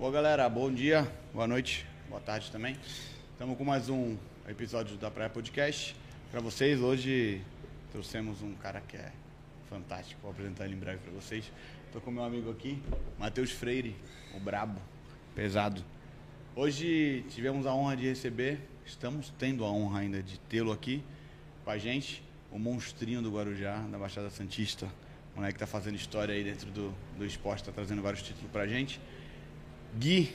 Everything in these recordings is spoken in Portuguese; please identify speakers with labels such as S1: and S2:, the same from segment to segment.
S1: Bom, galera, bom dia, boa noite, boa tarde também. Estamos com mais um episódio da Praia Podcast. Para vocês, hoje trouxemos um cara que é fantástico, vou apresentar ele em breve para vocês. Estou com meu amigo aqui, Matheus Freire, o brabo, pesado. Hoje tivemos a honra de receber, estamos tendo a honra ainda de tê-lo aqui com a gente, o monstrinho do Guarujá, da Baixada Santista. O moleque tá fazendo história aí dentro do, do esporte, tá trazendo vários títulos pra gente. Gui,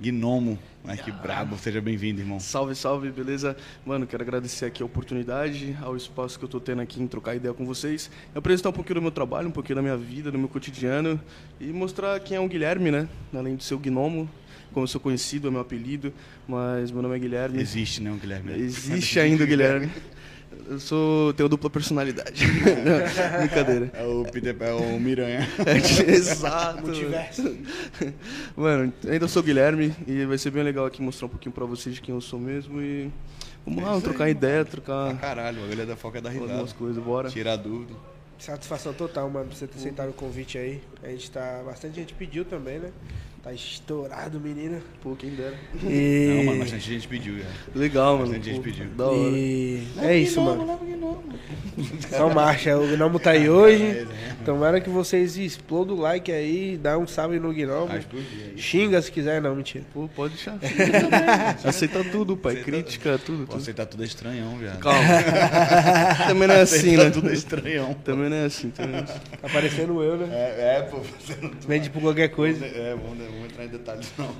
S1: Gnomo, moleque ah. brabo, seja bem-vindo, irmão.
S2: Salve, salve, beleza? Mano, quero agradecer aqui a oportunidade, ao espaço que eu tô tendo aqui em trocar ideia com vocês, apresentar um pouquinho do meu trabalho, um pouquinho da minha vida, do meu cotidiano e mostrar quem é o Guilherme, né? Além de ser o Gnomo, como eu sou conhecido, é meu apelido, mas meu nome é Guilherme.
S1: Existe, né, o Guilherme?
S2: Existe ainda o Guilherme. Eu sou, tenho dupla personalidade. Não, brincadeira.
S1: É o Peter é o Miranha.
S2: É, exato. Multiverso. Mano, ainda sou Guilherme e vai ser bem legal aqui mostrar um pouquinho pra vocês de quem eu sou mesmo e vamos lá, vamos trocar aí, ideia, trocar.
S1: Ah, caralho, a galera da foca é da risada.
S2: Algumas coisas, bora.
S1: Tirar dúvida.
S3: Satisfação total, mano, por você ter aceitado o convite aí. A gente tá. Bastante gente pediu também, né? Tá estourado, menina.
S2: Pô, quem dera.
S1: E... Não, mano, bastante gente pediu já.
S2: Legal, mano.
S1: Bastante gente pediu.
S2: Da hora.
S3: E... É isso, mano. Então marcha, o Gnomo tá aí hoje. É, Tomara que vocês explodam o like aí, dá um salve no Gnomo. Xinga se quiser, não, mentira.
S2: Pô, pode deixar. Aceita tudo, pai. Aceita... Crítica, tudo.
S1: Pô, aceitar tudo é estranhão, viado.
S2: Calma. também não é assim, né?
S1: tudo é estranhão.
S2: Também não é assim, também não é assim.
S3: Tá parecendo eu, né?
S1: É, é pô.
S3: Vende por qualquer coisa.
S1: É, vamos vamos entrar em detalhes não.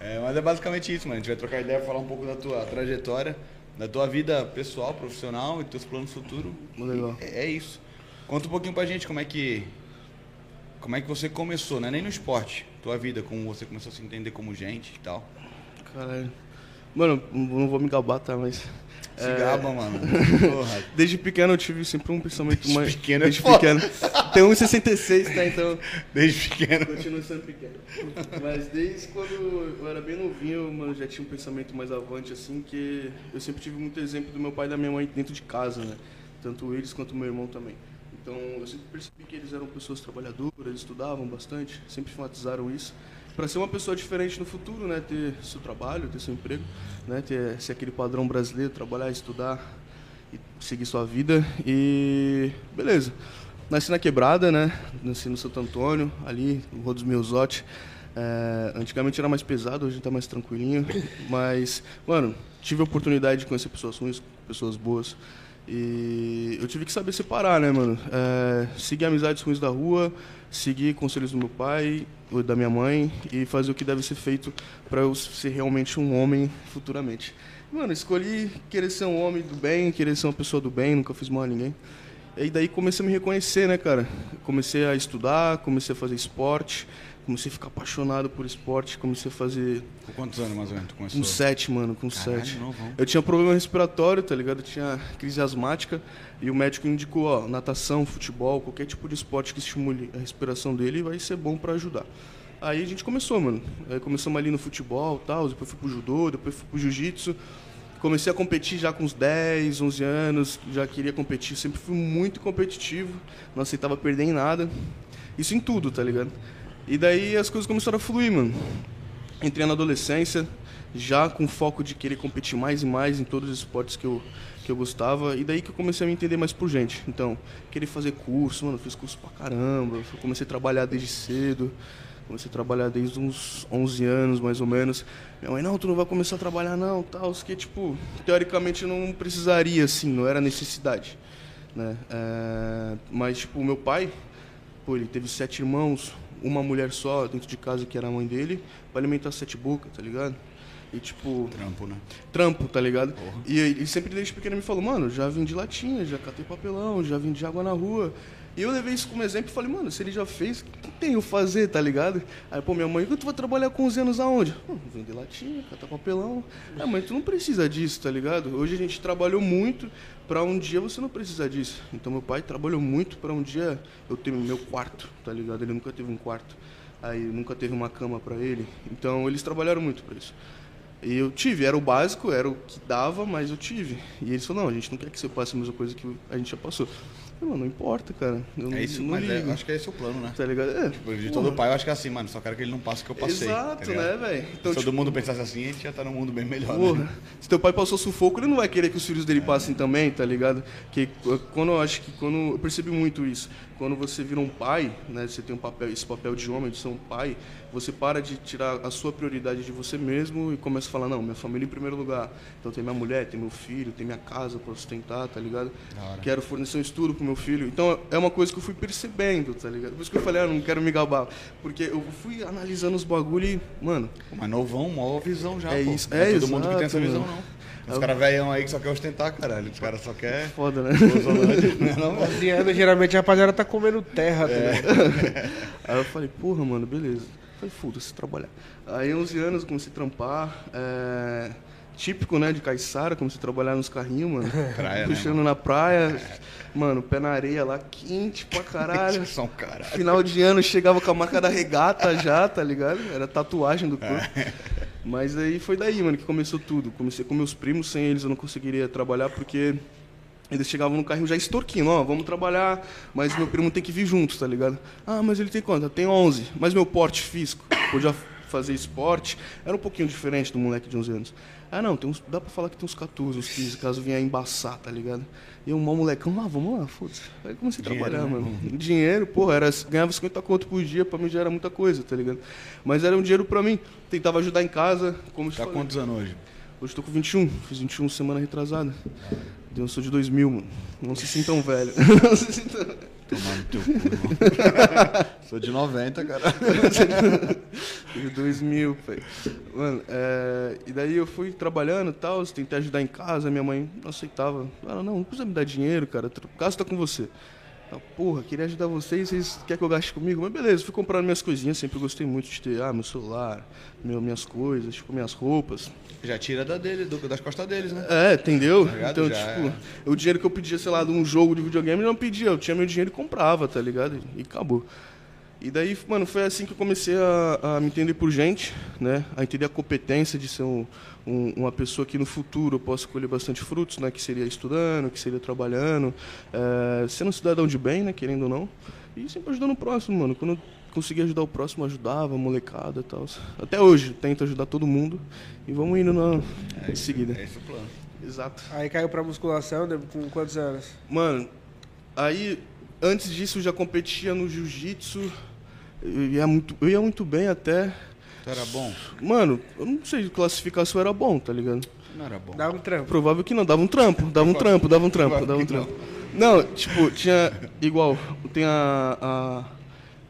S1: É, mas é basicamente isso, mano. A gente vai trocar ideia, falar um pouco da tua trajetória, da tua vida pessoal, profissional e teus planos futuros.
S2: Legal.
S1: É, é, isso. Conta um pouquinho pra gente como é que como é que você começou, né? Nem no esporte, tua vida, como você começou a se entender como gente e tal.
S2: Caralho. Mano, não vou me gabar, tá? Mas
S1: se é... gaba, mano.
S2: Porra. Desde pequeno eu tive sempre um pensamento
S1: Desde
S2: mais.
S1: Pequeno
S2: é Desde é pequeno. Tem 1,66, tá? Então.
S1: Desde pequeno.
S2: Continuo sendo pequeno. Mas desde quando eu era bem novinho, mano, já tinha um pensamento mais avante, assim, que eu sempre tive muito exemplo do meu pai e da minha mãe dentro de casa, né? Tanto eles quanto meu irmão também. Então eu sempre percebi que eles eram pessoas trabalhadoras, estudavam bastante, sempre enfatizaram isso para ser uma pessoa diferente no futuro, né? Ter seu trabalho, ter seu emprego, né? Ter ser aquele padrão brasileiro, trabalhar, estudar e seguir sua vida. E beleza. Nasci na Quebrada, né? Nasci no Santo Antônio, ali, no Rua dos Meusote. É, antigamente era mais pesado, hoje está mais tranquilinho. Mas, mano, tive a oportunidade de conhecer pessoas ruins, pessoas boas. E eu tive que saber separar, né, mano? É, seguir amizades ruins da rua, seguir conselhos do meu pai, da minha mãe e fazer o que deve ser feito para eu ser realmente um homem futuramente. Mano, escolhi querer ser um homem do bem, querer ser uma pessoa do bem, nunca fiz mal a ninguém. E daí comecei a me reconhecer, né, cara? Comecei a estudar, comecei a fazer esporte, comecei a ficar apaixonado por esporte, comecei a fazer.
S1: Com quantos anos mais ou menos tu começou?
S2: Com sete, mano, com
S1: Caralho,
S2: sete. Eu tinha problema respiratório, tá ligado? Eu tinha crise asmática e o médico indicou, ó, natação, futebol, qualquer tipo de esporte que estimule a respiração dele vai ser bom para ajudar. Aí a gente começou, mano. Aí começamos ali no futebol tal, depois fui pro judô, depois fui pro jiu-jitsu. Comecei a competir já com uns 10, 11 anos, já queria competir, sempre fui muito competitivo, não aceitava perder em nada. Isso em tudo, tá ligado? E daí as coisas começaram a fluir, mano. Entrei na adolescência, já com foco de querer competir mais e mais em todos os esportes que eu, que eu gostava. E daí que eu comecei a me entender mais por gente. Então, querer fazer curso, mano, fiz curso pra caramba. Comecei a trabalhar desde cedo. Comecei a trabalhar desde uns 11 anos, mais ou menos. Minha mãe, não, tu não vai começar a trabalhar não, tal. Que, tipo, teoricamente não precisaria, assim, não era necessidade. Né? É, mas, tipo, meu pai, pô, ele teve sete irmãos, uma mulher só dentro de casa que era a mãe dele, para alimentar sete bocas, tá ligado? E tipo.
S1: Trampo, né?
S2: Trampo, tá ligado? E ele sempre desde pequeno me falou, mano, já vim de latinha, já catei papelão, já vim de água na rua. E eu levei isso como exemplo e falei, mano, se ele já fez, o que tem eu fazer, tá ligado? Aí, pô, minha mãe, tu vai trabalhar com 11 anos aonde? Hum, vender latinha, catar papelão. É, mãe, tu não precisa disso, tá ligado? Hoje a gente trabalhou muito para um dia você não precisar disso. Então meu pai trabalhou muito para um dia eu ter meu quarto, tá ligado? Ele nunca teve um quarto. Aí nunca teve uma cama para ele. Então eles trabalharam muito para isso. E eu tive, era o básico, era o que dava, mas eu tive. E eles falaram, não, a gente não quer que você passe a mesma coisa que a gente já passou. Mano, não importa, cara.
S1: Eu é isso, não mas é, acho que é esse o plano, né?
S2: Tá ligado? É.
S1: Tipo, de todo pai, eu acho que é assim, mano. Só quero que ele não passe o que eu passei.
S2: Exato, tá né, velho?
S1: Então, Se tipo, todo mundo pensasse assim, a gente já tá num mundo bem melhor.
S2: Porra, né? se teu pai passou sufoco, ele não vai querer que os filhos dele passem também, tá ligado? Que quando eu acho que quando. Eu percebi muito isso. Quando você vira um pai, né? Você tem um papel, esse papel de homem, de ser um pai, você para de tirar a sua prioridade de você mesmo e começa a falar, não, minha família em primeiro lugar. Então tem minha mulher, tem meu filho, tem minha casa para sustentar, tá ligado? Quero fornecer um estudo pro meu filho. Então é uma coisa que eu fui percebendo, tá ligado? Por isso que eu falei, ah, não quero me gabar. Porque eu fui analisando os bagulho e, mano.
S1: Mas novão, maior visão já.
S2: É
S1: pô.
S2: isso, é,
S1: é
S2: todo
S1: mundo que tem essa visão, não. Os caras velhão aí que só quer ostentar, caralho. Os caras só quer.
S2: Foda, né?
S3: não, não, 11 anos, geralmente a rapaziada tá comendo terra, tá é.
S2: Aí eu falei, porra, mano, beleza. Falei, foda-se, trabalhar. Aí, 11 anos, comecei a trampar. É... Típico, né, de Caiçara, comecei a trabalhar nos carrinhos, mano. Praia, né, Puxando né, na praia. É. Mano, pé na areia lá, quente pra caralho.
S1: São caralho.
S2: Final de ano, chegava com a marca da regata já, tá ligado? Era tatuagem do corpo. É. Mas aí foi daí, mano, que começou tudo. Comecei com meus primos, sem eles eu não conseguiria trabalhar, porque eles chegavam no carrinho já extorquindo, ó, vamos trabalhar, mas meu primo tem que vir junto, tá ligado? Ah, mas ele tem quanto? Tem 11, mas meu porte físico, podia fazer esporte, era um pouquinho diferente do moleque de 11 anos. Ah, não, tem uns, dá pra falar que tem uns 14, uns 15, caso vier embaçar, tá ligado? E eu, um molecão, ah, vamos lá, foda-se. Aí comecei a trabalhar, né? mano. Dinheiro, porra, era, ganhava 50 conto por dia, pra mim já era muita coisa, tá ligado? Mas era um dinheiro pra mim, tentava ajudar em casa, como
S1: Tá quantos anos hoje?
S2: Hoje tô com 21, fiz 21 semana retrasada. Eu sou de 2000, mano. Não se sintam velho. Não se sintam
S1: Tomar no teu cu, sou de 90, cara.
S2: de 2000, pai. Mano, é... e daí eu fui trabalhando e tal, tentei ajudar em casa, minha mãe não aceitava. Ela, não, não precisa me dar dinheiro, cara, o caso tá com você. Ah, porra, queria ajudar vocês, vocês querem que eu gaste comigo? Mas beleza, fui comprando minhas coisinhas, sempre gostei muito de ter, ah, meu celular, meu, minhas coisas, tipo, minhas roupas.
S1: Já tira da dele, do, das costas deles, né?
S2: É, entendeu? Tá então, Já tipo, é. o dinheiro que eu pedia, sei lá, de um jogo de videogame, eu não pedia, eu tinha meu dinheiro e comprava, tá ligado? E acabou. E daí, mano, foi assim que eu comecei a, a me entender por gente, né? A entender a competência de ser um, um, uma pessoa que no futuro eu possa colher bastante frutos, né? Que seria estudando, que seria trabalhando, é, sendo um cidadão de bem, né? Querendo ou não. E sempre ajudando o próximo, mano. Quando eu conseguia ajudar o próximo, ajudava, molecada e tal. Até hoje, tento ajudar todo mundo. E vamos indo na é, em seguida.
S1: É esse o plano.
S2: Exato.
S3: Aí caiu pra musculação com quantos anos?
S2: Mano, aí antes disso eu já competia no jiu-jitsu eu ia, muito, eu ia muito bem até.
S1: Tu era bom?
S2: Mano, eu não sei classificar se eu era bom, tá ligado?
S1: Não era bom.
S3: Dava um trampo.
S2: Provável que não, dava um trampo, dava um trampo, dava um trampo, dava um trampo. Não, tipo, tinha igual, tem a, a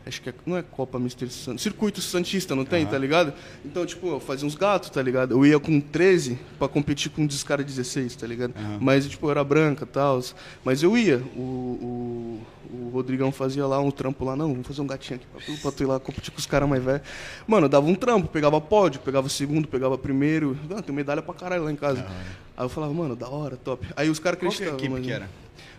S2: Acho que é, não é Copa Mister Santos. Circuito Santista, não tem, uhum. tá ligado? Então, tipo, eu fazia uns gatos, tá ligado? Eu ia com 13 pra competir com um descara 16, tá ligado? Mas, tipo, eu era branca e tal. Mas eu ia. O, o, o, Rodrigão fazia lá um trampo lá, não, vamos fazer um gatinho aqui pra tu, pra tu ir lá competir com os caras mais velhos. Mano, eu dava um trampo, pegava pódio, pegava segundo, pegava primeiro. Não, tem medalha pra caralho lá em casa. Aí eu falava, mano, da hora, top. Aí os caras acreditavam.
S1: Qual que, equipe que era?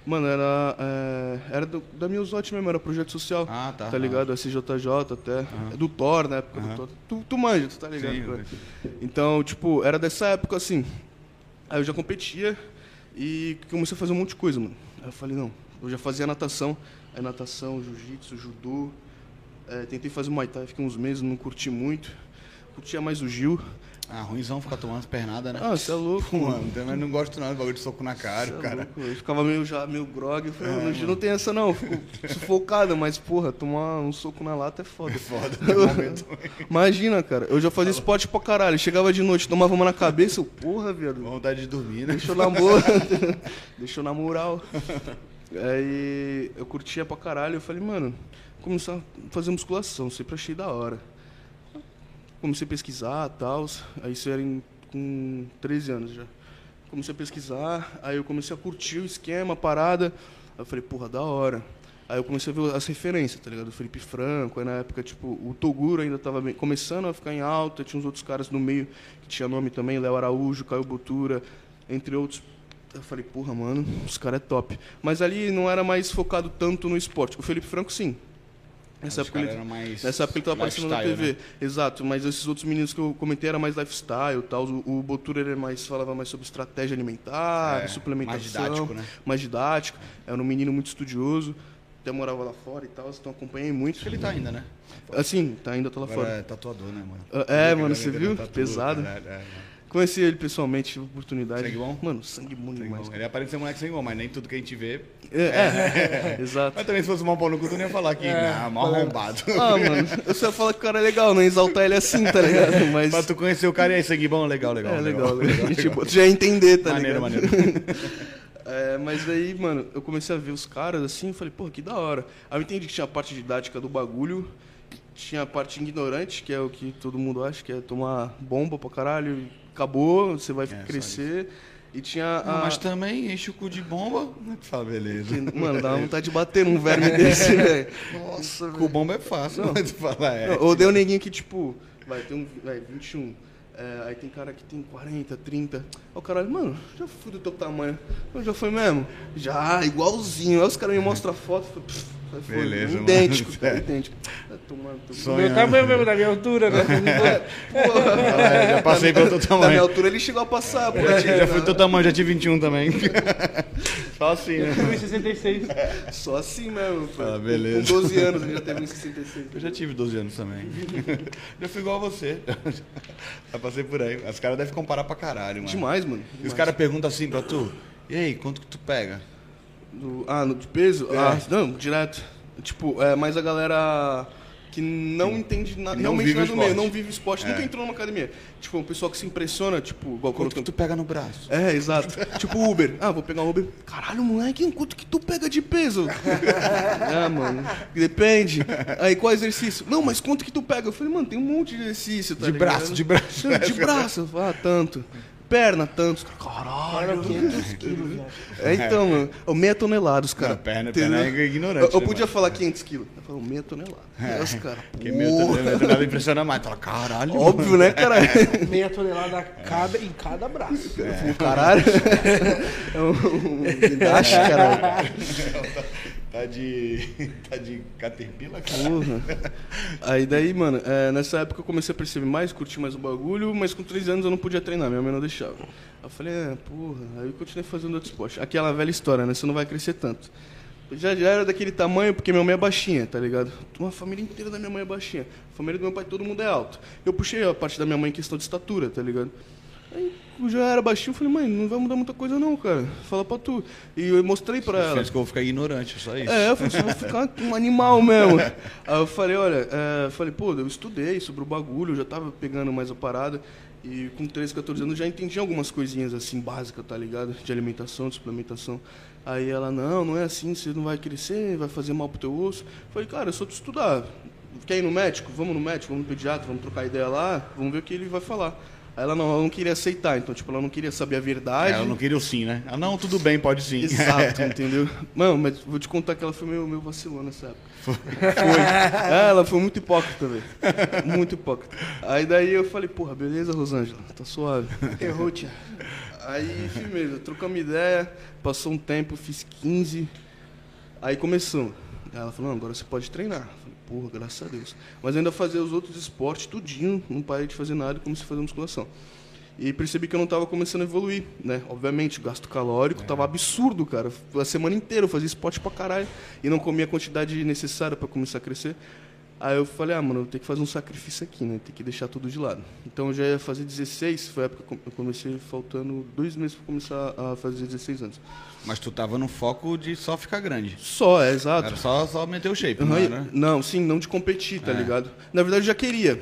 S2: Mano, era, é, era do, da Miosote mesmo, era projeto social.
S1: Ah, tá.
S2: Tá ligado? Ah. SJJ até. Ah. Do Thor, na época do Thor. Tu, tu manja, tu tá ligado? Sim, então, tipo, era dessa época assim. Aí eu já competia e comecei a fazer um monte de coisa, mano. Aí eu falei, não, eu já fazia natação. Aí natação, jiu-jitsu, judô. É, tentei fazer Muay Thai, fiquei uns meses, não curti muito. Curtia mais o Gil.
S1: Ah, ruimzão ficar tomando pernada, né?
S2: Ah, você é louco, mano.
S1: Também não gosto não, bagulho de soco na cara, cê é cara.
S2: É eu ficava meio já, meio grog. Eu falei, é, não tem essa não, fico sufocado, mas, porra, tomar um soco na lata é foda. É
S1: foda,
S2: Imagina, cara, eu já fazia esporte pra caralho. Chegava de noite, tomava uma na cabeça, eu, porra, velho.
S1: Vontade de dormir, né?
S2: Deixa eu namorar. Deixa eu namorar. Aí eu curtia pra caralho, eu falei, mano, começar a fazer musculação, sempre achei da hora comecei a pesquisar tal. Isso era em, com 13 anos já. Comecei a pesquisar, aí eu comecei a curtir o esquema, a parada. Aí eu falei, porra, da hora. Aí eu comecei a ver as referências, tá ligado? Felipe Franco, aí na época, tipo, o Toguro ainda estava começando a ficar em alta, tinha uns outros caras no meio que tinha nome também, Léo Araújo, Caio Botura, entre outros. Eu falei, porra, mano, os caras é top. Mas ali não era mais focado tanto no esporte. O Felipe Franco, sim. Nessa época, ele, nessa época ele tava aparecendo na TV.
S1: Né?
S2: Exato, mas esses outros meninos que eu comentei era mais lifestyle tal. O, o Botura ele mais, falava mais sobre estratégia alimentar, é, suplementação. Mais didático, né? Mais didático. Era um menino muito estudioso. Até morava lá fora e tal, então acompanhei muito. Acho
S1: que ele tá ainda, né?
S2: Assim, tá ainda, tá lá
S1: Agora
S2: fora.
S1: É tatuador, né, mano?
S2: Ah, é, mano, você viu? Pesado. É, é, é. Conheci ele pessoalmente, tive oportunidade.
S1: Sangue bom?
S2: Mano, sangue bom sangue demais. Bom.
S1: Ele aparece ser um moleque sangue bom, mas nem tudo que a gente vê.
S2: É, é. exato.
S1: Mas também se fosse um pau no cu, tu não ia falar aqui, é, não, mal arrombado.
S2: Ah, mano, eu só falo que o cara é legal, não exaltar ele assim, tá ligado?
S1: Mas. Pra tu conhecer o cara e aí, sangue bom, legal, legal.
S2: É, legal, legal. legal, legal. tu já ia entender, tá
S1: maneiro,
S2: ligado?
S1: Maneiro,
S2: É, mas aí, mano, eu comecei a ver os caras assim e falei, pô, que da hora. Aí eu entendi que tinha a parte didática do bagulho, tinha a parte ignorante, que é o que todo mundo acha, que é tomar bomba pra caralho acabou, você vai é, crescer. E tinha
S1: a... Não, mas também enche o cu de bomba. Fala, beleza.
S2: Mano, dá vontade de bater num verme desse, velho.
S1: Nossa, Com bomba é fácil, não. mas fala, é.
S2: Ou deu um neguinho que, tipo, vai ter um. Vai, 21. É, aí tem cara que tem 40, 30. Aí o caralho, mano, já fui do teu tamanho. Eu já foi mesmo? Já, igualzinho. Aí os caras me mostram a foto e
S1: Beleza,
S2: idêntico, mano. Idêntico.
S3: Sonho, meu tamanho mesmo, da minha altura, né?
S1: Porra, já passei pelo teu tamanho. Da
S2: minha altura ele chegou a passar, pô.
S1: Já, já fui teu tamanho, já tive 21 também. Só assim, né?
S3: Eu tive 66.
S2: Só assim mesmo, pô.
S1: Ah, beleza.
S2: Com 12 anos ele já teve 66.
S1: Eu já tive 12 anos também. já fui igual a você. Já passei por aí. Os caras devem comparar pra caralho, mano.
S2: Demais, mano.
S1: Demais. E os caras perguntam assim pra tu, e aí, quanto que tu pega?
S2: Do, ah, no de peso? É. Ah, não, direto. Tipo, é, mas a galera que não entende na, realmente nada do meio, não vive esporte, é. nunca entrou numa academia. Tipo, um pessoal que se impressiona, tipo, igual
S1: quanto que tu pega no braço.
S2: É, exato. tipo Uber. Ah, vou pegar Uber. Caralho, moleque, quanto que tu pega de peso? é, mano. Depende. Aí qual exercício? Não, mas quanto que tu pega? Eu falei, mano, tem um monte de exercício, tá
S1: De
S2: ligado?
S1: braço, de braço.
S2: De braço. Ah, tanto perna, tanto. Caralho, 500 quilos. É, então, mano. Oh, meia tonelada, os caras.
S1: Perna, perna é ignorante.
S2: Eu, eu né, podia falar 500 quilos. Eu falo, meia tonelada. É. os caras.
S1: Que meia tonelada impressiona mais. Fala, caralho.
S2: Óbvio, mano. né, cara?
S3: meia tonelada cada, em cada braço.
S2: É. Caralho. É um, um guindaste, caralho.
S1: Tá de. tá de caterpillar, cara.
S2: Porra. Aí daí, mano, é, nessa época eu comecei a perceber mais, curtir mais o bagulho, mas com 3 anos eu não podia treinar, minha mãe não deixava. Aí eu falei, é, porra, aí eu continuei fazendo outro esporte. Aquela velha história, né? Você não vai crescer tanto. Já, já era daquele tamanho, porque minha mãe é baixinha, tá ligado? Uma família inteira da minha mãe é baixinha. A família do meu pai, todo mundo é alto. Eu puxei a parte da minha mãe em questão de estatura, tá ligado? Aí eu já era baixinho, falei, mãe, não vai mudar muita coisa não, cara. Fala pra tu. E eu mostrei pra ela.
S1: Fez que eu vou ficar ignorante, só isso.
S2: É, eu falei, vou ficar um animal mesmo. Aí eu falei, olha, é, falei, pô, eu estudei sobre o bagulho, eu já tava pegando mais a parada. E com 13, 14 anos já entendi algumas coisinhas assim básicas, tá ligado? De alimentação, de suplementação. Aí ela, não, não é assim, você não vai crescer, vai fazer mal pro teu osso. falei, cara, eu sou de estudar. Quer ir no médico? Vamos no médico, vamos no pediatra, vamos trocar ideia lá, vamos ver o que ele vai falar. Aí ela não, ela não queria aceitar, então, tipo, ela não queria saber a verdade.
S1: Ela não queria o sim, né? Ah, não, tudo bem, pode sim.
S2: Exato, entendeu? Mano, mas vou te contar que ela foi meio, meio vacilona nessa época. Foi. É, ela foi muito hipócrita, velho. Muito hipócrita. Aí daí eu falei, porra, beleza, Rosângela, tá suave.
S3: Errou, tia.
S2: Aí, firmeza, trocamos ideia, passou um tempo, fiz 15. Aí começou. Ela falou, não, agora você pode treinar porra, graças a Deus. Mas ainda fazia os outros esportes tudinho, não parei de fazer nada, como se fazer musculação. E percebi que eu não estava começando a evoluir, né? Obviamente, gasto calórico estava é. absurdo, cara. A semana inteira eu fazia esporte pra caralho e não comia a quantidade necessária para começar a crescer. Aí eu falei, ah, mano, eu tenho que fazer um sacrifício aqui, né? Tem que deixar tudo de lado. Então eu já ia fazer 16, foi a época que eu comecei faltando dois meses para começar a fazer 16 anos.
S1: Mas tu tava no foco de só ficar grande.
S2: Só, é exato.
S1: Era só, só meter o shape, não, era?
S2: não, sim, não de competir, tá é. ligado? Na verdade eu já queria.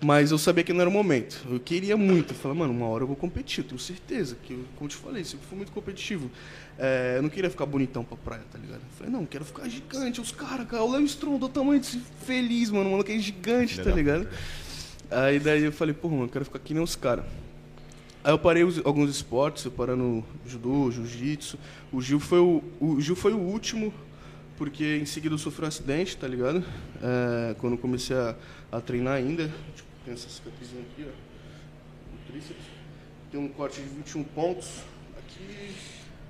S2: Mas eu sabia que não era o momento. Eu queria muito. Eu falei, mano, uma hora eu vou competir, eu tenho certeza. Que, eu, como eu te falei, sempre fui muito competitivo. É, eu não queria ficar bonitão pra praia, tá ligado? Eu falei, não, quero ficar gigante. Os caras, cara, o Léo Strong do tamanho desse feliz, mano. O maluco é gigante, tá ligado? Aí daí eu falei, pô, mano, eu quero ficar que nem os caras. Aí eu parei os, alguns esportes, eu parei no judô, jiu-jitsu. O Gil foi o, o Gil foi o último, porque em seguida eu sofri um acidente, tá ligado? É, quando eu comecei a, a treinar ainda. Tipo, tem essa cicatrizinha aqui, ó. No tríceps. Tem um corte de 21 pontos. Aqui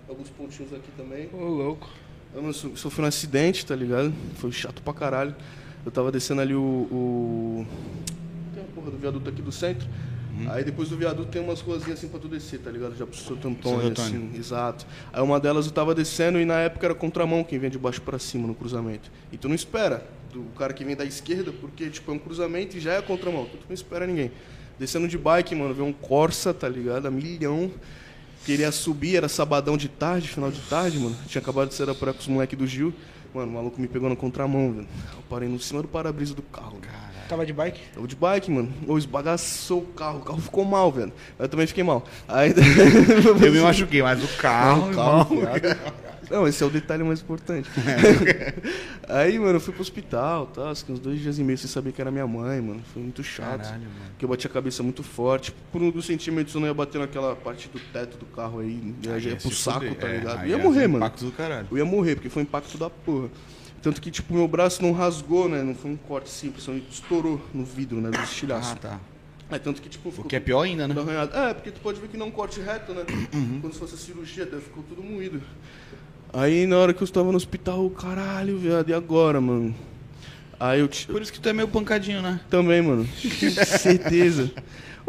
S2: alguns pontinhos aqui também.
S3: Ô, louco.
S2: Eu sofri um acidente, tá ligado? Foi chato pra caralho. Eu tava descendo ali o. o... Tem uma porra do viaduto aqui do centro. Uhum. Aí depois do viaduto tem umas ruazinhas assim pra tu descer, tá ligado? Já pro Santo Antônio, assim, exato. Aí uma delas eu tava descendo e na época era contramão quem vem de baixo para cima no cruzamento. E tu não espera do cara que vem da esquerda, porque tipo é um cruzamento e já é contramão. Tu não espera ninguém. Descendo de bike, mano, vê um Corsa, tá ligado? A milhão. Queria subir, era sabadão de tarde, final de tarde, mano. Tinha acabado de da praia com os moleques do Gil. Mano, o maluco me pegou na contramão, velho. Eu parei no cima do para-brisa do carro.
S3: Cara. Tava de bike?
S2: Tava de bike, mano. Ou esbagaçou o carro. O carro ficou mal, velho. Eu também fiquei mal. Aí...
S1: Eu me machuquei, mas o carro. Não, o carro,
S2: não, esse é o detalhe mais importante. aí, mano, eu fui pro hospital, tá? Uns dois dias e meio sem saber que era minha mãe, mano. Foi muito chato. Caralho, mano. Porque eu bati a cabeça muito forte. Por um dos centímetros eu não ia bater naquela parte do teto do carro aí. aí já ia pro saco, fuder. tá é, ligado? É, eu ia morrer, mano.
S1: Impacto do caralho.
S2: Eu ia morrer, porque foi impacto da porra. Tanto que, tipo, meu braço não rasgou, né? Não foi um corte simples, só estourou no vidro, né? Do estilhaço. Ah, tá. É, tanto que, tipo,
S1: ficou. O que é pior ainda, né?
S2: Arranhado. É, porque tu pode ver que não é um corte reto, né? Uhum. Quando se fosse a cirurgia, até ficou tudo moído. Aí na hora que eu estava no hospital, caralho, viado, e agora, mano? Aí eu.
S1: Por isso que tu é meio pancadinho, né?
S2: Também, mano. certeza.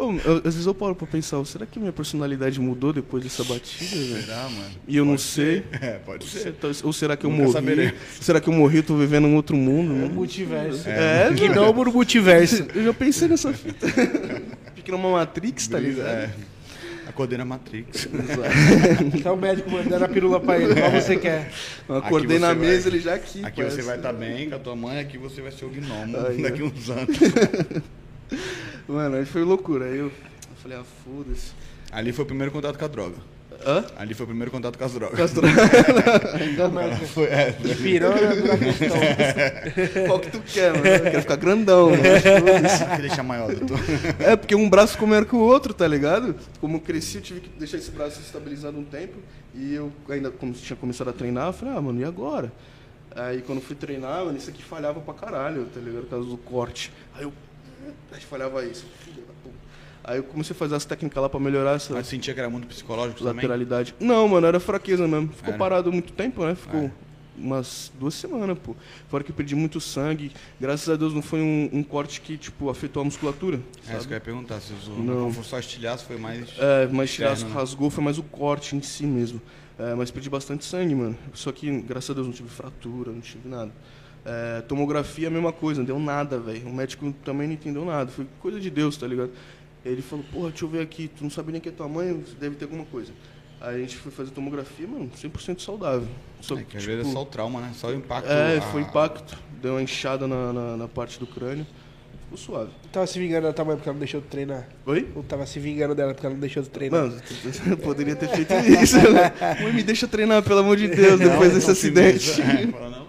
S2: Eu, às vezes eu paro pra pensar, será que minha personalidade mudou depois dessa batida, velho?
S1: Será, mano?
S2: E eu pode não sei.
S1: Ser. É, pode ser.
S2: Ou será que eu Nunca morri? Saberei. Será que eu morri e tô vivendo um outro mundo?
S3: É, multiverso.
S2: É, é
S3: Gnomo no multiverso.
S2: Eu já pensei nessa fita. Fica numa Matrix, tá ligado? É.
S1: Acordei na Matrix.
S3: tá o médico mandando a pirula pra ele, qual você quer?
S2: Eu acordei na vai, mesa, ele já aqui.
S1: Aqui parece. você vai estar tá bem com a tua mãe, aqui você vai ser o gnomo Aí, daqui uns anos.
S2: Mano, aí foi loucura. Aí eu, eu falei, ah, foda-se.
S1: Ali foi o primeiro contato com a droga.
S2: Hã?
S1: Ali foi o primeiro contato com as drogas.
S2: Com as drogas.
S3: Ainda mais. Foi, é. Pirona
S2: da questão. Qual que tu quer, mano? Eu quero ficar grandão, mano.
S1: que deixar maior, doutor.
S2: É, porque um braço ficou maior que o outro, tá ligado? Como eu cresci, eu tive que deixar esse braço estabilizado um tempo. E eu ainda, como tinha começado a treinar, eu falei, ah, mano, e agora? Aí quando fui treinar, mano, isso aqui falhava pra caralho, tá ligado? Por causa do corte. Aí eu. Aí falhava isso. Aí eu comecei a fazer as técnicas lá pra melhorar essa.
S1: Mas sentia que era muito psicológico
S2: lateralidade. também? Não, mano, era fraqueza mesmo. Ficou parado muito tempo, né? Ficou é. umas duas semanas, pô. Fora que eu perdi muito sangue. Graças a Deus não foi um, um corte que, tipo, afetou a musculatura.
S1: É isso que eu ia perguntar. Se usou, não. não foi só estilhaço, foi mais.
S2: É, mas estilhaço né? rasgou, foi mais o corte em si mesmo. É, mas perdi bastante sangue, mano. Só que, graças a Deus, não tive fratura, não tive nada. É, tomografia, a mesma coisa, não deu nada, velho. O médico também não entendeu nada. Foi coisa de Deus, tá ligado? Ele falou, porra, deixa eu ver aqui, tu não sabe nem que é tua mãe, deve ter alguma coisa. Aí a gente foi fazer tomografia, mano, 100% saudável.
S1: Só, é que às tipo, vezes é só o trauma, né? Só o impacto.
S2: É, a... foi impacto. Deu uma inchada na, na, na, parte do crânio. Ficou suave.
S3: Tava se vingando da tua mãe porque ela não deixou de treinar?
S2: Oi?
S3: Ou tava se vingando dela porque ela não deixou de treinar?
S2: Mano, poderia ter feito isso, né? Mãe, me deixa treinar, pelo amor de Deus, depois não, desse acidente. É, não.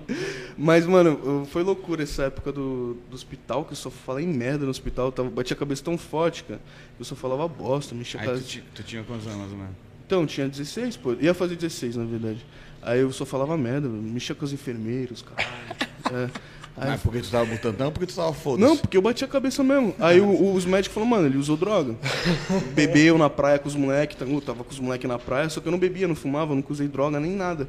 S2: Mas, mano, foi loucura essa época do, do hospital, que eu só falei merda no hospital. Eu tava, bati a cabeça tão forte, cara, que eu só falava bosta, mexia
S1: Aí tu, tu, tinha quantos anos, mano?
S2: Então, tinha 16, pô. Ia fazer 16, na verdade. Aí eu só falava merda, mexia com os enfermeiros, caralho. é.
S1: Aí, Mas porque tu tava botando não porque tu tava foda
S2: Não, porque eu bati a cabeça mesmo. Aí o, os médicos falaram, mano, ele usou droga. Bebeu na praia com os moleques, tá, tava com os moleques na praia, só que eu não bebia, não fumava, não usei droga nem nada.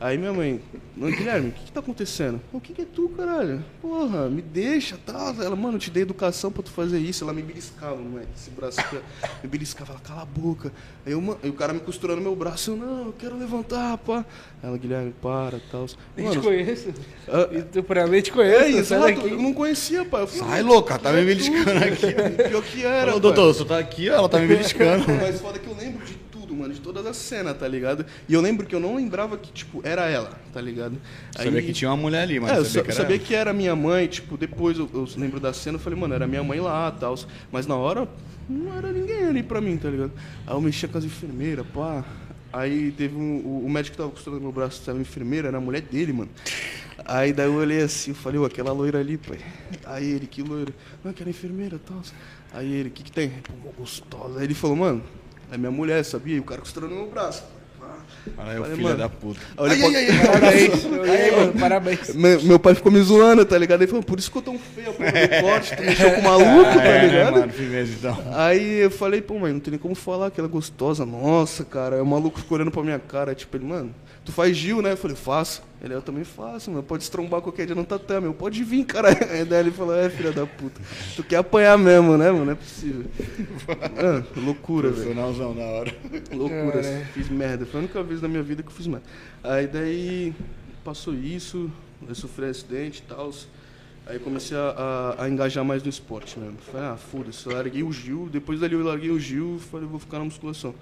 S2: Aí minha mãe, Guilherme, o que, que tá acontecendo? O que, que é tu, caralho? Porra, me deixa, tal. Tá? Ela, mano, eu te dei educação pra tu fazer isso. Ela me beliscava, moleque, esse braço aqui, me beliscava, ela, cala a boca. Aí, eu, aí o cara me costurando meu braço, eu, não, eu quero levantar, pá. Ela, Guilherme, para, tal.
S3: Nem te conheço. Uh, e tu pra mim te conheço. É,
S2: exato, eu não conhecia, pai. Eu
S1: falei, Sai, louca, tá me beliscando aqui.
S2: Pior que era,
S1: Ô, doutor, você tá aqui, ela tá me beliscando.
S2: Mas foda que eu lembro mano, de todas as cenas, tá ligado? E eu lembro que eu não lembrava que, tipo, era ela, tá ligado?
S1: Aí, sabia que tinha uma mulher ali, mas
S2: é,
S1: eu sabia,
S2: que, era sabia que era minha mãe, tipo, depois eu, eu lembro da cena, eu falei, mano, era minha mãe lá tal. Mas na hora, não era ninguém ali pra mim, tá ligado? Aí eu mexia com as enfermeiras, pá. Aí teve um. O, o médico que tava costurando meu braço, tava enfermeira, era a mulher dele, mano. Aí daí eu olhei assim, eu falei, aquela loira ali, pai. Aí ele, que loira? Não, aquela enfermeira tal. Aí ele, o que que tem? Pô, gostosa. Aí ele falou, mano, é minha mulher, sabia? E o cara costurando meu braço.
S1: Olha aí, o filho da puta.
S3: Olha, ai, ai, ai, parabéns. Aí, mano, parabéns.
S2: Meu, meu, pai ficou me zoando, tá ligado? Ele falou, por isso ficou tão feio a porra do corte, tu mexeu com o maluco, tá é, ligado? É, mano, firmeza, então. Aí eu falei, pô, mãe, não tem nem como falar que ela é gostosa. Nossa, cara. Aí o maluco ficou olhando pra minha cara, tipo, ele, mano, tu faz Gil, né? Eu falei, faço. Ele, eu também faço, mano. Pode estrombar qualquer dia no tatame. Eu, pode vir, cara. Aí daí ele falou, é, filha da puta. Tu quer apanhar mesmo, né, mano? Não é possível. Mano, loucura, velho.
S1: Profissionalzão na hora.
S2: Loucura, assim, fiz merda. Foi a única vez na minha vida que eu fiz merda. Aí daí passou isso, eu sofri um acidente e tal. Aí comecei a, a, a engajar mais no esporte mesmo. Falei, ah, foda-se, eu larguei o Gil, depois dali eu larguei o Gil e falei, vou ficar na musculação.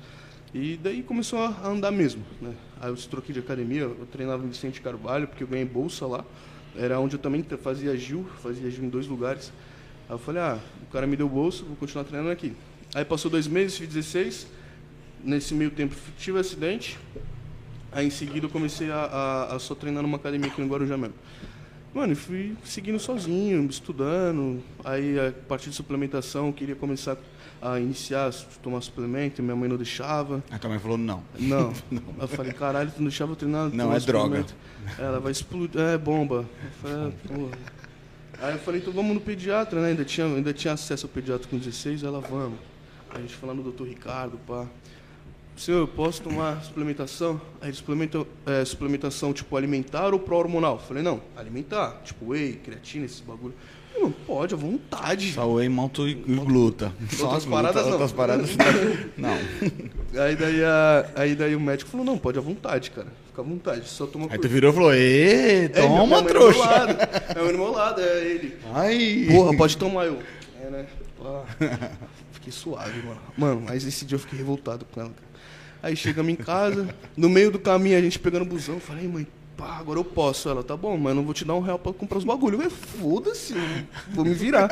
S2: E daí começou a andar mesmo, né? Aí eu troquei de academia, eu treinava em Vicente Carvalho, porque eu ganhei bolsa lá. Era onde eu também fazia Gil, fazia Gil em dois lugares. Aí eu falei, ah, o cara me deu bolsa, vou continuar treinando aqui. Aí passou dois meses, fiz 16. Nesse meio tempo tive acidente. Aí em seguida eu comecei a, a, a só treinar numa academia aqui no Guarujá mesmo. Mano, fui seguindo sozinho, estudando. Aí a partir de suplementação queria começar a iniciar, tomar suplemento, minha mãe não deixava.
S1: A tua mãe falou não.
S2: Não. Eu falei, caralho, tu não deixava eu treinar?
S1: Não, é droga.
S2: Ela vai explodir. É, bomba. Eu falei, ah, porra. Aí eu falei, então vamos no pediatra, né? Ainda tinha, ainda tinha acesso ao pediatra com 16, ela, vamos. A gente lá no doutor Ricardo, pá. Senhor, eu posso tomar suplementação? Aí suplementa, é, suplementação tipo alimentar ou pró-hormonal? Falei, não, alimentar. Tipo whey, creatina, esses bagulho. Não, pode, à vontade.
S1: Só whey, malto e gluta. Só as
S2: paradas não.
S1: Outras paradas não.
S2: Aí daí, a, aí daí o médico falou, não, pode à vontade, cara. Fica à vontade, só toma
S1: Aí
S2: por-
S1: tu virou e falou, ê,
S2: É,
S1: toma,
S2: meu
S1: trouxa.
S2: mãe do meu lado, é ele.
S1: Ai.
S2: Porra, pode tomar eu. É, né? Fiquei suave, mano. Mano, mas esse dia eu fiquei revoltado com ela, cara. Aí chegamos em casa, no meio do caminho a gente pegando o busão, eu falei, mãe, pá, agora eu posso. Ela, tá bom, mas eu não vou te dar um real pra comprar os bagulho. Eu foda-se, eu vou me virar.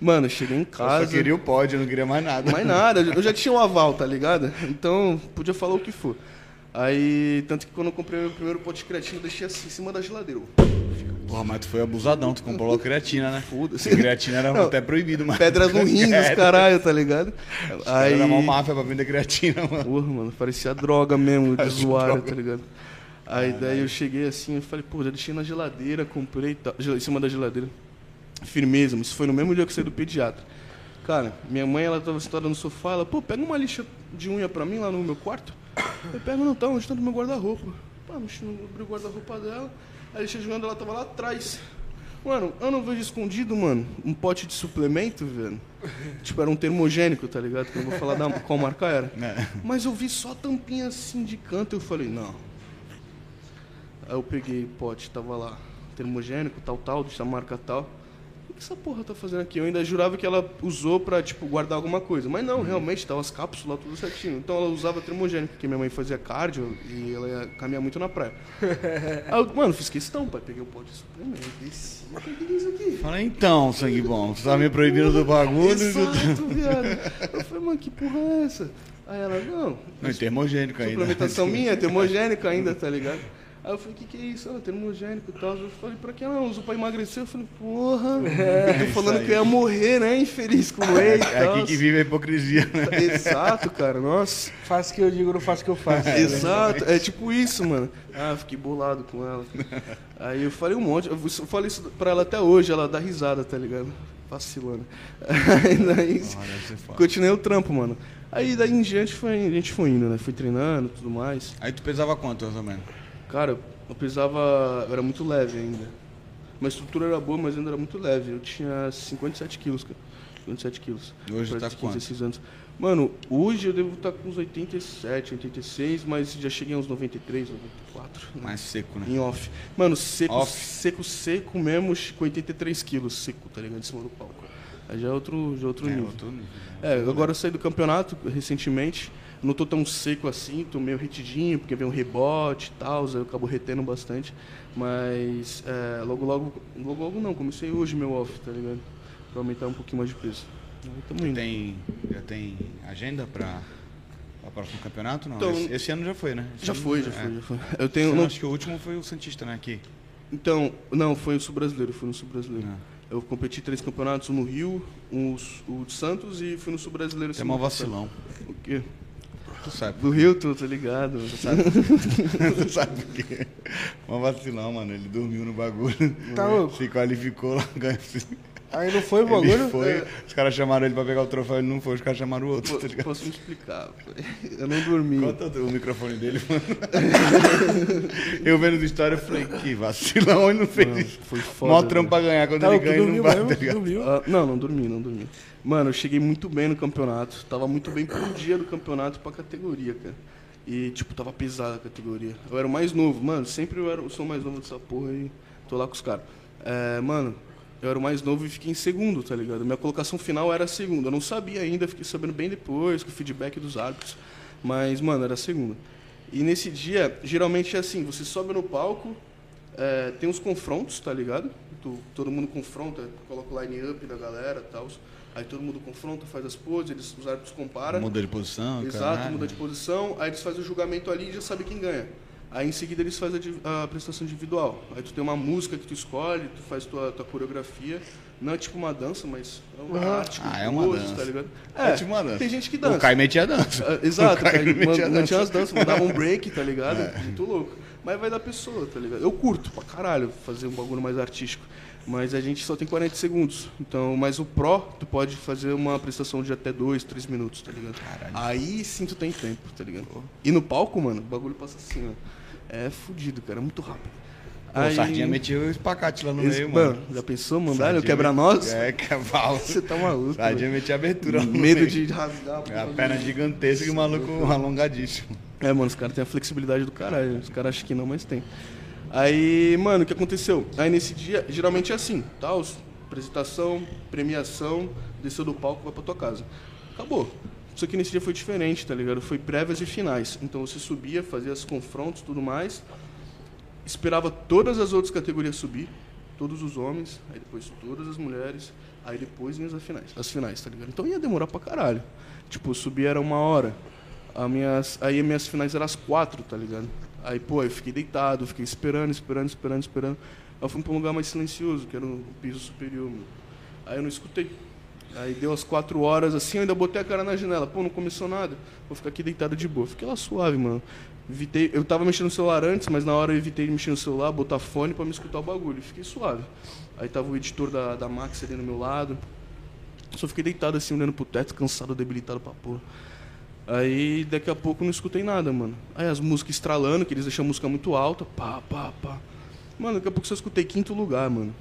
S2: Mano, eu cheguei em
S1: Eu
S2: casa.
S1: só queria o pódio, eu não queria mais nada.
S2: Mais nada, eu já tinha um aval, tá ligado? Então, podia falar o que for. Aí, tanto que quando eu comprei meu primeiro pote de creatina, eu deixei assim, em cima da geladeira.
S1: Porra, mas tu foi abusadão, tu comprou logo creatina, né?
S2: Foda-se.
S1: Creatina era
S2: Não,
S1: até proibido, mano.
S2: Pedras no rim dos
S1: É,
S2: caralho, tá ligado?
S1: Aí... Era uma máfia pra vender creatina, mano.
S2: porra, mano, parecia droga mesmo, de
S1: droga.
S2: tá ligado? Aí daí eu cheguei assim, eu falei, pô, já deixei na geladeira, comprei, e tal, em cima da geladeira. Firmeza, mas isso foi no mesmo dia que eu saí do pediatra. Cara, minha mãe, ela tava sentada no sofá, ela, pô, pega uma lixa de unha pra mim lá no meu quarto. Eu pego, não, tá, onde tá no meu guarda-roupa? Pá, no abri o guarda-roupa dela, a lixa de unha dela tava lá atrás. Mano, eu não vejo escondido, mano, um pote de suplemento, velho. Tipo, era um termogênico, tá ligado? Que eu não vou falar da, qual marca era.
S1: É.
S2: Mas eu vi só a tampinha assim de canto, eu falei, não. Aí eu peguei o pote, tava lá, termogênico, tal, tal, dessa marca tal. O que essa porra tá fazendo aqui? Eu ainda jurava que ela usou pra, tipo, guardar alguma coisa. Mas não, realmente, tava as cápsulas, tudo certinho. Então ela usava termogênico, porque minha mãe fazia cardio e ela ia caminhar muito na praia. Aí eu, mano, fiz questão, pai. Peguei o pote de suplemento, desci. O que é isso aqui?
S1: Fala, então, sangue bom, tu tá me proibindo do bagulho.
S2: Exato, viado. Eu falei, mano, que porra é essa? Aí ela, não,
S1: Não, e termogênico ainda.
S2: suplementação minha, é termogênica ainda, tá ligado? Aí eu falei, o que, que é isso? Ah, termogênico e tal. Eu falei, pra que não? Uso pra emagrecer? Eu falei, porra, eu tô falando que eu ia morrer, né? Infeliz com whey e
S1: É
S2: tal.
S1: aqui que vive a hipocrisia, né?
S2: Exato, cara, nossa.
S3: Faço o que eu digo, não faço o que eu faço.
S2: Exato, é tipo isso, mano. Ah, fiquei bolado com ela. Aí eu falei um monte, eu falei isso pra ela até hoje, ela dá risada, tá ligado? Vacilando. Aí daí,
S1: Ah,
S2: continuei o trampo, mano. Aí daí em diante foi, a gente foi indo, né? Fui treinando e tudo mais.
S1: Aí tu pesava quanto, mais ou menos?
S2: Cara, eu pesava. Eu era muito leve ainda. Minha estrutura era boa, mas ainda era muito leve. Eu tinha 57 quilos, cara. 57 quilos.
S1: Hoje
S2: Pra
S1: tá
S2: 15,
S1: quanto?
S2: 16 anos. Mano, hoje eu devo estar com uns 87, 86, mas já cheguei a uns 93, 94. né?
S1: Mais seco, né?
S2: Em off. Mano, seco,
S1: Off.
S2: seco, seco mesmo, com 83 quilos seco, tá ligado? Em cima do palco. Aí já é outro, já é outro
S1: É,
S2: nível.
S1: outro nível.
S2: É, agora eu saí do campeonato recentemente. Não tô tão seco assim, tô meio retidinho, porque vem um rebote e tal, eu acabo retendo bastante. Mas é, logo, logo, logo, logo não, comecei hoje meu off, tá ligado? Pra aumentar um pouquinho mais de peso. Indo.
S1: Tem, já tem agenda pra, pra próximo campeonato? Não.
S2: Então-
S1: esse, esse ano já foi, né?
S2: Já
S1: ano-
S2: foi, já
S1: é.
S2: foi, já foi. Eu tenho.
S1: ano
S2: não-
S1: acho que o último foi o Santista, né? Aqui.
S2: então, não, foi o Sul Brasileiro, fui no Sul Brasileiro.
S1: Ah.
S2: Eu competi três campeonatos, um no Rio, um, o de Santos e fui no Sul Brasileiro.
S1: Tem uma
S2: semana passada.
S1: vacilão.
S2: O quê?
S1: Tu sabe.
S2: Do Rio, tu, tá ligado?
S1: Tu sabe. tu sabe por quê? Uma vacilão, mano. Ele dormiu no bagulho.
S3: Tá louco?
S1: Se qualificou lá, ganhou.
S3: Aí não foi o bagulho?
S1: Ele foi, é. os caras chamaram ele pra pegar o troféu, ele não foi, os caras chamaram o outro, tá
S2: Posso me explicar? Eu não dormi.
S1: Conta o microfone dele, mano. eu vendo a história, eu falei, que vacilão, ele não fez mano, isso. Foi foda. Mó trampo pra ganhar, quando tá, ele ganha, não vai, tá
S2: Uh, não, não dormi, não dormi. Mano, eu cheguei muito bem no campeonato, tava muito bem pro dia do campeonato pra categoria, cara. E, tipo, tava pesada a categoria. Eu era o mais novo, mano, sempre eu, era, eu sou mais novo dessa porra e tô lá com os caras. É, mano, eu era o mais novo e fiquei em segundo, tá ligado? Minha colocação final era segunda. Eu não sabia ainda, fiquei sabendo bem depois, com o feedback dos árbitros. Mas, mano, era segunda. E nesse dia, geralmente é assim, você sobe no palco, é, tem uns confrontos, tá ligado? Tu, todo mundo confronta, coloca o line-up da galera e tal. Aí todo mundo confronta, faz as poses, eles, os árbitros comparam.
S1: Muda de posição,
S2: Exato, caralho. muda de posição. Aí eles fazem o julgamento ali e já sabe quem ganha. Aí em seguida eles fazem a, a, prestação individual. Aí tu tem uma música que tu escolhe, tu faz tua, tua coreografia. Não é tipo uma dança, mas é uma uhum. arte.
S1: Ah, é uma dança. Tá
S2: ligado?
S1: É, é, tipo uma dança.
S2: Tem gente que dança.
S1: O Kai metia dança.
S2: Uh, exato, o Kai, metia, metia as danças, mandava um break, tá ligado? É. Muito louco. Mas vai da pessoa, tá ligado? Eu curto pra caralho fazer um bagulho mais artístico. Mas a gente só tem 40 segundos. Então, mas o Pro, tu pode fazer uma prestação de até 2, 3 minutos, tá ligado? Caralho. Aí sim tu tem tempo, tá ligado? E no palco, mano, o bagulho passa assim, ó. É fudido, cara, é muito rápido.
S1: Pô, Aí... Sardinha metia o espacate lá no Esse, meio, mano.
S2: Já pensou, mandar o quebra-nós?
S1: É, cavalo.
S2: Você tá maluco.
S1: Sardinha metia abertura
S2: lá no Medo meio. de rasgar.
S1: É a perna gigantesca e o maluco alongadíssimo.
S2: É, mano, os caras têm a flexibilidade do caralho. Os caras acham que não, mas tem. Aí, mano, o que aconteceu? Aí nesse dia, geralmente é assim, tá? apresentação, premiação, desceu do palco, vai pra tua casa. Acabou. Só que nesse dia foi diferente, tá ligado? Foi prévias e finais. Então você subia, fazia os confrontos tudo mais, esperava todas as outras categorias subir, todos os homens, aí depois todas as mulheres, aí depois vinha as finais, as finais, tá ligado? Então ia demorar pra caralho. Tipo, subir era uma hora, a minhas, aí as minhas finais eram as quatro, tá ligado? Aí, pô, eu fiquei deitado, fiquei esperando, esperando, esperando, esperando. Aí eu fui pra um lugar mais silencioso, que era o piso superior. Aí eu não escutei. Aí deu as quatro horas assim, eu ainda botei a cara na janela. Pô, não começou nada. Vou ficar aqui deitado de boa. Fiquei lá suave, mano. Evitei, eu tava mexendo no celular antes, mas na hora eu evitei de mexer no celular, botar fone para me escutar o bagulho. Fiquei suave. Aí tava o editor da, da Max ali no meu lado. Só fiquei deitado assim, olhando pro teto, cansado, debilitado pra porra. Aí daqui a pouco não escutei nada, mano. Aí as músicas estralando, que eles deixam a música muito alta, pá, pá, pá. Mano, daqui a pouco só escutei quinto lugar, mano.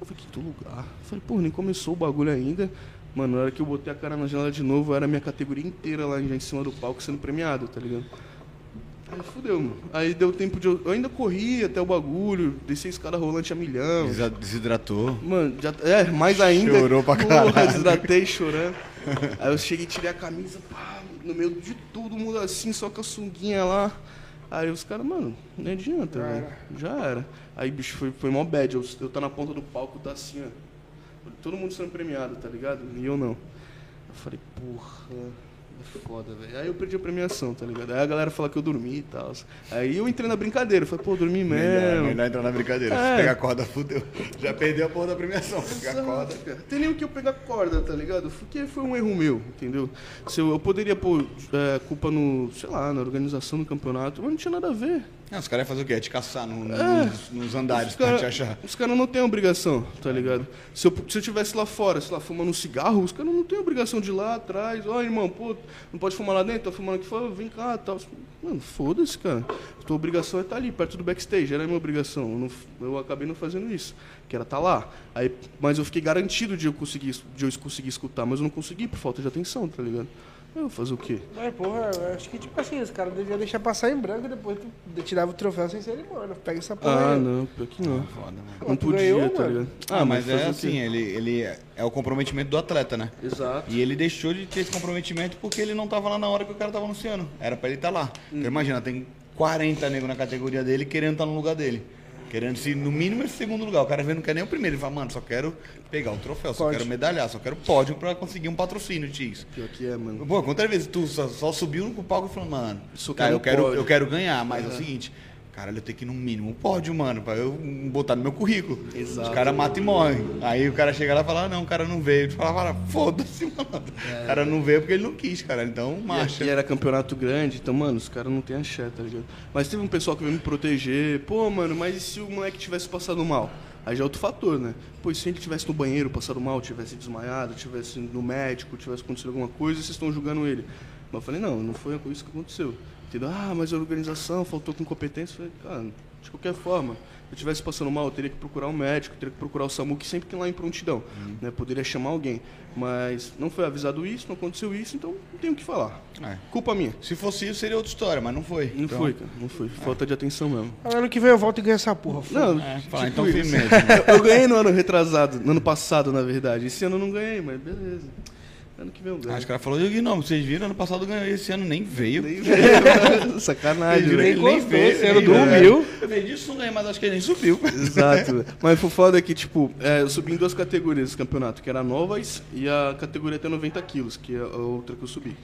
S2: Eu falei, quinto lugar? Eu falei, pô, nem começou o bagulho ainda. Mano, na hora que eu botei a cara na janela de novo, era a minha categoria inteira lá já em cima do palco sendo premiado, tá ligado? Aí fudeu, mano. Aí deu tempo de. Eu, eu ainda corri até o bagulho, desci a escada rolante a milhão.
S1: Desidratou.
S2: Mano, já, é, mais ainda.
S1: Chorou pra caralho. Porra,
S2: desidratei chorando. Aí eu cheguei, tirei a camisa, pá, no meio de todo mundo assim, só com a sunguinha lá. Aí os caras, mano, não adianta, velho. Já era. Aí, bicho, foi, foi mó bad. Eu, eu tá na ponta do palco, tá assim, ó. Todo mundo sendo premiado, tá ligado? E eu não. Eu falei, porra. É foda, velho. Aí eu perdi a premiação, tá ligado? Aí a galera fala que eu dormi e tal. Aí eu entrei na brincadeira. Falei, pô, dormi mesmo. Melhor,
S1: melhor entrar na brincadeira. É. Se pegar corda, fudeu. Já perdeu a porra da premiação. Pegar a corda. Cara.
S2: Tem nem o que eu pegar corda, tá ligado? Porque foi um erro meu, entendeu? Se eu, eu poderia pôr é, culpa no, sei lá, na organização do campeonato, mas não tinha nada a ver.
S1: Não, os caras iam fazer o quê? É te caçar no, é, nos, nos, andares cara, pra te achar.
S2: Os caras não têm obrigação, tá ligado? Se eu, se eu tivesse lá fora, sei lá, fumando um cigarro, os caras não têm obrigação de ir lá atrás. Ó, oh, irmão, pô, não pode fumar lá dentro? Tá fumando aqui fora? Vem cá tal. Mano, foda-se, cara. A tua obrigação é estar tá ali, perto do backstage. Era a minha obrigação. Eu, não, eu acabei não fazendo isso, que era estar tá lá. Aí, mas eu fiquei garantido de eu, conseguir, de eu conseguir escutar, mas eu não consegui por falta de atenção, tá ligado? Eu vou fazer o quê?
S3: Mas, porra, eu acho que, tipo assim, os caras deviam deixar passar em branco e depois tu tirava o troféu sem cerimônia. Pega essa porra
S2: Ah,
S3: aí.
S2: não, pior que não. Foda, mano. Não podia, ganhou, tá ligado?
S1: Ah, mas, mas é assim, ele, ele é o comprometimento do atleta, né?
S2: Exato.
S1: E ele deixou de ter esse comprometimento porque ele não tava lá na hora que o cara tava anunciando. Era pra ele estar tá lá. Hum. Então imagina, tem 40 negros na categoria dele querendo estar tá no lugar dele. Querendo se no mínimo esse segundo lugar. O cara vê não quer nem o primeiro. Ele fala, mano, só quero pegar o troféu, só quero medalhar, só quero pódio pra conseguir um patrocínio disso.
S2: Pior que é, mano.
S1: Pô, quantas vezes tu só, só subiu no palco e falou, mano, tá, eu, quero, eu quero ganhar, mas uhum. é o seguinte, Caralho, eu tenho que ir no mínimo um pódio, mano, pra eu botar no meu currículo. Exato. Os caras matam e morrem. Aí o cara chega lá e fala, ah, não, o cara não veio. Ele fala, foda-se, mano. É. O cara não veio porque ele não quis, cara. Então, marcha.
S2: E, era campeonato grande, então, mano, os caras não têm axé, tá ligado? Mas teve um pessoal que veio me proteger. Pô, mano, mas e se o moleque tivesse passado mal? Aí já é outro fator, né? Pois se ele tivesse no banheiro, passado mal, tivesse desmaiado, tivesse no médico, tivesse acontecido alguma coisa, vocês estão julgando ele. Mas eu falei, não, não foi isso que aconteceu. Entendeu? Ah, mas a organização faltou com competência. Falei, cara, de qualquer forma, eu estivesse passando mal, eu teria que procurar um médico, teria que procurar o SAMU, que sempre tem lá em prontidão. Uhum. Né? Poderia chamar alguém. Mas não foi avisado isso, não aconteceu isso, então não tenho o que falar. É. Culpa minha.
S1: Se fosse isso, seria outra história, mas não foi.
S2: Não então... foi, cara. Não foi. É. Falta de atenção mesmo.
S3: Ano que vem eu volto e ganho essa porra.
S2: Não, é, tipo então firmeza. eu ganhei no ano retrasado, no ano passado, na verdade. Esse ano eu não ganhei, mas beleza. Ano que vem eu ganho.
S1: Acho que ela falou, não, vocês viram, ano passado ganhou, esse ano nem veio. Nem
S2: veio. Sacanagem.
S3: Ele nem, nem veio, esse ano dormiu.
S1: Eu falei, disso não ganhei, mas acho que ele nem subiu.
S2: Exato. mas foi foda é que, tipo, é, eu subi em duas categorias do campeonato, que era novas e a categoria até 90 quilos, que é a outra que eu subi.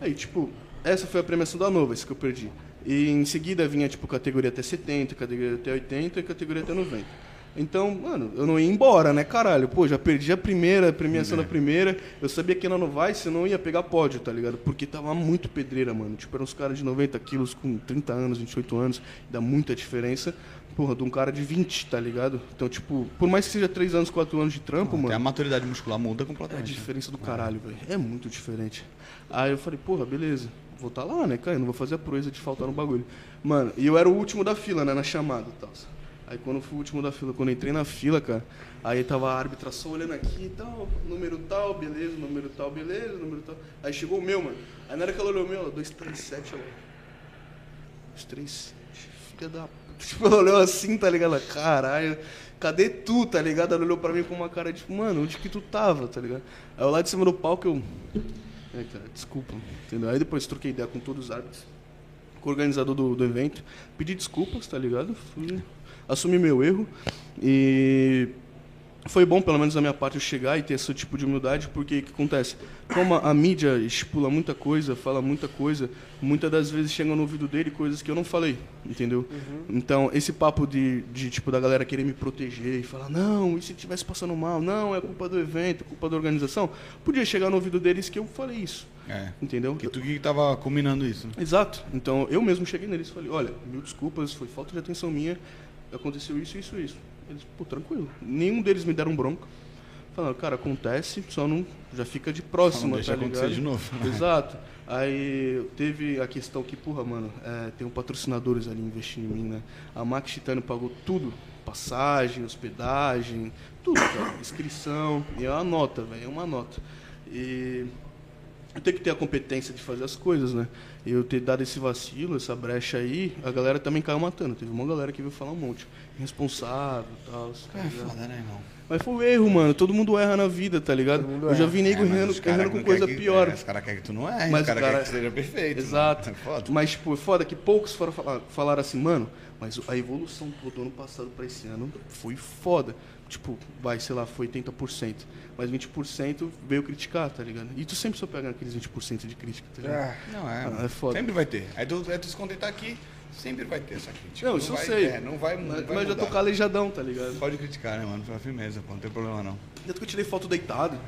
S2: Aí, tipo, essa foi a premiação da novas que eu perdi. E em seguida vinha, tipo, categoria até 70, categoria até 80 e categoria até 90. Então, mano, eu não ia embora, né, caralho? Pô, já perdi a primeira, a premiação é. da primeira. Eu sabia que na Novice você não ia pegar pódio, tá ligado? Porque tava muito pedreira, mano. Tipo, eram uns caras de 90 quilos com 30 anos, 28 anos. Dá muita diferença. Porra, de um cara de 20, tá ligado? Então, tipo, por mais que seja 3 anos, 4 anos de trampo, mano.
S1: a maturidade muscular muda completamente.
S2: É a diferença do caralho, velho. É muito diferente. Aí eu falei, porra, beleza. Vou estar tá lá, né, cara? Eu não vou fazer a proeza de faltar no bagulho. Mano, e eu era o último da fila, né, na chamada e tal. Aí quando fui o último da fila, quando entrei na fila, cara, aí tava a árbitra só olhando aqui e tal, número tal, beleza, número tal, beleza, número tal. Aí chegou o meu, mano. Aí na hora que ela olhou o meu, ela, 237, ela. 237, filha da Tipo, ela olhou assim, tá ligado? Caralho, cadê tu, tá ligado? Ela olhou pra mim com uma cara tipo, mano, onde que tu tava, tá ligado? Aí eu lá de cima do palco eu. É, cara, desculpa, entendeu? Aí depois troquei ideia com todos os árbitros, com o organizador do, do evento, pedi desculpas, tá ligado? Fui assumi meu erro e foi bom, pelo menos da minha parte, eu chegar e ter esse tipo de humildade, porque o que acontece? Como a, mídia estipula muita coisa, fala muita coisa, muitas das vezes chegam no ouvido dele coisas que eu não falei, entendeu? Uhum. Então, esse papo de, de, tipo, da galera querer me proteger e falar, não, e se estivesse passando mal? Não, é culpa do evento, é culpa da organização. Podia chegar no ouvido deles que eu falei isso. É. Entendeu?
S1: Que tu que estava combinando isso. Né?
S2: Exato. Então, eu mesmo cheguei neles e falei, olha, mil desculpas, foi falta de atenção minha, aconteceu isso, isso, isso. Eles, pô, tranquilo. Nenhum deles me deram bronca. Falaram, cara, acontece, só não. Já fica de próxima,
S1: tá
S2: ligado?
S1: de novo.
S2: Exato. Aí teve a questão que, porra, mano, é, tem um patrocinadores ali investindo em mim, né? A Max Titânio pagou tudo. Passagem, hospedagem, tudo, cara. Inscrição. E é uma nota, velho. É uma nota. E eu tenho que ter a competência de fazer as coisas, né? Eu ter dado esse vacilo, essa brecha aí, a galera também caiu matando. Teve uma galera que veio falar um monte. Responsável e tal.
S1: É foda, né, irmão?
S2: Mas foi o erro, mano. Todo mundo erra na vida, tá ligado? Eu já vi nego é, errando, errando com coisa
S1: que,
S2: pior.
S1: É, os caras querem que tu não erre, mas os caras cara... querem que seja perfeito.
S2: Exato. É foda. Mas, tipo, é foda que poucos foram falar, falaram assim, mano, mas a evolução do ano passado pra esse ano foi foda. Tipo, vai, sei lá, foi 80% mas 20% veio criticar, tá ligado? E tu sempre só pega aqueles 20% de crítica, tá ligado?
S1: Ah, não, é. Ah, é foda. Sempre vai ter. Aí tu, aí tu se contentar aqui, sempre vai ter essa crítica.
S2: Não, isso
S1: não
S2: eu
S1: vai,
S2: sei.
S1: É, não vai, não
S2: mas,
S1: vai
S2: mas já tô calejadão, tá ligado?
S1: Pode criticar, né, mano? Foi firmeza, pô, não tem problema não.
S2: Tanto que eu tirei foto deitado.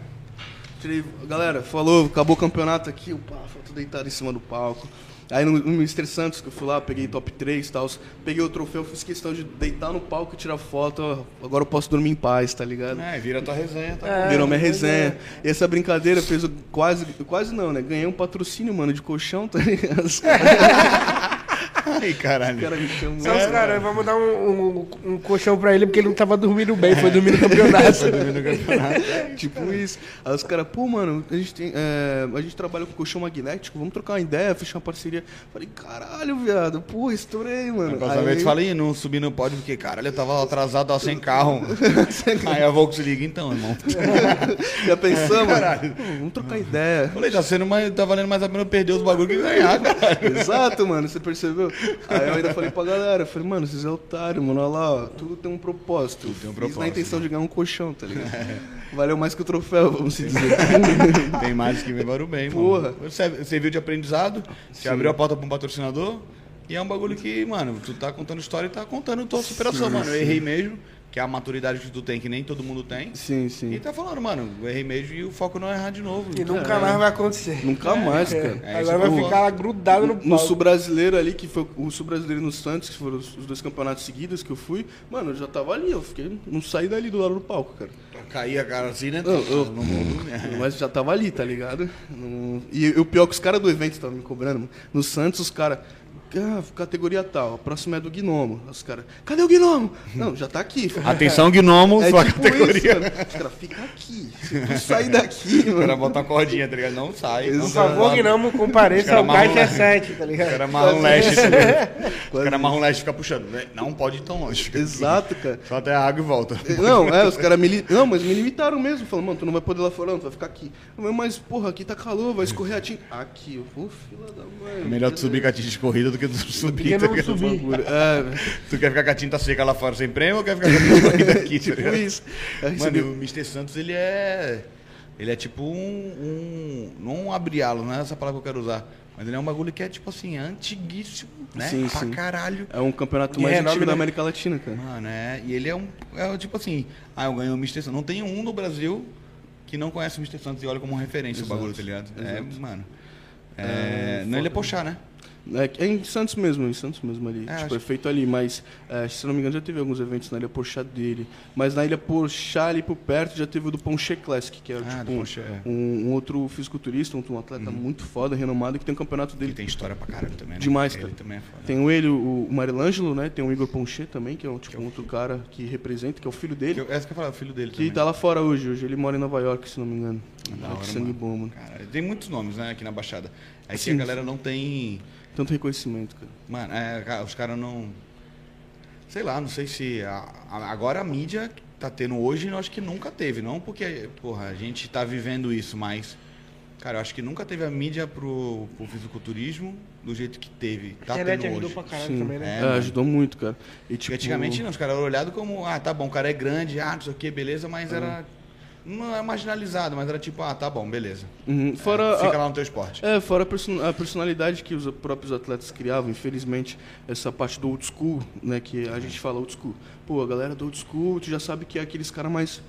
S2: Tirei, galera, falou, acabou o campeonato aqui, pá, foto deitado em cima do palco. Aí no, no Mr. Santos, que eu fui lá, peguei top 3 e tal, peguei o troféu, fiz questão de deitar no palco e tirar foto. Agora eu posso dormir em paz, tá ligado?
S1: É, vira tua resenha, tá?
S2: É, Virou minha resenha. É. E essa brincadeira fez quase, quase não, né? Ganhei um patrocínio, mano, de colchão, tá ligado?
S1: Ai, caralho.
S3: Cara, me chamou. Só os caras, vamos dar um, um, um, colchão pra ele porque ele não tava dormindo bem, foi dormir no campeonato. foi dormir no campeonato.
S2: tipo isso. Aí os caras, pô, mano, a gente, tem, é, a gente trabalha com colchão magnético, vamos trocar uma ideia, fechar uma parceria. Falei, caralho, viado, pô, estourei, mano.
S1: Aí eu falei, não subi no pódio porque, caralho, eu tava atrasado ó, sem carro. Aí a Volkswagen, então, irmão.
S2: Já pensamos? Caralho. vamos trocar ideia.
S1: Falei, tá, sendo mais, tá valendo mais a pena perder os bagulhos que ganhar,
S2: caralho. Exato, mano, você percebeu? Aí eu ainda falei pra galera, eu falei, mano, vocês é otário, mano, olha lá, ó, tudo tem um propósito. Tudo tem um propósito. Fiz na intenção de ganhar um colchão, tá ligado? Valeu mais que o troféu, vamos dizer.
S1: tem mais que levaram bem,
S2: Porra.
S1: mano. Você serviu de aprendizado, você abriu a porta pra um patrocinador, e é um bagulho que, mano, tu tá contando história e tá contando tua superação, sim, mano. Eu errei mesmo, que é a maturidade que tu tem, que nem todo mundo tem.
S2: Sim, sim.
S1: E tá falando, mano, eu errei mesmo e o foco não é errar de novo.
S3: E nunca é. mais vai acontecer.
S2: Nunca é, mais, cara.
S3: É, Agora vai ficar lá grudado no palco.
S2: No sul brasileiro ali, que foi o sul brasileiro no Santos, que foram os dois campeonatos seguidos que eu fui, mano, eu já tava ali, eu fiquei, não saí dali do lado do palco, cara.
S1: Caía a cara assim, né?
S2: Eu, no mundo, né? Mas já tava ali, tá ligado? E, e o pior é que os caras do evento estavam me cobrando, mano. No Santos, os caras ah, categoria tal, a próxima é do Gnomo. Os caras, cadê o Gnomo? Não, já tá aqui.
S1: Atenção, Gnomo, é sua tipo categoria.
S2: Isso, Os caras, fica aqui. Se tu sair daqui, mano. O
S1: cara bota uma cordinha, tá ligado? Não sai.
S3: Por favor, Gnomo, compareça ao Caixa 7, tá ligado?
S1: O cara marrom leste. O cara marrom leste fica puxando. Não pode ir tão longe.
S2: Exato, cara.
S1: Só até a água e volta.
S2: Não, é, os caras me. Não, mas me limitaram mesmo. Falaram, mano, tu não vai poder lá fora, não, tu vai ficar aqui. Mas, porra, aqui tá calor, vai escorrer a tinta. Aqui, eu vou, fila da mãe.
S1: Melhor tu subir com a tinta de corrida do que tu subir
S3: não subir.
S1: É, tu quer ficar com a tinta seca lá fora sem prêmio ou quer ficar com a tinta aqui?
S2: tipo tá isso.
S1: Mano, o Mr. Santos, ele é... Ele é tipo um... um não um abriá-lo, não é essa palavra que eu quero usar. Mas ele é um bagulho que é, tipo assim, antiguíssimo, né?
S2: Sim,
S1: pra
S2: sim.
S1: caralho.
S2: É um campeonato mais antigo da né? América Latina, cara.
S1: Mano, é. E ele é um. É tipo assim, ah, eu ganhei o Mr. Santos. Não tem um no Brasil que não conhece o Mr. Santos e olha como referência Exato. o bagulho, tá ligado? É, Exato. É, mano. É, é, não ele é puxar, né?
S2: É, é, em Santos mesmo, em Santos mesmo ali. É, tipo, é feito ali, mas é, se não me engano já teve alguns eventos na Ilha Porchat dele. Mas na Ilha Porchat ali por perto já teve o do Ponche Classic, que é ah, tipo, um, é. um, um, outro fisiculturista, um, um atleta uhum. muito foda, renomado, que tem um campeonato dele. E
S1: tem história pra caralho também, né?
S2: Demais, cara. também é foda. Tem o ele, o, o Marilângelo, né? Tem o Igor Ponche também, que é um, tipo, que é outro cara que representa, que é o filho dele.
S1: Que eu, essa que eu falar, o filho dele
S2: Que
S1: também.
S2: tá lá fora hoje, hoje ele mora em Nova York, se não me engano.
S1: Da hora, sangue mano. bom, mano. Caralho, tem muitos nomes, né, aqui na Baixada. Aí sim, a galera não tem
S2: tanto reconhecimento, cara.
S1: Mano, é, os caras não. Sei lá, não sei se. A, a, agora a mídia tá tendo hoje, eu acho que nunca teve. Não porque, porra, a gente tá vivendo isso, mas. Cara, eu acho que nunca teve a mídia pro, pro fisiculturismo do jeito que teve. Tá a internet
S3: ajudou
S1: hoje.
S3: pra caralho Sim. também, né?
S2: É, é ajudou muito, cara.
S1: E, tipo... antigamente não, os caras eram olhados como, ah, tá bom, o cara é grande, ah, não sei o que, beleza, mas uhum. era não é marginalizado, mas era tipo, ah, tá bom, beleza.
S2: Uhum. Fora
S1: é, fica a, lá no teu esporte.
S2: É, fora a personalidade que os próprios atletas criavam, infelizmente, essa parte do old school, né, que a gente fala old school. Pô, a galera do old school, tu já sabe que é aqueles caras mais...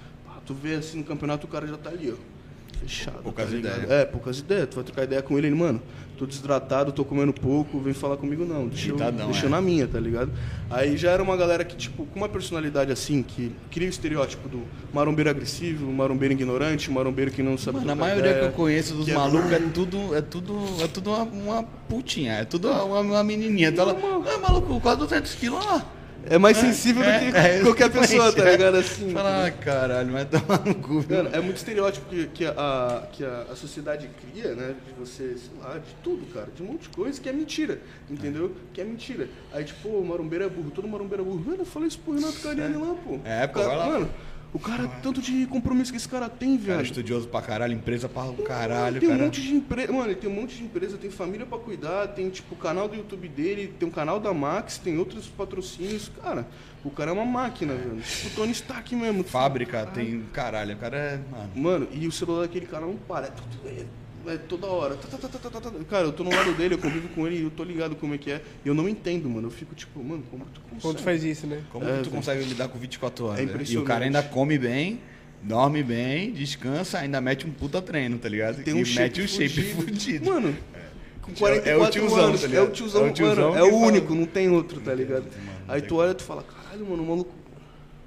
S2: tu vê assim no campeonato, o cara já tá ali, ó fechado.
S1: Poucas tá ideias.
S2: É, poucas ideias. Tu vai trocar ideia com ele, mano, tô desidratado, tô comendo pouco, vem falar comigo não. Deixa, eu, deixa eu é. na minha, tá ligado? Aí já era uma galera que, tipo, com uma personalidade assim, que cria o estereótipo do marombeiro agressivo, marombeiro ignorante, marombeiro que não sabe
S1: Mano, a maioria ideia, que eu conheço dos é malucos é, tudo, é tudo, é tudo uma, uma putinha, é tudo uma, uma menininha. Lá, é maluco, quase 200 quilos, lá.
S2: É mais sensível é, do que é, qualquer pessoa, tá ligado? Assim.
S1: Fala, ah, caralho, vai tomar no cu.
S2: Mano, é muito estereótipo que, que, a, que a, a, sociedade cria, né? De você, sei lá, de tudo, cara. De um monte de coisa que é mentira, entendeu? É. Que é mentira. Aí, tipo, o marombeiro é burro, todo marombeiro é burro. Mano, eu falei isso pro Renato Cariani lá, pô.
S1: É, pô, cara,
S2: Mano, o cara, tanto de compromisso que esse cara tem, velho. Cara,
S1: estudioso pra caralho, empresa pra caralho,
S2: Tem
S1: um
S2: monte de empresa, mano, ele tem um monte de empresa, tem família pra cuidar, tem, tipo, o canal do YouTube dele, tem um canal da Max, tem outros patrocínios, cara. O cara é uma máquina, velho. Tipo, o Tony Stark mesmo.
S1: Fábrica, tem, caralho, o cara é,
S2: mano. Mano, e o celular daquele cara não para, é, é toda hora. Tá, tá, tá, cara, eu tô no lado dele, eu convivo com ele, eu tô ligado como é que é. E eu não entendo, mano. Eu fico tipo, mano, como tu consegue?
S3: Como tu faz isso, né?
S1: Como é, tu consegue lidar com 24 horas? É impressionante. E o cara ainda come bem, dorme bem, descansa, ainda mete um puta treino, tá ligado?
S2: Tem um
S1: e mete um shape
S2: fudido. Mano, com 44 é o tiozão, anos, tá é o tiozão, é o tiozão mano, é o único, não tem outro, tá ligado? Aí tu olha e tu fala, caralho, mano, o maluco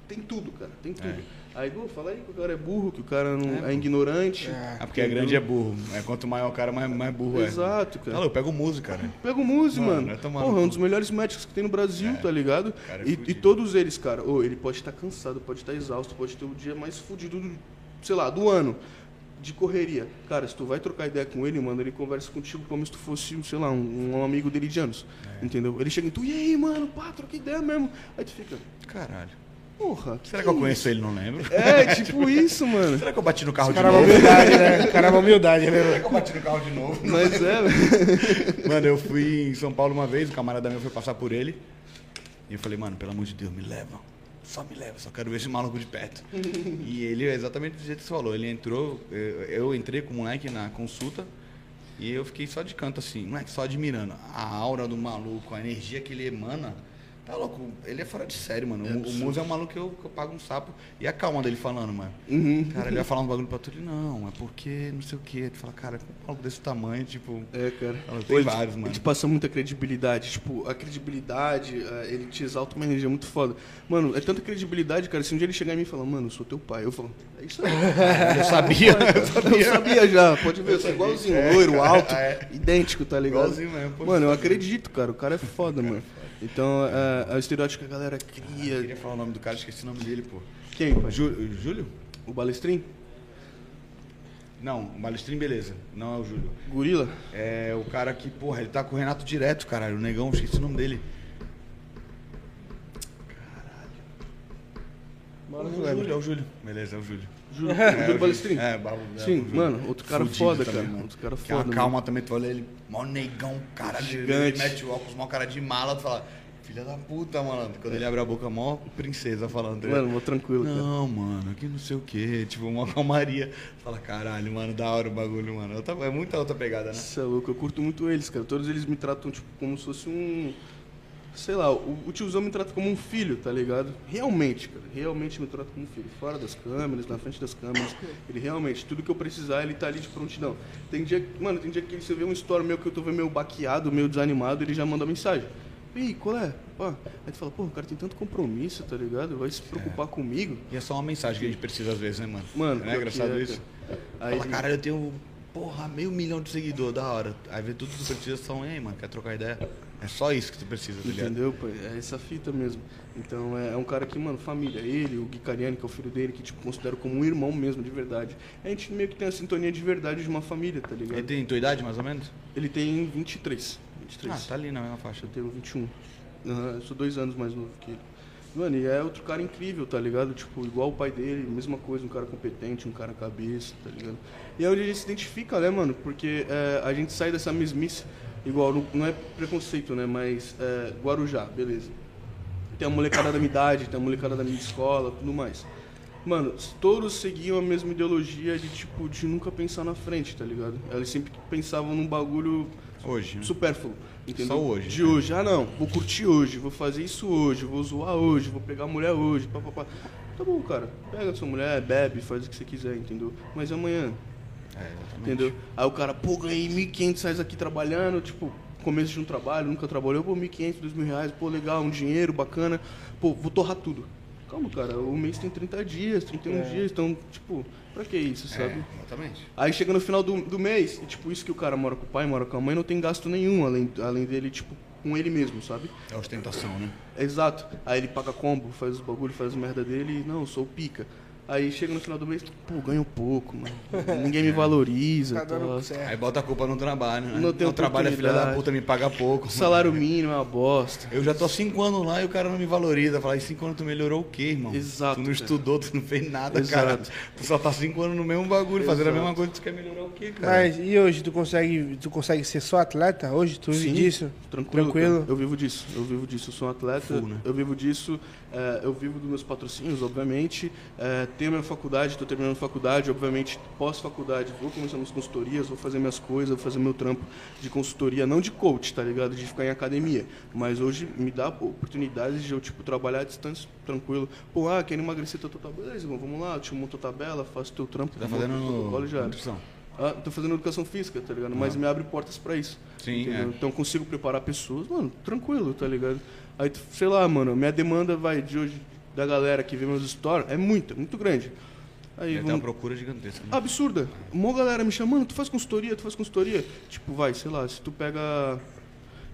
S2: tem tudo, cara, tem tudo. É. Aí, pô, fala aí que o cara é burro, que o cara não é, é ignorante.
S1: É, ah, porque é grande é burro. É, quanto maior o cara, mais, mais burro
S2: Exato, é. Exato, cara.
S1: Fala, eu pego o Muzi, cara.
S2: Pego o Muzi, mano. mano. Porra, é um dos melhores médicos que tem no Brasil, é. tá ligado? É e, e, todos eles, cara, oh, ele pode estar cansado, pode estar exausto, pode ter o dia mais fudido, do, sei lá, do ano. De correria. Cara, se tu vai trocar ideia com ele, mano, ele conversa contigo como se tu fosse, sei lá, um, um amigo dele de anos. Entendeu? Ele chega em tu, e aí, mano, pá, troca ideia mesmo. Aí tu fica.
S1: Caralho.
S2: Porra.
S1: Será que, eu conheço ele não lembro?
S2: É, tipo isso, mano.
S1: Será que eu bati no carro
S3: Caramba,
S1: de
S3: novo? Humildade, né? Caramba, humildade, né?
S1: Será que eu bati no carro de novo?
S2: Mas é,
S1: Mano, eu fui em São Paulo uma vez, o camarada meu foi passar por ele. E eu falei, mano, pelo amor de Deus, me leva. Só me leva, só quero ver esse maluco de perto. e ele, é exatamente do jeito que você falou, ele entrou, eu entrei com o moleque na consulta. E eu fiquei só de canto assim, moleque, só admirando a aura do maluco, a energia que ele emana Tá louco, ele é fora de série, mano. É o, o Muso é um maluco que eu, que eu pago um sapo. E a calma dele falando, mano. Uhum. Cara, ele vai falar um bagulho pra tu, ele, não, é porque não sei o quê. Tu fala, cara, um maluco desse tamanho, tipo.
S2: É, cara. Fala, tem Hoje, vários, mano. Ele te passa muita credibilidade. Tipo, a credibilidade, é, ele te exalta uma energia muito foda. Mano, é tanta credibilidade, cara. Se um dia ele chegar em mim e falar, mano, eu sou teu pai, eu falo, é isso aí.
S1: eu sabia, eu sabia.
S2: Eu sabia já, pode ver, eu sou igualzinho, é, loiro, alto, é, idêntico, tá ligado? Igualzinho mesmo. Mano, eu acredito, cara. O cara é foda, mano. Então, é, é o estereótipo que a galera cria.
S1: Eu queria falar o nome do cara, esqueci o nome dele, pô.
S2: Quem? Pai?
S1: Júlio?
S2: O Balestrin?
S1: Não, o Balestrin, beleza. Não é o Júlio.
S2: Gorila?
S1: É o cara que, porra, ele tá com o Renato direto, caralho. O negão, esqueci o nome dele. Caralho. É o Júlio, é o Júlio. Beleza, é o Júlio.
S2: É, Júlio
S1: Balestrin? É,
S2: é, Sim, mano, outro cara foda, também, cara. Mano. Outro cara foda.
S1: Que calma também, tu olha ele, mó negão, cara gigante. Ele mete o óculos, mó cara de mala, tu fala, filha da puta, mano. Quando ele abre a boca, mó princesa falando.
S2: Mano, mó tranquilo,
S1: cara. Não, mano, aqui não sei o que, tipo, uma calmaria. Fala, caralho, mano, da hora o bagulho, mano. É muita outra pegada, né?
S2: Isso é louco, eu curto muito eles, cara. Todos eles me tratam, tipo, como se fosse um sei lá, o, o, tiozão me trata como um filho, tá ligado? Realmente, cara, realmente me trata como um filho. Fora das câmeras, na frente das câmeras, ele realmente, tudo que eu precisar, ele tá ali de prontidão. Tem dia, mano, tem dia que você vê um story meu que eu tô vendo meio baqueado, meio desanimado, ele já manda mensagem. Ih, qual é? Pô. Aí tu fala, pô, o cara tem tanto compromisso, tá ligado? Vai se preocupar é. comigo.
S1: E é só uma mensagem que a gente precisa às vezes, né, mano?
S2: Mano,
S1: é engraçado é, isso. Aí Fala, cara, eu tenho, porra, meio milhão de seguidores, da hora. Aí vê tudo que tu precisa são, ei, mano, quer trocar ideia? É só isso que tu precisa, tá
S2: Entendeu, pai? É essa fita mesmo. Então é, é, um cara que, mano, família. Ele, o Gui Cariani, que é o filho dele, que tipo, considero como um irmão mesmo, de verdade. A gente meio que tem a sintonia de verdade de uma família, tá ligado?
S1: Ele tem tua idade, mais ou menos?
S2: Ele tem 23. 23.
S1: Ah, tá ali na mesma faixa.
S2: Eu tenho 21. Uhum, eu sou dois anos mais novo que ele. Mano, e é outro cara incrível, tá ligado? Tipo, igual o pai dele, mesma coisa, um cara competente, um cara cabeça, tá ligado? E é onde a gente se identifica, né, mano? Porque é, a gente sai dessa mesmice igual, não é preconceito, né? Mas é, Guarujá, beleza. Tem a molecada da minha idade, tem a molecada da minha escola, tudo mais. Mano, todos seguiam a mesma ideologia de tipo, de nunca pensar na frente, tá ligado? Eles sempre pensavam num bagulho
S1: hoje, né?
S2: supérfluo. Entendeu?
S1: Só hoje.
S2: De né? hoje. Ah não, vou curtir hoje, vou fazer isso hoje, vou zoar hoje, vou pegar a mulher hoje, papapá. Tá bom, cara. Pega a sua mulher, bebe, faz o que você quiser, entendeu? Mas amanhã,
S1: é,
S2: entendeu? Aí o cara, pô, ganhei 1.500 reais aqui trabalhando, tipo, começo de um trabalho, nunca trabalhou, pô, 1.500, 2.000 reais, pô, legal, um dinheiro bacana, pô, vou torrar tudo. Calma, cara, o mês tem 30 dias, 31 é. dias, então, tipo, pra que isso, é, sabe?
S1: É, exatamente.
S2: Aí chega no final do, do mês, e, tipo, isso que o cara mora com o pai, mora com a mãe, não tem gasto nenhum, além, além dele, tipo, com ele mesmo, sabe?
S1: É ostentação, né?
S2: Exato. Aí ele paga combo, faz os bagulho, faz as merda dele e, não, sou pica. Aí chega no final do mês, pô, ganho pouco, mano. Ninguém me valoriza.
S1: Aí bota a culpa no trabalho, né? Não tem o trabalho, a filha da puta me paga pouco. O
S2: salário mínimo é uma bosta.
S1: Eu já tô cinco anos lá e o cara não me valoriza. Fala, e cinco anos tu melhorou o quê, irmão?
S2: Exato.
S1: Tu não cara. estudou, tu não fez nada, Exato. cara. Tu só tá cinco anos no mesmo bagulho, Exato. fazendo a mesma coisa, tu quer melhorar o quê, cara?
S3: Mas e hoje, tu consegue, tu consegue ser só atleta? Hoje tu vive Sim, disso?
S2: Tranquilo. tranquilo? Eu vivo disso, eu vivo disso. Eu sou um atleta, Full, né? eu vivo disso. É, eu vivo dos meus patrocínios, obviamente. É, tenho minha faculdade, estou terminando faculdade, obviamente, pós-faculdade, vou começar minhas consultorias, vou fazer minhas coisas, vou fazer meu trampo de consultoria, não de coach, tá ligado? De ficar em academia. Mas hoje me dá oportunidades de eu, tipo, trabalhar à distância, tranquilo. Pô, ah, quero emagrecer teu total, beleza, irmão, vamos lá, eu te monto a tabela, faço teu trampo.
S1: Tá fazendo no... já. nutrição?
S2: Ah, tô fazendo educação física, tá ligado? Mas ah. me abre portas para isso.
S1: Sim, é.
S2: Então consigo preparar pessoas, mano, tranquilo, tá ligado? Aí, sei lá, mano, minha demanda vai de hoje da galera que vê meus stories é muita, muito grande.
S1: Aí vamos... uma procura gigantesca. Né?
S2: Absurda. Uma galera me chamando, tu faz consultoria, tu faz consultoria. Tipo, vai, sei lá, se tu pega,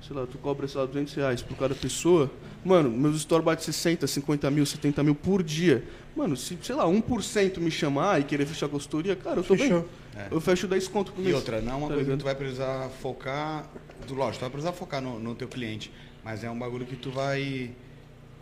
S2: sei lá, tu cobra, sei lá, 200 reais por cada pessoa, mano, meus stories bate 60, 50 mil, 70 mil por dia. Mano, se, sei lá, 1% me chamar e querer fechar a consultoria, cara, eu tô Fechou. bem. É. Eu fecho 10 conto por mês.
S1: E outra, não é uma tá coisa que tu vai precisar focar, lógico, tu vai precisar focar no, no teu cliente, mas é um bagulho que tu vai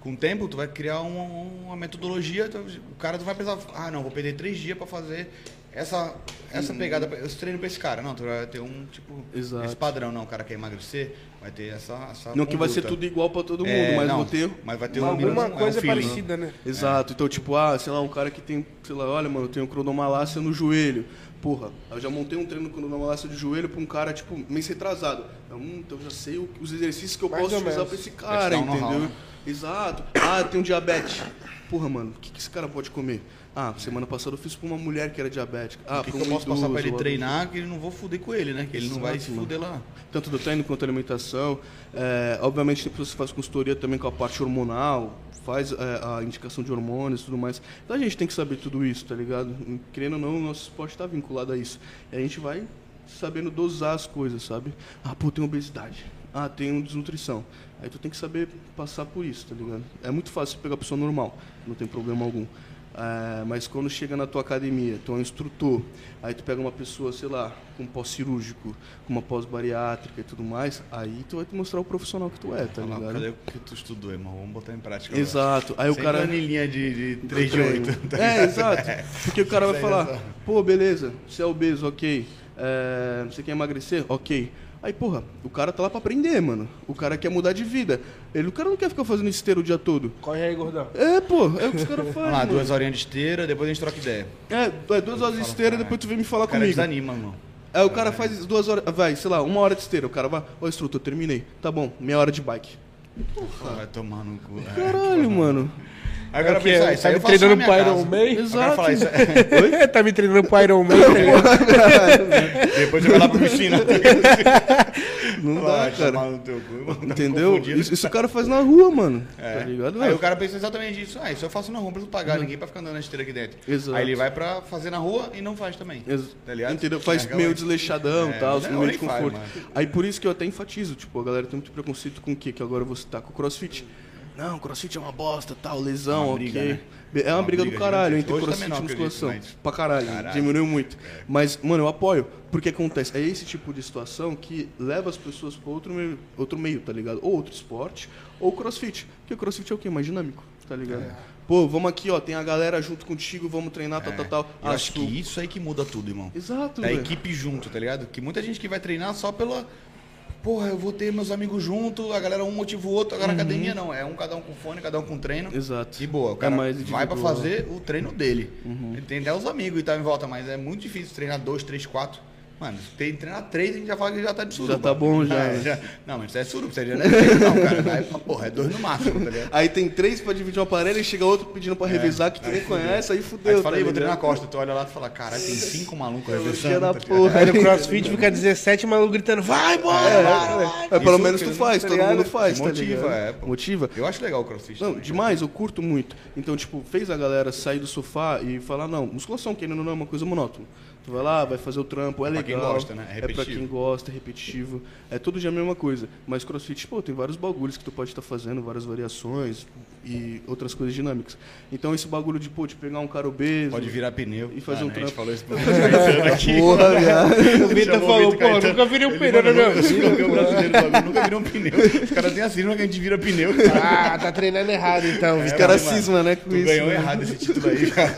S1: com o tempo, tu vai criar uma, uma metodologia, tu, o cara tu vai precisar, ah, não, vou perder três dias para fazer essa, essa pegada, eu treino pra esse cara. Não, tu vai ter um, tipo,
S2: Exato.
S1: esse padrão, não. O cara quer emagrecer, vai ter essa. essa
S2: Não que vai ser
S1: conduta.
S2: tudo igual pra todo mundo,
S1: É,
S2: mas
S1: não,
S2: vou ter.
S1: Mas vai ter um
S3: Alguma
S1: é um
S3: coisa
S1: feeling.
S3: parecida, né?
S2: Exato. Então, tipo, ah, sei lá, um cara que tem, sei lá, olha, mano, eu tenho cronomalácia no joelho. Porra, eu já montei um treino com cronomalácia de joelho pra um cara, tipo, mês retrasado. Eu, hum, então eu já sei o- os exercícios que eu
S3: Mais
S2: posso usar
S3: menos.
S2: pra esse cara,
S1: um
S2: entendeu?
S1: né?
S2: Exato. Ah, tem um diabetes. Porra, mano, o que, que esse cara pode comer? Ah, semana passada eu fiz pra uma mulher que era diabética. Ah,
S1: O que,
S2: pra
S1: que eu
S2: um
S1: posso passar pra ele
S2: idoso,
S1: treinar que ele não vou fuder com ele, né? Que ele não vai se
S2: Exato,
S1: fuder lá.
S2: tanto do treino quanto da alimentação. É, obviamente, tem pessoas que fazem consultoria também com a parte hormonal, faz é, a indicação de hormônios e tudo mais. Então a gente tem que saber tudo isso, tá ligado? Querendo ou não, o nosso esporte está vinculado a isso. E a gente vai sabendo dosar as coisas, sabe? Ah, pô, tem obesidade. Ah, tem desnutrição. Aí tu tem que saber passar por isso, tá ligado? É muito fácil pegar a pessoa normal, não tem problema algum. É, mas quando chega na tua academia, tu é um instrutor, aí tu pega uma pessoa, sei lá, com pós-cirúrgico, com uma pós-bariátrica e tudo mais, aí tu vai te mostrar o profissional que tu é, tá
S1: Falar,
S2: ligado?
S1: cadê o que tu estudou, irmão? Vamos botar em prática. agora.
S2: Exato. Aí o
S1: Sempre
S2: cara.
S1: planilhinha de, de 3 de 8. tá
S2: É, exato. Porque o cara vai falar,
S1: é
S2: pô, beleza, você é obeso, ok. É, você quer emagrecer? Ok. Aí, porra, o cara tá lá pra aprender, mano. O cara quer mudar de vida. Ele, o cara não quer ficar fazendo esteiro o dia todo.
S3: Corre aí, gordão.
S2: É, pô, é o que os caras fazem.
S1: Vamos lá,
S2: mano.
S1: duas horinhas de esteira, depois a gente troca ideia.
S2: É, é, duas horas de esteira e depois tu vem me falar
S1: O cara
S2: comigo.
S1: desanima, mano.
S2: Aí o cara faz duas horas, vai, sei lá, uma hora de esteira. O cara vai, ô instrutor, terminei. Tá bom, meia hora de bike.
S1: Vai tomar no cu. É.
S2: Caralho, mano.
S1: Aí o cara
S3: É o quê?
S1: pensa, ah, isso
S3: Tá
S1: aí eu faço
S3: treinando pro. Iron Man?
S1: O cara
S2: Exato.
S1: fala isso. é,
S3: Oi? tá me treinando pro Iron Man, tá?
S1: Depois você vai lá pra piscina.
S2: Não
S1: Vai
S2: dá, cara.
S1: tomar no teu cu, mano.
S2: Entendeu? Isso, isso o cara faz na rua, mano.
S1: É.
S2: Tá ligado?
S1: Aí o cara pensa exatamente isso. Ah, isso eu faço na rua, não preciso pagar ninguém pra ficar andando na esteira aqui dentro.
S2: Exato.
S1: Aí ele vai pra fazer na rua e não faz também.
S2: Ex-
S1: Tá ligado?
S2: Entendeu? Faz meio desleixadão
S1: É,
S2: e tal,
S1: é,
S2: meio de
S1: faz,
S2: conforto.
S1: mano.
S2: Aí por isso que eu até enfatizo, tipo, a galera tem muito preconceito com o quê? Que agora você tá com o crossfit. Não, crossfit é uma bosta, tal, lesão,
S1: É uma
S2: ok.
S1: briga, né?
S2: É uma,
S1: Uma
S2: briga,
S1: briga
S2: do caralho entre
S1: tá
S2: crossfit e musculação.
S1: mas-
S2: Pra caralho,
S1: Caralho.
S2: diminuiu muito. Mas, mano, eu apoio. Porque acontece, é esse tipo de situação que leva as pessoas pra outro meio, outro meio, tá ligado? Ou outro esporte, ou crossfit. Porque o crossfit é o quê? Mais dinâmico, tá ligado?
S1: É.
S2: Pô, vamos aqui, ó, tem a galera junto contigo, vamos treinar, tal, tal, tal.
S1: Eu acho que isso aí que muda tudo, irmão.
S2: Exato,
S1: É a equipe junto, tá ligado? Que muita gente que vai treinar só pela. Porra, eu vou ter meus amigos junto, a galera um motiva o outro, agora a academia não. É um cada um com fone, cada um com treino.
S2: Uhum. Exato.
S1: De boa, o
S2: É
S1: cara
S2: mais
S1: vai.
S2: Uhum.
S1: fazer o treino dele. Ele tem até os amigos e tá em volta, mas é muito difícil treinar dois, três, quatro. Mano, tem que treinar três, a gente já fala que já tá de suruba.
S2: Já tá bom, já,
S1: É,
S2: né?
S1: Não, mas isso é suruba, você já não é três, não, cara. Vai, porra, é dois no máximo, tá ligado?
S2: Aí tem três pra dividir o aparelho e chega outro pedindo pra revisar que tu nem conhece, aí
S1: Aí
S2: fudeu.
S1: tu fala,
S2: tá
S1: aí, vou treinar a costa. Tu olha lá e fala, caralho, tem cinco malucos
S2: da
S1: tá
S2: porra.
S3: Aí no crossfit fica 17 maluco gritando, vai, bora,
S2: É,
S3: vai, vai.
S2: é, pelo
S1: Isso
S2: menos tu faz,
S3: tá
S2: todo mundo faz, tá
S1: Motiva,
S2: ligado?
S1: é, pô.
S2: Motiva.
S1: Eu acho legal o crossfit.
S2: Não,
S1: também,
S2: demais, eu curto muito. Então, tipo, fez a galera sair do sofá e falar, não, musculação, querendo ou não, é uma coisa monótona. Tu vai lá, vai fazer o trampo, é
S1: Pra
S2: legal.
S1: quem gosta, né? É
S2: É, pra
S1: repetitivo.
S2: quem gosta, é repetitivo. É todo dia a mesma coisa. Mas crossfit, pô, tem vários bagulhos que tu pode estar fazendo, várias variações e outras coisas dinâmicas. Então, esse bagulho de, pô, de pegar um cara obeso...
S1: Pode virar pneu.
S2: E fazer
S1: Ah,
S2: um
S1: né, A gente
S2: trampo.
S1: falou isso pro Caetano aqui.
S2: Porra, viado.
S3: O Vitor falou, pô,
S1: Caetano.
S3: nunca virei um
S1: Ele
S3: pneu na
S1: falou,
S3: minha
S1: "Eu sou
S3: vida.
S1: campeão
S3: pô."
S1: brasileiro, bagulho, nunca virou um pneu. Os caras têm a cisma que a gente vira pneu.
S3: Ah, tá treinando errado então,
S2: Os
S3: Vitor.
S2: caras cisma, né, com
S1: Tu
S2: isso.
S1: ganhou
S2: né?
S1: errado esse título aí, cara.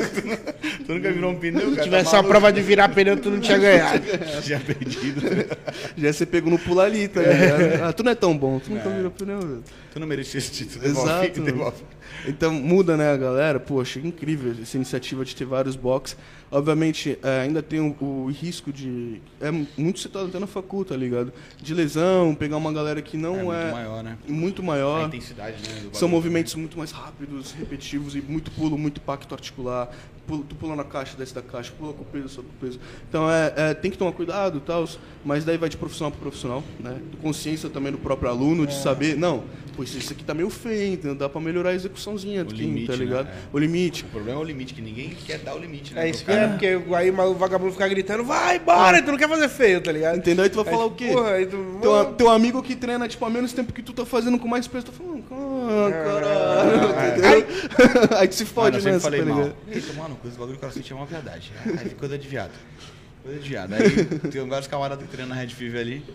S1: Tu nunca virou um pneu, cara.
S3: Se
S1: tá
S3: tivesse uma
S1: maluco?
S3: prova de virar pneu, tu não tinha ganhado.
S1: Tinha perdido.
S2: Já você pegou no pulo ali, tá ligado? Ah, tu não é tão bom, tu nunca virou pneu, velho.
S1: Tu não merecia esse título.
S2: Exato.
S1: Devolve,
S2: mano.
S1: devolve.
S2: Então muda, né, a galera? Pô, achei incrível essa iniciativa de ter vários box. Obviamente, é, ainda tem o, o risco de. É muito citado até na facul, tá ligado? De lesão, pegar uma galera que
S1: É
S2: não
S1: muito
S2: é.
S1: maior, né?
S2: muito
S1: A
S2: maior.
S1: intensidade, né? do
S2: São movimentos muito mais rápidos, repetitivos e muito pulo, muito impacto articular. Tu pula na caixa, desce da caixa, pula com peso, sobe com peso. Então é, é, tem que tomar cuidado e tal, mas daí vai de profissional para profissional, né? Consciência também do próprio aluno
S1: É.
S2: de saber, não, pois isso aqui tá meio feio, então dá para melhorar a execuçãozinha, de quem,
S1: limite,
S2: tá
S1: né?
S2: ligado?
S1: É.
S2: O limite.
S1: O problema é o limite, que ninguém quer dar o limite, né?
S3: É isso que é, porque aí o vagabundo fica gritando, vai, bora, e tu não quer fazer feio, tá ligado?
S2: Entendeu? Aí tu vai
S3: Aí,
S2: falar o quê?
S3: Porra, tu,
S2: Teu,
S3: mano,
S2: teu amigo que treina tipo, há menos tempo que tu tá fazendo com mais peso, tá falando, ah, caralho,
S1: é.
S2: entendeu? Aí tu se
S1: Mano,
S2: fode
S1: eu sempre
S2: nessa,
S1: falei
S2: tá
S1: mal.
S2: ligado?
S1: Eita, mano, coisa do bagulho do crossfit é uma verdade. Aí, coisa de viado. Coisa de viado. Aí tem vários camaradas treinam na Red Fever ali.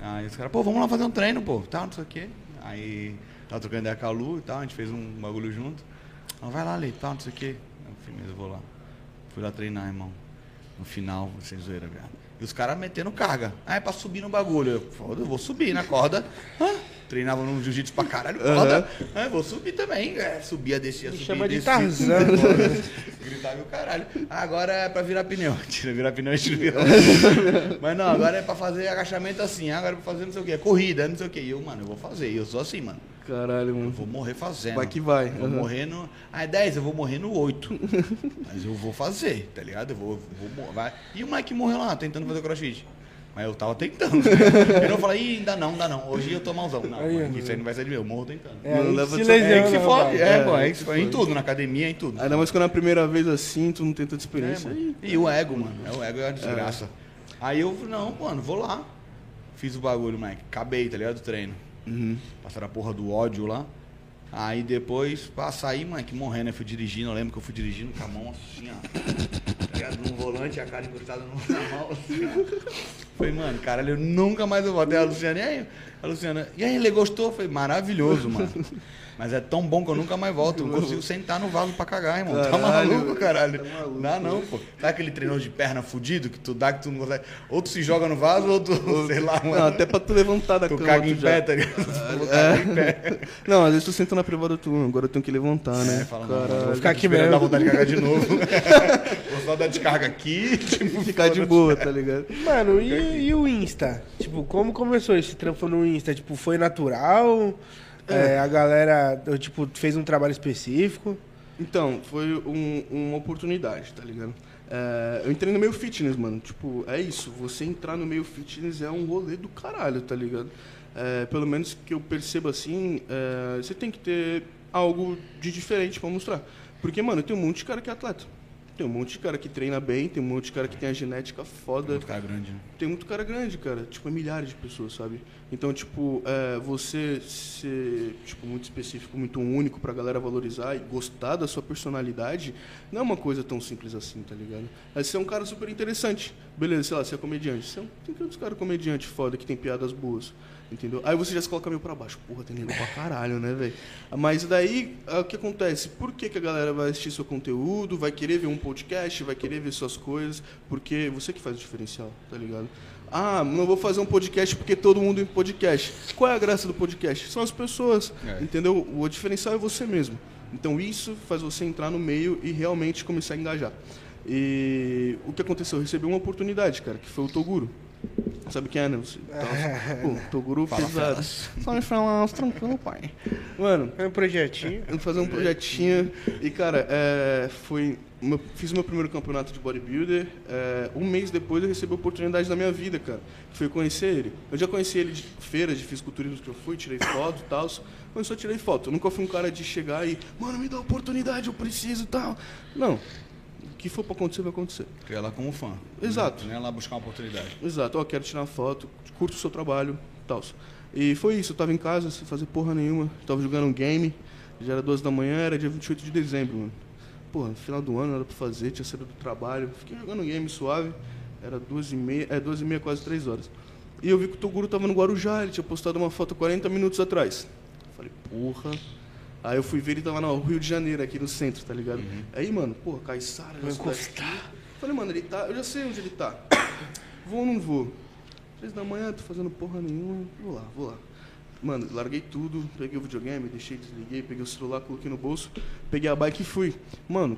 S1: Aí os caras, pô, vamos lá fazer um treino, pô. Tá, não sei o quê. Aí tava trocando ideia com a Lu e tal, a gente fez um bagulho junto. Ela vai lá, Leite, tal, não sei o quê. Eu falei, mesmo, vou lá. Fui lá treinar, irmão. No final, vocês zoeira, viado. E os caras metendo carga. É pra subir no bagulho. Eu, foda, eu vou subir na corda. Ah, treinava no jiu-jitsu pra caralho, corda. Ah, eu vou subir também. É, subia, descia,
S3: Me
S1: subia,
S3: chama de
S1: descia.
S3: Tarzan.
S1: Gritava o caralho. Ah, agora é pra virar pneu. Tira, virar pneu, a gente vira. Mas não, agora é pra fazer agachamento assim. Agora é pra fazer não sei o quê. Corrida, não sei o quê. E eu, mano, eu vou fazer. E eu sou assim, mano.
S2: Caralho,
S1: Eu
S2: mano.
S1: vou morrer fazendo.
S2: Vai que vai.
S1: Eu vou
S2: Uhum.
S1: morrer no. Ah, é 10, eu vou morrer no 8. Mas eu vou fazer, tá ligado? Eu vou, vou mor- vai. E o Mike morreu lá, tentando fazer crossfit. Mas eu tava tentando. Eu não falei, Ih, ainda não, ainda não. Hoje eu tô malzão. Não,
S3: Aí,
S1: mano, isso aí não vai sair de mim. Eu morro tentando.
S3: É,
S2: Mano, leva
S3: se
S1: É que se
S3: né,
S1: fode. É,
S2: É,
S1: pô, é
S2: é
S1: que se fode. Em tudo, na academia, em tudo.
S2: Ainda mais quando é a primeira vez assim, tu não tem tanta
S1: É,
S2: experiência.
S1: E o ego, mano. É o ego é a desgraça. Aí eu, não, mano, vou lá. Fiz o bagulho, moleque. Acabei, tá ligado? Do treino.
S2: Uhum.
S1: Passaram a porra do ódio lá. Aí depois, pra sair, mano, que morrendo, eu fui dirigindo, eu lembro que eu fui dirigindo com a mão assim, ó. Ligado? No volante, a cara encostada no- na mão, assim, ó. Falei, mano, caralho, eu nunca mais eu vou até a Luciana. E aí, a Luciana, e aí, ele gostou? Falei, maravilhoso, mano. Mas é tão bom que eu nunca mais volto. Eu não consigo sentar no vaso pra cagar, irmão. tá
S2: Caralho,
S1: maluco, caralho.
S2: tá maluco.
S1: Dá não, pô. Sabe aquele treinador de perna fudido que tu dá que tu não consegue. Ou tu se joga no vaso, ou tu, sei lá, mano.
S2: Não, até pra tu levantar da
S1: Tu
S2: cama.
S1: caga em
S2: tu
S1: pé,
S2: já-
S1: tá ligado? Tu
S2: É.
S1: caga em pé.
S2: Não, às vezes tu senta na privada tu, agora eu tenho que levantar, né?
S1: É, fala, não, vou
S3: ficar aqui
S1: esperando
S3: mesmo.
S1: dar vontade de cagar de novo. vou só dar descarga aqui. Tipo,
S2: Ficar de boa, tá ligado?
S3: Mano, e, e o Insta? Tipo, como começou esse trampo no Insta? Tipo, foi natural? É, a galera, eu, tipo, fez um trabalho específico?
S2: Então, foi um- uma oportunidade, tá ligado? É, eu entrei no meio fitness, mano. Tipo, é isso. Você entrar no meio fitness é um rolê do caralho, tá ligado? É, pelo menos que eu percebo assim, é, você tem que ter algo de diferente pra mostrar. Porque, mano, tem um monte de cara que é atleta. Tem um monte de cara que treina bem, tem um monte de cara que tem a genética foda.
S1: Muito cara grande, né?
S2: tem muito cara grande, cara. Tipo, é milhares de pessoas, sabe? Então, tipo, é, você ser tipo, muito específico, muito único pra galera valorizar e gostar da sua personalidade, não é uma coisa tão simples assim, tá ligado? É ser um cara super interessante. Beleza, sei lá, você é comediante. Você é um, tem que outros caras comediante foda que tem piadas boas. Entendeu? Aí você já se coloca meio pra baixo. Porra, tem nego pra caralho, né, velho? Mas daí, é, o que acontece? Por que, que a galera vai assistir seu conteúdo, vai querer ver um podcast, vai querer ver suas coisas? Porque você que faz o diferencial, tá ligado? Ah, não vou fazer um podcast porque todo mundo em podcast. Qual é a graça do podcast? São as pessoas,
S1: É.
S2: entendeu? O diferencial é você mesmo. Então isso faz você entrar no meio e realmente começar a engajar. E o que aconteceu? Eu recebi uma oportunidade, cara, que foi o Toguro. Sabe quem é, né? Você, tá, pô, Toguro
S1: Fala,
S2: pesado. Só me falar, tranquilo, pai. Mano,
S3: É um projetinho.
S2: eu fazer um projetinho. E, cara, é, foi. meu- fiz meu primeiro campeonato de bodybuilder. é, um mês depois eu recebi a oportunidade da minha vida, cara. Foi conhecer ele. Eu já conheci ele de feiras de fisiculturismo que eu fui, tirei foto e tal. Mas eu só tirei foto. Eu nunca fui um cara de chegar e, mano, me dá oportunidade, eu preciso e tal. Não. O que for pra acontecer, vai acontecer.
S1: Ia lá como fã.
S2: Exato.
S1: Ia lá buscar uma oportunidade.
S2: Exato, ó, quero tirar foto, curto o seu trabalho, tal. E foi isso, eu tava em casa sem fazer porra nenhuma, tava jogando um game, já era duas da manhã, era dia 28 de dezembro, mano. Porra, final do ano nada pra fazer, tinha saído do trabalho, fiquei jogando game suave, era duas e meia, é duas e meia, quase três horas. E eu vi que o Toguro tava no Guarujá, ele tinha postado uma foto 40 minutos atrás. Falei, porra. Aí eu fui ver ele tava no Rio de Janeiro, aqui no centro, tá ligado? Aí, mano, porra, Caissara, já cidade
S3: encostar.
S2: Falei, mano, ele tá. Eu já sei onde ele tá. Vou ou não vou? Três da manhã, tô fazendo porra nenhuma. Vou lá, vou lá. Mano, larguei tudo, peguei o videogame, deixei, desliguei, peguei o celular, coloquei no bolso, peguei a bike e fui. Mano,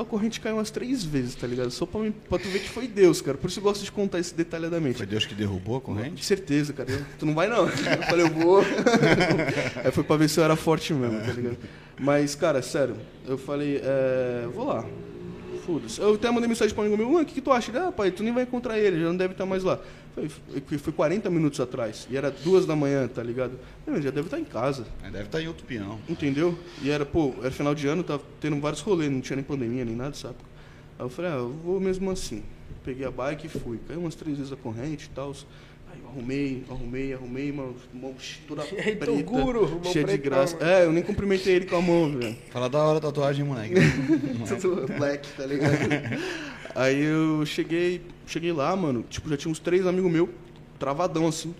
S2: a corrente caiu umas três vezes, tá ligado? Só pra, mim, pra tu ver que foi Deus, cara. Por isso eu gosto de contar isso detalhadamente.
S1: Foi Deus que derrubou a
S2: De
S1: corrente?
S2: certeza, cara. Eu- tu não vai não. Eu falei, eu vou. Aí foi pra ver se eu era forte mesmo, tá ligado? Mas, cara, sério, eu falei, é, vou lá. Foda-se. Eu até mandei mensagem pra um amigo meu, mano, o que, que tu acha? Ele, ah, pai, tu nem vai encontrar ele, já não deve estar mais lá. Foi, foi, foi 40 minutos atrás, e era duas da manhã, tá ligado? Ele já deve estar em casa,
S1: Aí Deve estar em outro peão.
S2: entendeu? E era, pô, era final de ano, tava tendo vários rolês, não tinha nem pandemia, nem nada, sabe? Aí eu falei, ah, eu vou mesmo assim. Peguei a bike e fui. Caiu umas três vezes a corrente e tal. Aí eu arrumei, arrumei, arrumei, mano, mão toda preta,
S3: Toguro, mão
S2: cheia de graça.
S3: mano.
S2: É, eu nem cumprimentei ele com a mão, velho.
S1: Fala da hora a tatuagem, moleque.
S2: Tudo black, tá ligado? Aí eu cheguei, cheguei lá, mano, tipo, já tinha uns três amigos meus, travadão assim.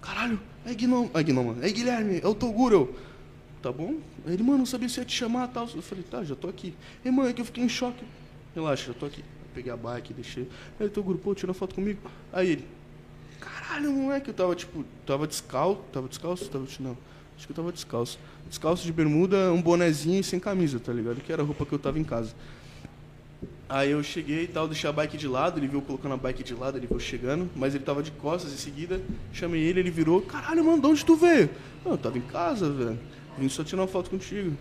S2: Caralho, é Gnome, é Gnome, mano, é Guilherme, é o Toguro. Tá bom? Ele, mano, não sabia se ia te chamar e tal. Eu falei, tá, já tô aqui. E, mano, é que eu fiquei em choque. Relaxa, já tô aqui. peguei a bike, deixei. Aí, Toguro, pô, tira foto comigo. Aí ele, caralho, moleque, eu tava, tipo, tava descalço, tava descalço? Tava, não, acho que eu tava descalço. Descalço de bermuda, um bonezinho e sem camisa, tá ligado? Que era a roupa que eu tava em casa. Aí eu cheguei e tal, deixei a bike de lado, ele viu colocando a bike de lado, ele viu chegando, mas ele tava de costas em seguida, chamei ele, ele virou, caralho, mano, de onde tu veio? Eu tava em casa, velho. Vim só tirar uma foto contigo.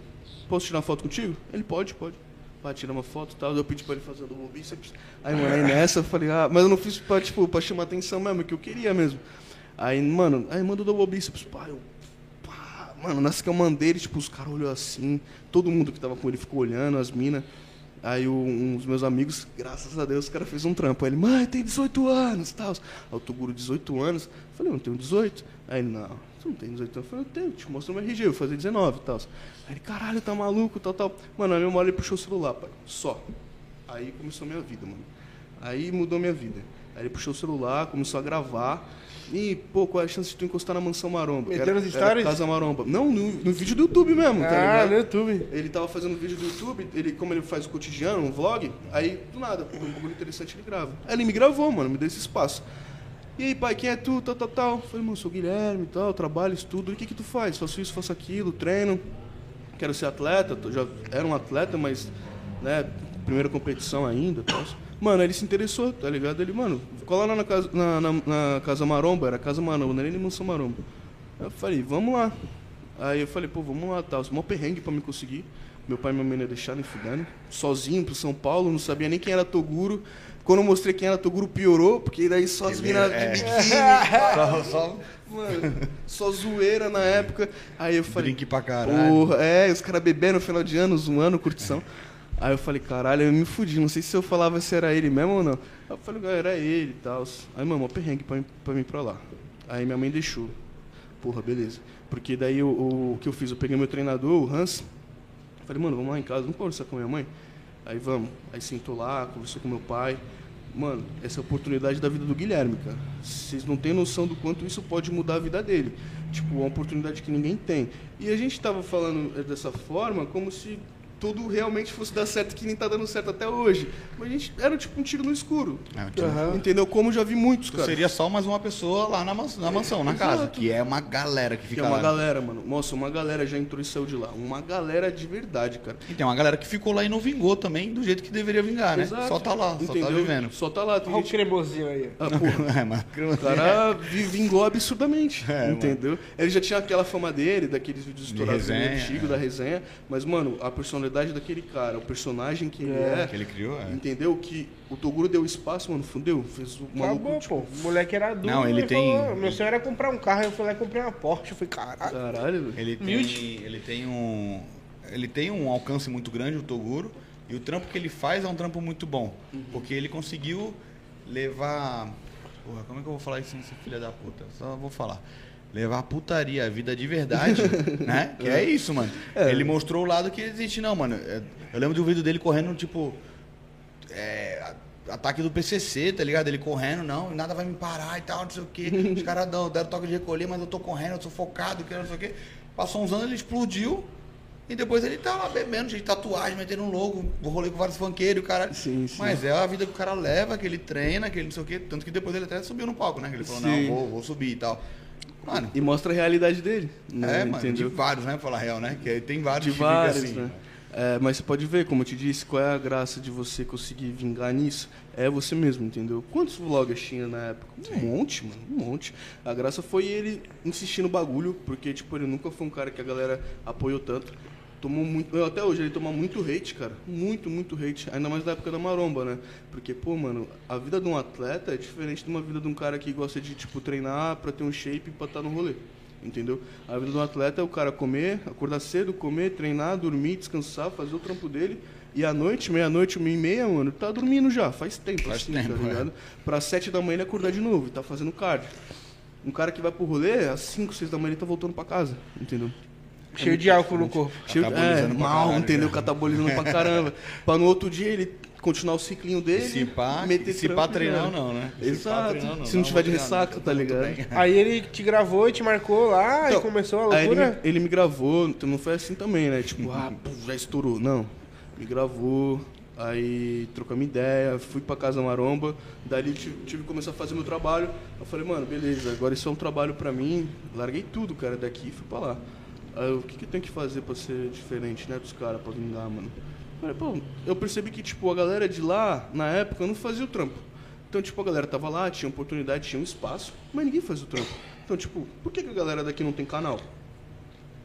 S2: Posso tirar uma foto contigo? Ele pode, pode. Vai tirar uma foto e tal. Eu pedi pra ele fazer o double bíceps. Aí, mano, aí nessa eu falei, ah, mas eu não fiz pra, tipo, pra chamar atenção mesmo, que eu queria mesmo. Aí, mano, aí manda o double bíceps, pá, eu. Mano, nessa que eu mandei ele, tipo, os caras olhou assim, todo mundo que tava com ele ficou olhando, as minas. Aí um dos meus amigos, graças a Deus, o cara fez um trampo. Aí ele, mãe, tem 18 anos tal. Aí o Toguro, 18 anos. Eu falei, eu não tenho 18. Aí ele, não, você não tem 18 anos. Eu falei, eu tenho, te mostro meu RG, eu vou fazer 19 e tal. Aí ele, caralho, tá maluco, tal, tal. Mano, aí meu mole ele puxou o celular, pai. Só. Aí começou a minha vida, mano. Aí mudou minha vida. Aí ele puxou o celular, começou a gravar. E, pô, qual é a chance de tu encostar na mansão maromba?
S3: Metendo as histórias?
S2: Casa maromba. Não, no, no, vídeo do YouTube mesmo, tá
S3: ah,
S2: ligado?
S3: no YouTube.
S2: Ele tava fazendo vídeo do YouTube, ele, como ele faz o cotidiano, um vlog, aí, do nada, um bagulho interessante, ele grava. Aí ele me gravou, mano, me deu esse espaço. E aí, pai, quem é tu? Tal, tal, tal. Falei, mano, sou Guilherme e tal, trabalho, estudo. E o que que tu faz? Faço isso, faço aquilo, treino. Quero ser atleta. Já era um atleta, mas, né, primeira competição ainda, tal. Mano, ele se interessou, tá ligado? Ele, mano, cola lá na casa, na, na, na casa Maromba, era Casa Maromba, não era nem Mansão Maromba. Eu falei, vamos lá. Aí eu falei, pô, vamos lá, tal. Mó perrengue pra me conseguir. Meu pai e minha mãe não deixaram fudendo. Sozinho pro São Paulo, não sabia nem quem era Toguro. Quando eu mostrei quem era Toguro, piorou, porque daí só as minas
S1: é.
S2: de biquíni.
S1: Só, só
S2: Mano, só zoeira na época. Aí eu falei.
S1: drink pra caralho.
S2: Porra, é, os caras bebendo no final de ano, zoando, curtição. Aí eu falei, caralho, eu me fudi, não sei se eu falava se era ele mesmo ou não. Aí eu falei, era ele e tal. Aí, mano, mó perrengue pra, mim- pra mim pra lá. Aí minha mãe deixou. Porra, beleza. Porque daí o, o, o que eu fiz, eu peguei meu treinador, o Hans. Falei, mano, vamos lá em casa, vamos conversar com minha mãe? Aí vamos. Aí sentou lá, conversou com meu pai. Mano, essa é a oportunidade da vida do Guilherme, cara. Vocês não têm noção do quanto isso pode mudar a vida dele. Tipo, é uma oportunidade que ninguém tem. E a gente tava falando eh, dessa forma como se tudo realmente fosse dar certo, que nem tá dando certo até hoje. Mas a gente era tipo um tiro no escuro.
S1: É, tipo,
S3: Aham.
S2: Entendeu? Como já vi muitos,
S1: tu
S2: cara.
S1: seria só mais uma pessoa lá na, na mansão, na
S2: Exato.
S1: casa. Que é uma galera que
S2: Que
S1: fica
S2: é uma
S1: lá.
S2: galera, mano. Nossa, uma galera já entrou e saiu de lá. Uma galera de verdade, cara.
S1: E tem uma galera que ficou lá e não vingou também do jeito que deveria vingar, né?
S2: Exato.
S1: Só tá lá, só tá
S2: Entendeu?
S1: vivendo.
S2: Só tá lá. Tem
S3: Olha o
S2: gente...
S3: cremosinho aí.
S2: Ah, porra.
S1: É, mas...
S2: O cara vi- vingou absurdamente,
S1: É,
S2: entendeu? Ele já tinha aquela fama dele, daqueles vídeos
S1: De
S2: estourados antigos,
S1: é.
S2: da resenha. Mas, mano, a personalidade daquele cara, o personagem que ele
S3: É,
S2: é,
S1: que ele criou, é.
S2: entendeu? Que o Toguro deu espaço, mano, fudeu. Fez o maluco,
S3: Acabou,
S2: tipo,
S3: pô. O moleque era adulto.
S1: Não, ele tem-
S3: Falou, meu sonho era comprar um carro. Eu fui lá e comprei uma Porsche. Eu falei, caralho.
S2: Caralho, velho.
S1: Ele tem,
S3: Humilde.
S1: ele tem um ele tem um alcance muito grande o Toguro e o trampo que ele faz é um trampo muito bom, porque ele conseguiu levar Porra, como é que eu vou falar isso sem ser filha da puta? Só vou falar. Levar a putaria, a vida de verdade, né? Que é isso, mano. Ele mostrou o lado que existe, não, mano. É, Eu lembro de um vídeo dele correndo, tipo, é, ataque do PCC, tá ligado? Ele correndo, não, nada vai me parar e tal, não sei o quê. Os caras dão- deram toque de recolher, mas eu tô correndo, eu tô focado, que não sei o quê. Passou uns anos, ele explodiu. E depois ele tá lá bebendo, de tatuagem, metendo um logo, rolê com vários funkeiros, o cara.
S2: Sim, sim.
S1: Mas é a vida que o cara leva, que ele treina, que ele não sei o quê. Tanto que depois ele até subiu no palco, né? Que ele falou,
S2: Sim.
S1: não, vou, vou subir e tal. Mano,
S2: E mostra a realidade dele. Né?
S1: é, mano, de
S2: entendeu?
S1: vários, né? Falar real, né? Que tem vários
S2: De
S1: que
S2: vários,
S1: assim.
S2: né? É, mas você pode ver, como eu te disse, qual é a graça de você conseguir vingar nisso? É você mesmo, entendeu? Quantos vloggers tinha na época? Um monte, mano, um monte. A graça foi ele insistir no bagulho, porque, tipo, ele nunca foi um cara que a galera apoiou tanto. Tomou muito, até hoje ele toma muito hate, cara. Muito, muito hate. Ainda mais da época da maromba, né? Porque, pô, mano, a vida de um atleta é diferente de uma vida de um cara que gosta de, tipo, treinar pra ter um shape e pra estar no rolê. Entendeu? A vida de um atleta é o cara comer, acordar cedo, comer, treinar, dormir, descansar, fazer o trampo dele. E à noite, meia-noite, uma e meia, mano, tá dormindo já, faz tempo,
S1: Faz
S2: assim,
S1: tempo,
S2: tá
S1: é.
S2: ligado? Pra sete da manhã ele acordar de novo e tá fazendo cardio. Um cara que vai pro rolê, às cinco, seis da manhã ele tá voltando pra casa, entendeu?
S3: Cheio de álcool no corpo.
S2: Cheio de, é, mal,
S1: caralho,
S2: entendeu?
S1: né?
S2: Catabolizando pra caramba. pra no outro dia ele continuar o ciclinho dele.
S1: Se pá,
S2: meter
S1: se pá
S2: e
S1: treinar não, né?
S2: Exato.
S1: treinar
S2: Se não tiver de ressaca, tá ligado?
S3: Aí ele te gravou e te marcou lá
S2: Então,
S3: e começou a
S2: Aí ele,
S3: loucura.
S2: me, ele me gravou, então não foi assim também, né? Tipo, ah, pô, já estourou. Não. Me gravou, Aí trocamos ideia, fui pra Casa Maromba, dali tive, tive que começar a fazer meu trabalho. Eu falei, mano, beleza, agora isso é um trabalho pra mim. Larguei tudo, cara, daqui e fui pra lá. Aí o que, que tem que fazer pra ser diferente, né, dos caras, pra vingar, mano? Falei, pô, eu percebi que, tipo, a galera de lá, na época, não fazia o trampo. Então, tipo, a galera tava lá, tinha oportunidade, tinha um espaço, mas ninguém fazia o trampo. Então, tipo, por que, que a galera daqui não tem canal?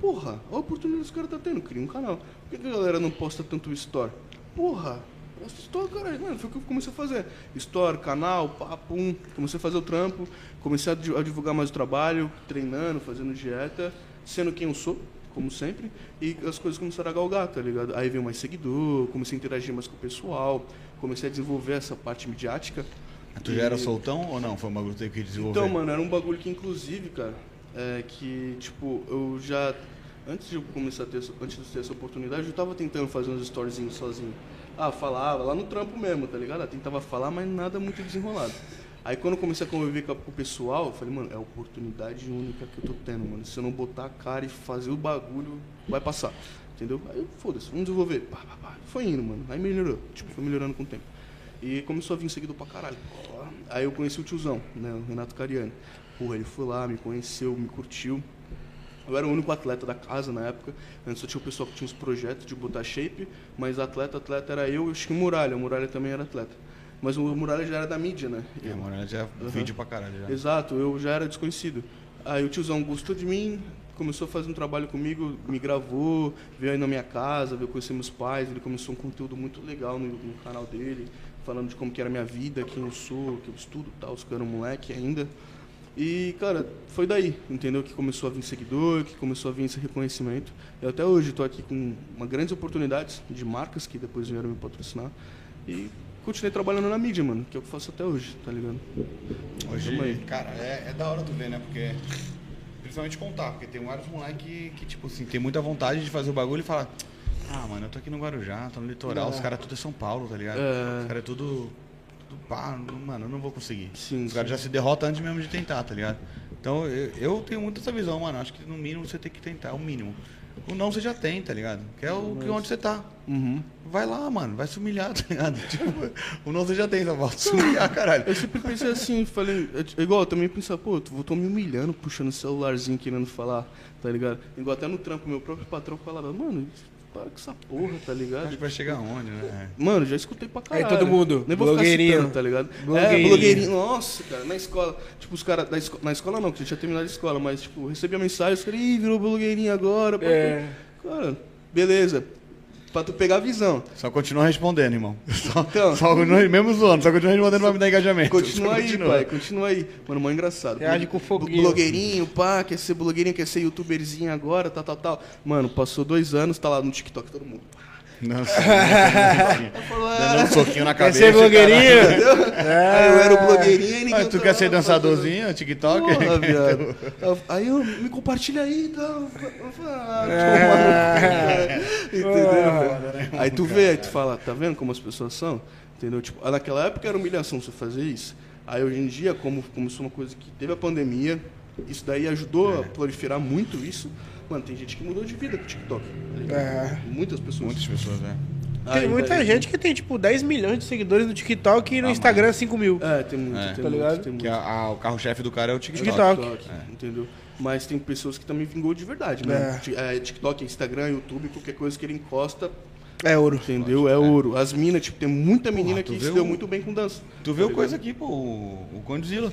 S2: Porra, a oportunidade que os caras tá tendo, cria um canal. Por que, que a galera não posta tanto store? Porra, store, caralho. Mano, foi o que eu comecei a fazer. Store, canal, papum. Comecei a fazer o trampo, comecei a divulgar mais o trabalho, treinando, fazendo dieta, sendo quem eu sou, como sempre, e as coisas começaram a galgar, tá ligado? Aí veio mais seguidor, comecei a interagir mais com o pessoal, comecei a desenvolver essa parte midiática.
S1: Tu já era soltão ou não? Foi um bagulho que teve que desenvolver?
S2: Então, mano, era um bagulho que, inclusive, cara, é que, tipo, eu já. Antes de eu começar a ter, antes de ter essa oportunidade, eu tava tentando fazer uns storyzinhos sozinho. Ah, falava lá no trampo mesmo, tá ligado? Eu tentava falar, mas nada muito desenrolado. Aí quando eu comecei a conviver com, o pessoal, eu falei, mano, é a oportunidade única que eu tô tendo, mano. Se eu não botar a cara e fazer o bagulho, vai passar. Entendeu? Aí foda-se, vamos desenvolver. Pá, pá, pá. Foi indo, mano. Aí melhorou. Tipo, foi melhorando com o tempo. E começou a vir seguidor pra caralho. Aí eu conheci o tiozão, né? O Renato Cariani. Porra, ele foi lá, me conheceu, me curtiu. Eu era o único atleta da casa na época. Antes só tinha o pessoal que tinha os projetos de botar shape, mas atleta, atleta era eu e o Muralha. O Muralha também era atleta. Mas o Muralha já era da mídia, né?
S1: É, o Muralha já uhum. vídeo pra caralho. Já.
S2: Exato, eu já era desconhecido. Aí o tiozão gostou de mim, começou a fazer um trabalho comigo, me gravou, veio aí na minha casa, veio conhecer meus pais, ele começou um conteúdo muito legal no, no canal dele, falando de como que era a minha vida, quem eu sou, que eu estudo tal, que eu era um moleque ainda. E, cara, foi daí, entendeu? Que começou a vir seguidor, que começou a vir esse reconhecimento. E até hoje estou aqui com uma grandes oportunidades de marcas que depois vieram me patrocinar. E continuei trabalhando na mídia, mano, que é o que eu faço até hoje, tá ligado?
S1: Hoje, cara, é, é, da hora tu ver, né? Porque. Principalmente contar, porque tem vários moleques que, tipo assim, tem muita vontade de fazer o bagulho e fala. Ah, mano, eu tô aqui no Guarujá, tô no litoral, é. os caras tudo é São Paulo, tá ligado? É. Os caras é tudo. tudo pá, mano, eu não vou conseguir. Sim, os caras já se derrotam antes mesmo de tentar, tá ligado? Então eu, eu tenho muito essa visão, mano. Acho que no mínimo você tem que tentar, é o mínimo. O não você já tem, tá ligado? Que é o que onde você tá. Uhum. Vai lá, mano, vai se humilhar, tá ligado? Tipo, o não você já tem, só falta se humilhar, caralho.
S2: Eu sempre pensei assim, falei, igual, eu também pensava, pô, eu tô me humilhando, puxando o celularzinho, querendo falar, tá ligado? Igual até no trampo, meu próprio patrão falava, mano, para com essa porra, tá ligado?
S1: Acho que vai chegar onde, né?
S2: Mano, já escutei pra caralho.
S3: Aí todo mundo,
S2: Nem vou blogueirinho. Citando, tá ligado? É, blogueirinho. É, blogueirinho. Nossa, cara, na escola. Tipo, os caras. Na escola não, porque eu tinha terminado a escola, mas, tipo, recebia mensagem, os caras, ih, virou blogueirinho agora. É. Cara, beleza. Pra tu pegar a visão.
S1: Só continua respondendo, irmão. Só, então, só continua, mesmo zoando, só continua respondendo pra me dar engajamento.
S2: Continua aí, continua. pai, continua aí. Mano, mó engraçado.
S3: Reage com foguinho.
S2: Blogueirinho, pá, quer ser blogueirinho, quer ser youtuberzinho agora, tal, tal, tal. Mano, passou dois anos, tá lá no TikTok todo mundo.
S1: Nossa, Dando um soquinho na cabeça.
S3: Quer ser blogueirinho?
S2: É. Aí eu era o blogueirinho e ninguém.
S1: tu quer ser dançadorzinho, TikTok? Porra,
S2: viado. Aí eu me compartilha aí e tal. Ah, é. Entendeu? Né? Aí tu vê, aí tu fala, tá vendo como as pessoas são? Entendeu? Tipo, naquela época era humilhação você fazer isso. Aí hoje em dia, como começou uma coisa que teve a pandemia, isso daí ajudou é. a proliferar muito isso. Mano, tem gente que mudou de vida com o TikTok. Tá é. Muitas pessoas.
S1: Muitas pessoas, né?
S3: Tem muita daí, gente que tem, tipo, 10 milhões de seguidores no TikTok e no ah, Instagram 5 mil.
S2: É, tem muito, é.
S3: tá ligado?
S1: Tem muito. Que a, a, o carro-chefe do cara é o TikTok.
S2: TikTok, é. entendeu? Mas tem pessoas que também vingou de verdade, né? É. TikTok, Instagram, YouTube, qualquer coisa que ele encosta,
S3: é ouro.
S2: Entendeu? É, é, ouro. As minas, tipo, tem muita menina Porra, que se deu muito bem com dança.
S1: Tu viu tá coisa aqui, pô, o. O Condzilla,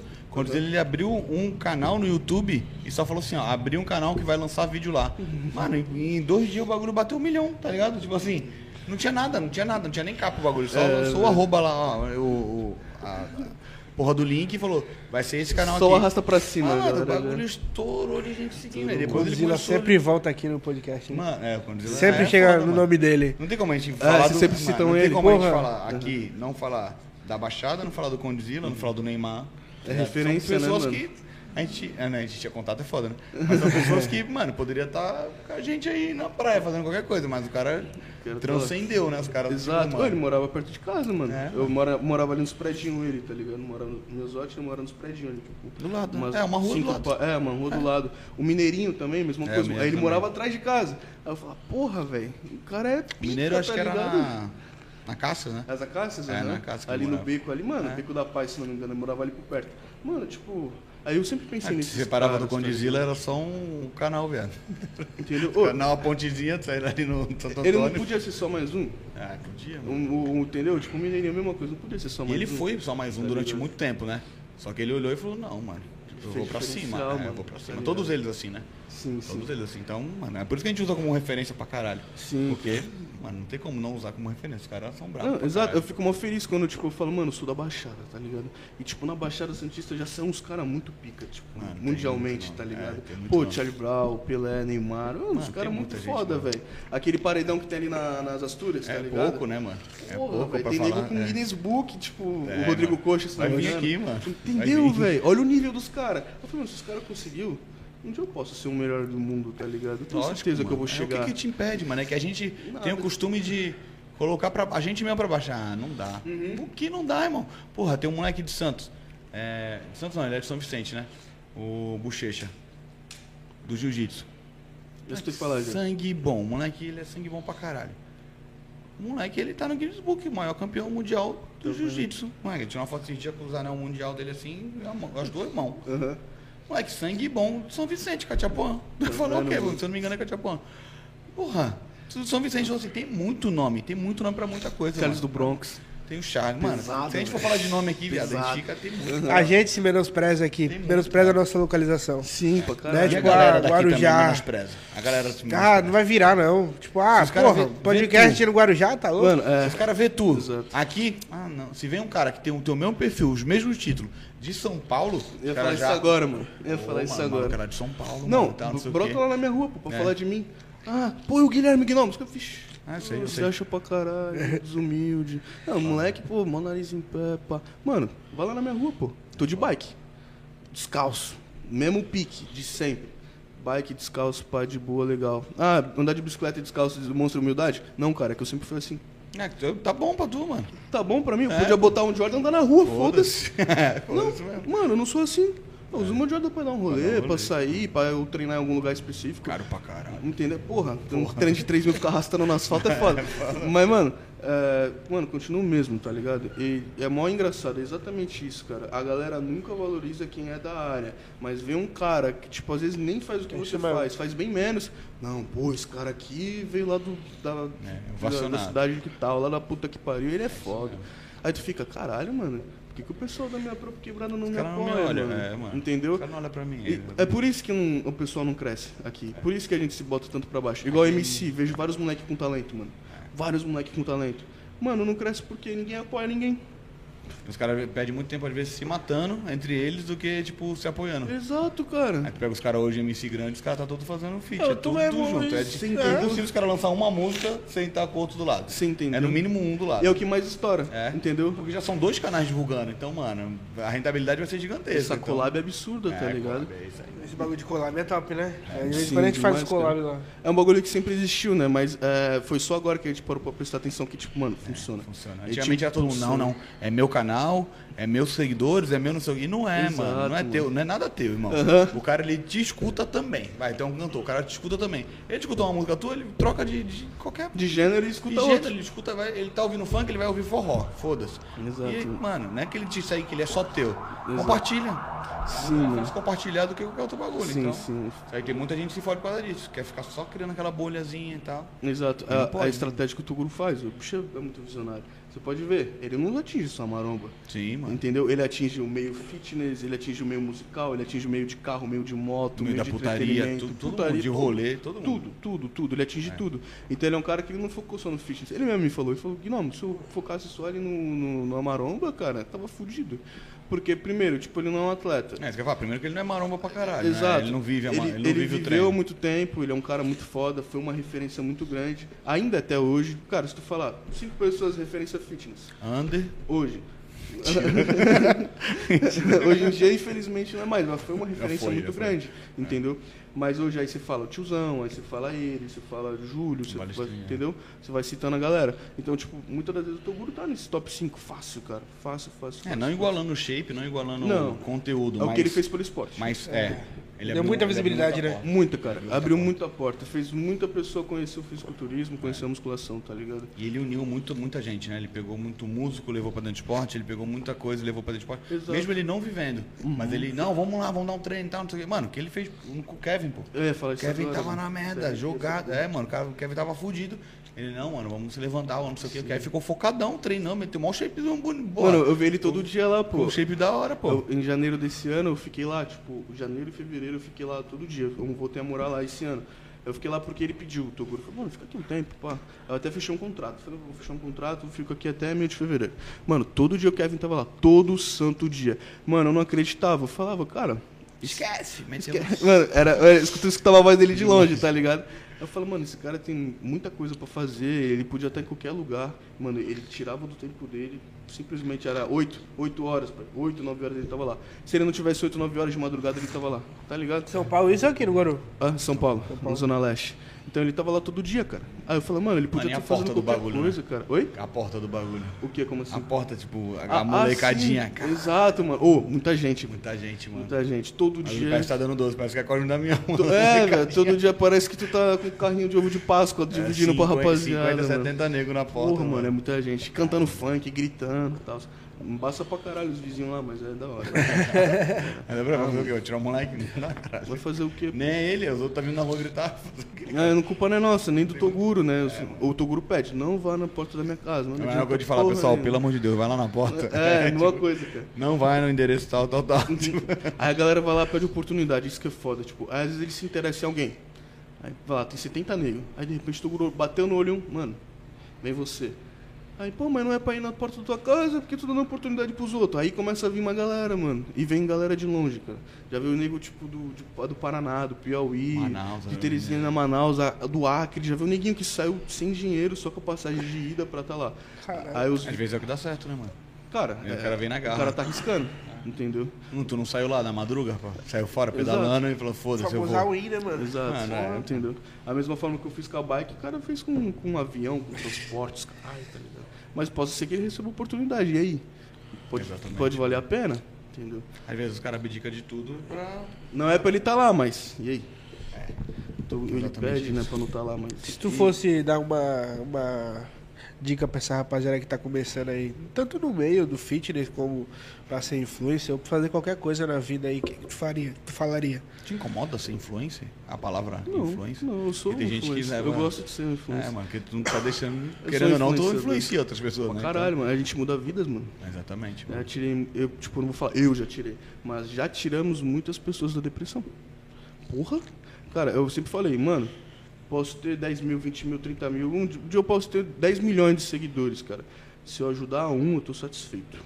S1: ele abriu um canal no YouTube e só falou assim, ó, abriu um canal que vai lançar vídeo lá. Mano, em dois dias o bagulho bateu um milhão, tá ligado? Tipo assim, não tinha nada, não tinha nada, não tinha nem capa o bagulho. Só, é, só o arroba lá, ó, o, o a, porra do link e falou, vai ser esse canal
S2: Só
S1: aqui.
S2: arrasta pra cima.
S1: Galera, o bagulho estourou de gente seguindo. Aí
S3: depois Godzilla ele sempre volta aqui no podcast.
S1: Hein? Mano, é, o Godzilla
S3: Sempre
S1: é
S3: chega
S1: foda,
S3: no
S1: mano.
S3: nome dele.
S1: Não tem como a gente falar
S2: é, do... sempre citam ele.
S1: Não tem como
S2: porra.
S1: a gente falar aqui, não falar da Baixada, não falar do Godzilla, não falar do Neymar.
S2: É, referência,
S1: São pessoas
S2: né,
S1: que a gente, é, né, a gente tinha contato, é foda, né? Mas são pessoas que, mano, poderia estar com a gente aí na praia fazendo qualquer coisa, mas o cara transcendeu, né? Os caras
S2: Exato. Pô, ele morava perto de casa, mano. É. Eu mora, morava ali nos prédios ele, tá ligado? Morava no Mesote, ele morava nos prédios ali, tipo.
S1: Do lado, né? É, uma rua do lado.
S2: É, uma rua é. do lado. O Mineirinho também, mesma é, coisa. Aí ele também. morava atrás de casa. Aí eu falava, porra, velho, o cara é pica,
S1: Mineiro acho
S2: tá
S1: que era na... Na Cássio, né?
S2: As Acácias,
S1: É,
S2: né?
S1: na Cássio
S2: Ali no
S1: morava.
S2: beco ali, mano,
S1: É.
S2: beco da paz, se não me engano, eu morava ali por perto. Mano, tipo, aí eu sempre pensei
S1: Se
S2: nisso.
S1: você separava do Condizila, era só um canal, viado.
S2: Entendeu? Ô,
S1: Canal, a pontezinha, saindo ali no Santo
S2: ele não podia ser só mais um?
S1: Ah, podia, mano.
S2: um, um, entendeu? Tipo, o Mineirinho, a mesma coisa, não podia ser só
S1: E
S2: mais
S1: ele
S2: um.
S1: foi só mais um
S2: Tá
S1: durante
S2: ligado?
S1: muito tempo, né? Só que ele olhou e falou, não, mano, eu vou pra cima. É, eu vou pra
S2: tá
S1: cima. Todos eles assim, né?
S2: Sim, sim.
S1: Todos eles assim. Então, mano, é por isso que a gente usa como referência pra caralho.
S2: Sim.
S1: Porque, mano, não tem como não usar como referência. Os caras são bravos.
S2: Não, exato, eu
S1: caralho.
S2: fico mó feliz quando, tipo, eu falo, mano, eu sou da Baixada, tá ligado? E, tipo, na Baixada Santista já são uns caras muito pica, tipo,
S1: Mano,
S2: mundialmente,
S1: muito
S2: tá ligado?
S1: É,
S2: Pô. Charlie Brown, Pelé, Neymar, mano,
S1: Mano,
S2: os
S1: tem
S2: caras muito
S1: gente,
S2: foda, velho. Aquele paredão que tem ali na- nas Astúrias, tá
S1: É
S2: ligado?
S1: pouco, né, mano? É
S2: Porra,
S1: pouco
S2: velho,
S1: pra
S2: tem
S1: falar.
S2: nego com
S1: é.
S2: Guinness Book, tipo,
S1: É,
S2: o Rodrigo
S1: mano.
S2: Coxa, se não
S1: Vai vir aqui, mano.
S2: Entendeu, velho? Olha o nível dos caras. Eu falei, mano, se os caras conseguiu, um dia eu posso ser o melhor do mundo, tá ligado? Eu tenho
S1: Lógico,
S2: certeza que eu
S1: mano.
S2: vou
S1: É,
S2: chegar.
S1: o que, que te impede, mano? É que a gente
S2: Nada.
S1: tem o costume de colocar pra. A gente mesmo pra baixar. Ah, não dá.
S2: Uhum.
S1: O que não dá, irmão? Porra, tem um moleque de Santos. É, de Santos não, ele é de São Vicente, né? O Bochecha. Do Jiu-Jitsu.
S2: Eu escutei falar já.
S1: Sangue bom. O moleque, ele é sangue bom pra caralho. O moleque, ele tá no Guinness Book, o maior campeão mundial do Jiu-Jitsu. Moleque, tirou uma foto esse dia com os anel mundial dele assim, mão- as duas mãos.
S2: Aham.
S1: Moleque, sangue bom de São Vicente, Catiapuã. Falou o
S2: vendo,
S1: quê?
S2: mano?
S1: Se eu não me engano é Catiapuã. Porra, São Vicente falou assim, tem muito nome, tem muito nome pra muita coisa.
S2: Charles do. Bronx.
S1: Tem o Charles. Mano,
S2: Pesado,
S1: se a gente for falar de nome aqui, viado, a gente fica, tem muito.
S3: A gente se menospreza aqui.
S1: Tem muito,
S3: menospreza a
S1: cara.
S3: nossa localização.
S2: Sim, pra
S3: Né,
S2: caralho.
S1: E a
S3: tipo,
S1: galera
S3: ah,
S1: daqui
S3: Guarujá.
S1: também menospreza. A galera se
S3: Ah,
S1: menospreza.
S3: não vai virar, não. Tipo, ah,
S1: Se os cara
S3: porra,
S1: vê- vê
S3: podcast
S1: tu.
S3: no Guarujá, tá louco?
S2: Mano,
S1: Se
S2: é.
S1: os caras vê tu
S2: Exato.
S1: aqui, ah não, se vem um cara que tem o teu mesmo perfil, os mesmos títulos de São Paulo,
S2: Eu ia falar
S1: caras
S2: isso
S1: já-
S2: agora, mano. Eu ia falar isso
S1: mano,
S2: agora.
S1: O cara é de São Paulo,
S2: Não,
S1: mano, tá, não
S2: brota lá na minha rua, pô, pra
S1: É.
S2: falar de mim. Ah, pô, e o Guilherme Gnome? Os caras, vixe.
S1: Ah, sei, eu
S2: Você
S1: sei.
S2: acha pra caralho, desumilde. Não, moleque, pô, mó nariz em pé, pá. Mano, vai lá na minha rua, pô. Tô de bike. Descalço. Mesmo pique, de sempre. Bike, descalço, pá, de boa, legal. Ah, andar de bicicleta descalço demonstra humildade? Não, cara, é que eu sempre fui assim.
S1: É, tá bom pra tu, mano.
S2: Tá bom pra mim? Eu
S1: É.
S2: podia botar um Jordan e andar na rua, foda-se.
S1: É,
S2: Não,
S1: mesmo.
S2: mano, eu não sou assim. Eu uso meu Jordan pra dar um rolê,
S1: dar um
S2: pra
S1: rolê.
S2: sair, pra eu treinar em algum lugar específico.
S1: Caro pra caralho.
S2: Entendeu? Porra, tem um treino de 3 mil ficar arrastando no asfalto é foda. Mas, mano, é, mano, continua o mesmo, tá ligado? E é mó engraçado, é exatamente isso, cara. A galera nunca valoriza quem é da área. Mas vê um cara que, tipo, às vezes nem faz o que
S3: Isso
S2: você
S3: mesmo.
S2: faz, faz bem menos. Não, pô, esse cara aqui veio lá do, da, da, da
S1: ovacionado.
S2: cidade que tal, lá da puta que pariu, ele é foda. Aí tu fica, caralho, mano, por que, que o pessoal da minha própria quebrada não me
S1: caras não me
S2: apoia,
S1: olham,
S2: mano?
S1: é, mano.
S2: Entendeu?
S1: Os caras não olham pra mim.
S2: E é por isso que não- o pessoal não cresce aqui. Por isso que a gente se bota tanto pra baixo. Igual MC, vejo vários moleques com talento, mano. Vários moleques com talento. Mano, não cresce porque ninguém apoia ninguém.
S1: Os caras perdem muito tempo, às vezes, se matando entre eles do que, tipo, se apoiando.
S2: Exato, cara.
S1: Aí tu pega os caras hoje, MC grande, os caras tá todos fazendo feat.
S3: Eu
S1: É
S3: tô
S1: tudo
S3: mesmo,
S1: junto. É, de-
S3: é.
S1: é impossível os caras lançar uma música sem estar com o outro do lado.
S2: Você entendeu?
S1: É no mínimo um do lado.
S2: E é o que mais estoura.
S1: É.
S2: Entendeu?
S1: Porque já são dois canais divulgando. Então, mano, a rentabilidade vai ser gigantesca.
S2: Essa
S1: então.
S2: collab é absurda, tá
S1: É,
S2: ligado?
S1: é isso aí.
S3: Esse bagulho de collab é top, né? É, em
S2: Sim,
S3: quando a gente faz collab lá.
S2: É um bagulho que sempre existiu, né? Mas é, foi só agora que a gente parou pra prestar atenção que, tipo, mano, funciona.
S1: Funciona.
S2: E,
S1: Antigamente
S2: tipo,
S1: era todo mundo, não, não. É meu canal, é meus seguidores, é meu não sei o quê. E não é,
S2: Exato,
S1: mano. Não é teu, não é nada teu, irmão.
S2: Aham.
S1: O cara, ele te escuta também. Vai, tem um cantor, o cara te escuta também. Ele escuta uma música tua, ele troca de, de qualquer
S2: De gênero e
S1: de
S2: escuta
S1: gênero,
S2: outro.
S1: ele escuta, vai, ele tá ouvindo funk, ele vai ouvir forró. Foda-se.
S2: Exato.
S1: E, mano, não é que ele te segue que ele é só teu. Compartilha.
S2: Sim,
S1: É mais compartilhar do que qualquer outro bagulho.
S2: Sim,
S1: então,
S2: sim.
S1: Aí tem muita gente que se fode por causa disso. Quer ficar só criando aquela bolhazinha e tal.
S2: Exato.
S1: Ele
S2: A, a
S1: né?
S2: estratégia que o Tuguru faz, o bicho é muito visionário. Você pode ver, ele não atinge só a maromba.
S1: Sim, mano.
S2: Entendeu? Ele atinge o meio fitness, ele atinge o meio musical, ele atinge o meio de carro, o meio de moto, o
S1: meio
S2: meio
S1: da
S2: de
S1: putaria, tudo, todo
S2: putaria,
S1: mundo, de
S2: tudo.
S1: rolê, todo mundo.
S2: Tudo, tudo, tudo. Ele atinge tudo. Então ele é um cara que não focou só no fitness. Ele mesmo me falou, ele falou, não, se eu focasse só ali no, no, maromba, cara, tava fudido. Porque, primeiro, tipo, ele não é um atleta.
S1: É, você quer falar, primeiro que ele não é maromba pra caralho. né?
S2: Exato.
S1: Ele não vive, a
S2: ele,
S1: ele não
S2: ele
S1: vive o
S2: viveu
S1: treino.
S2: muito tempo, ele é um cara muito foda, foi uma referência muito grande. Ainda até hoje, cara, se tu falar, cinco pessoas referência fitness.
S1: Under.
S2: Hoje. hoje em dia, infelizmente, não é mais, mas foi uma referência
S1: foi,
S2: muito
S1: foi.
S2: grande, entendeu? Mas hoje aí você fala o tiozão, aí você fala ele, você fala Júlio, você vai, entendeu? Você vai citando a galera. Então, tipo, muitas das vezes o Toguro tá nesse top 5 fácil, cara. Fácil, fácil.
S1: É,
S2: fácil,
S1: não igualando o shape, não igualando
S2: Não.
S1: o conteúdo,
S2: É
S1: mas...
S2: o que ele fez pelo esporte.
S1: Mas, é,
S3: Ele Deu muita visibilidade,
S2: muita
S3: né?
S2: Muita, cara. Muita abriu porta. muita porta. Fez muita pessoa conhecer o fisiculturismo, conhecer a musculação, tá ligado?
S1: E ele uniu muito, muita gente, né? Ele pegou muito músico, levou pra dentro do esporte, ele pegou muita coisa, levou pra dentro do esporte. Exato. Mesmo ele não vivendo. Uhum. Mas ele, não, vamos lá, vamos dar um treino e tal, não sei o quê. Mano, o que ele fez com o Kevin, pô.
S2: É, fala
S1: isso Kevin agora, tava na merda, jogado. É, mano, o Kevin tava fudido. Ele, não, mano, vamos se levantar, não sei o quê. Aí ficou focadão, treinando, meteu um shapezão bonito.
S2: Mano, eu vi ele todo dia lá, pô.
S1: Um shape da hora, pô.
S2: Eu, em janeiro desse ano, eu fiquei lá, tipo, janeiro e fevereiro eu fiquei lá todo dia. Eu voltei a morar lá esse ano. Eu fiquei lá porque ele pediu. O Toguro falou, mano, fica aqui um tempo, pá. Eu até fechei um contrato. Falei, vou fechar um contrato, fico aqui até meio de fevereiro. Mano, todo dia o Kevin tava lá, todo santo dia. Mano, eu não acreditava. Eu falava, cara.
S1: Esquece,
S2: esquece. Mano, era, eu escutava a voz dele de longe, tá ligado? Eu falo, mano, esse cara tem muita coisa para fazer, ele podia estar em qualquer lugar. Mano, ele tirava do tempo dele, simplesmente era 8, 8 horas, 8, 9 horas ele tava lá. Se ele não tivesse 8, 9 horas de madrugada, ele tava lá. Tá ligado?
S3: São Paulo, isso aqui no Guarulhos?
S2: Ah, São Paulo, São Paulo. na Zona Leste. Então ele tava lá todo dia, cara. Aí eu falei, mano, ele podia estar fazendo qualquer bagulho, coisa, né? cara. Oi?
S1: A porta do bagulho.
S2: O que? Como assim? A
S1: porta, tipo, a, ah, molecadinha.
S2: Ah, Exato, mano. Ô, oh, muita gente.
S1: Muita gente, mano.
S2: Muita gente. Todo Mas dia.
S1: Parece que tá dando doce, parece que é corno da minha
S2: mão. É, velho. Todo dia parece que tu tá com um carrinho de ovo de Páscoa é, dividindo 50, pra rapaziada.
S1: 50, 70 negros na porta. Porra,
S2: mano, mano, é muita gente. Cantando funk, gritando e tal. Não passa pra caralho os vizinhos lá, mas é da hora.
S1: Mas é pra fazer o quê? Vou tirar o moleque? Não,
S2: Vai fazer o quê?
S1: Nem é ele, os outros tá vindo na rua gritar.
S2: É, não culpa não é nossa, nem do Toguro, né? É, o Toguro pede, não vá na porta da minha casa.
S1: Não, não é uma coisa de falar, pessoal, aí, pelo amor de Deus, vai lá na porta.
S2: É, é uma tipo, coisa, cara.
S1: Não vai no endereço tal, tal, tal.
S2: aí a galera vai lá pede oportunidade, isso que é foda. Tipo, às vezes ele se interessa em alguém. Aí vai lá, tem 70 negros. Aí de repente o Toguro bateu no olho um, mano, vem você. Aí, pô, mas não é pra ir na porta da tua casa porque tu dando oportunidade pros outros. Aí começa a vir uma galera, mano. E vem galera de longe, cara. Já veio o nego, tipo, do, de, do Paraná, do Piauí,
S1: Manaus,
S2: de Teresina, né? Manaus, a, do Acre. Já veio o neguinho que saiu sem dinheiro, só com a passagem de ida pra tá lá.
S1: Aí os... Às vezes é o que dá certo, né, mano?
S2: Cara,
S1: é, o cara vem na garra.
S2: O cara tá arriscando. Entendeu?
S1: Não, tu não saiu lá na madruga, pô? Saiu fora pedalando Exato. e falou, foda-se, eu vou.
S3: Ir, né, mano?
S2: Exato, mano, é, entendeu? A mesma forma que eu fiz com a bike, o cara fez com, com um avião, com transportes, caralho, tá ligado? Mas possa ser que ele receba oportunidade. E aí? Pode, pode valer a pena? Entendeu?
S1: Às vezes os caras abdicam de tudo pra.
S2: Não é pra ele estar tá lá, mas. E aí? É. Então, ele pede, né, pra não estar tá lá, mas.
S3: Se tu fosse dar uma, uma dica pra essa rapaziada que tá começando aí, tanto no meio do fitness como pra ser influencer, ou pra fazer qualquer coisa na vida aí, o que, que tu faria? Tu falaria?
S1: Te incomoda ser influencer? A palavra não, influencer?
S2: Não, eu sou tem gente que leva... Eu gosto de ser influencer.
S1: É, mano, porque tu não tá deixando. querendo ou não, tu influencia outras pessoas, Pô, né?
S2: Caralho, então... mano, a gente muda vidas, mano.
S1: Exatamente.
S2: Mano. Já tirei, eu, tipo, não vou falar, eu já tirei, mas já tiramos muitas pessoas da depressão. Porra! Cara, eu sempre falei, mano, Posso ter 10 mil, 20 mil, 30 mil. Um dia eu posso ter 10 milhões de seguidores, cara. Se eu ajudar um, eu estou satisfeito.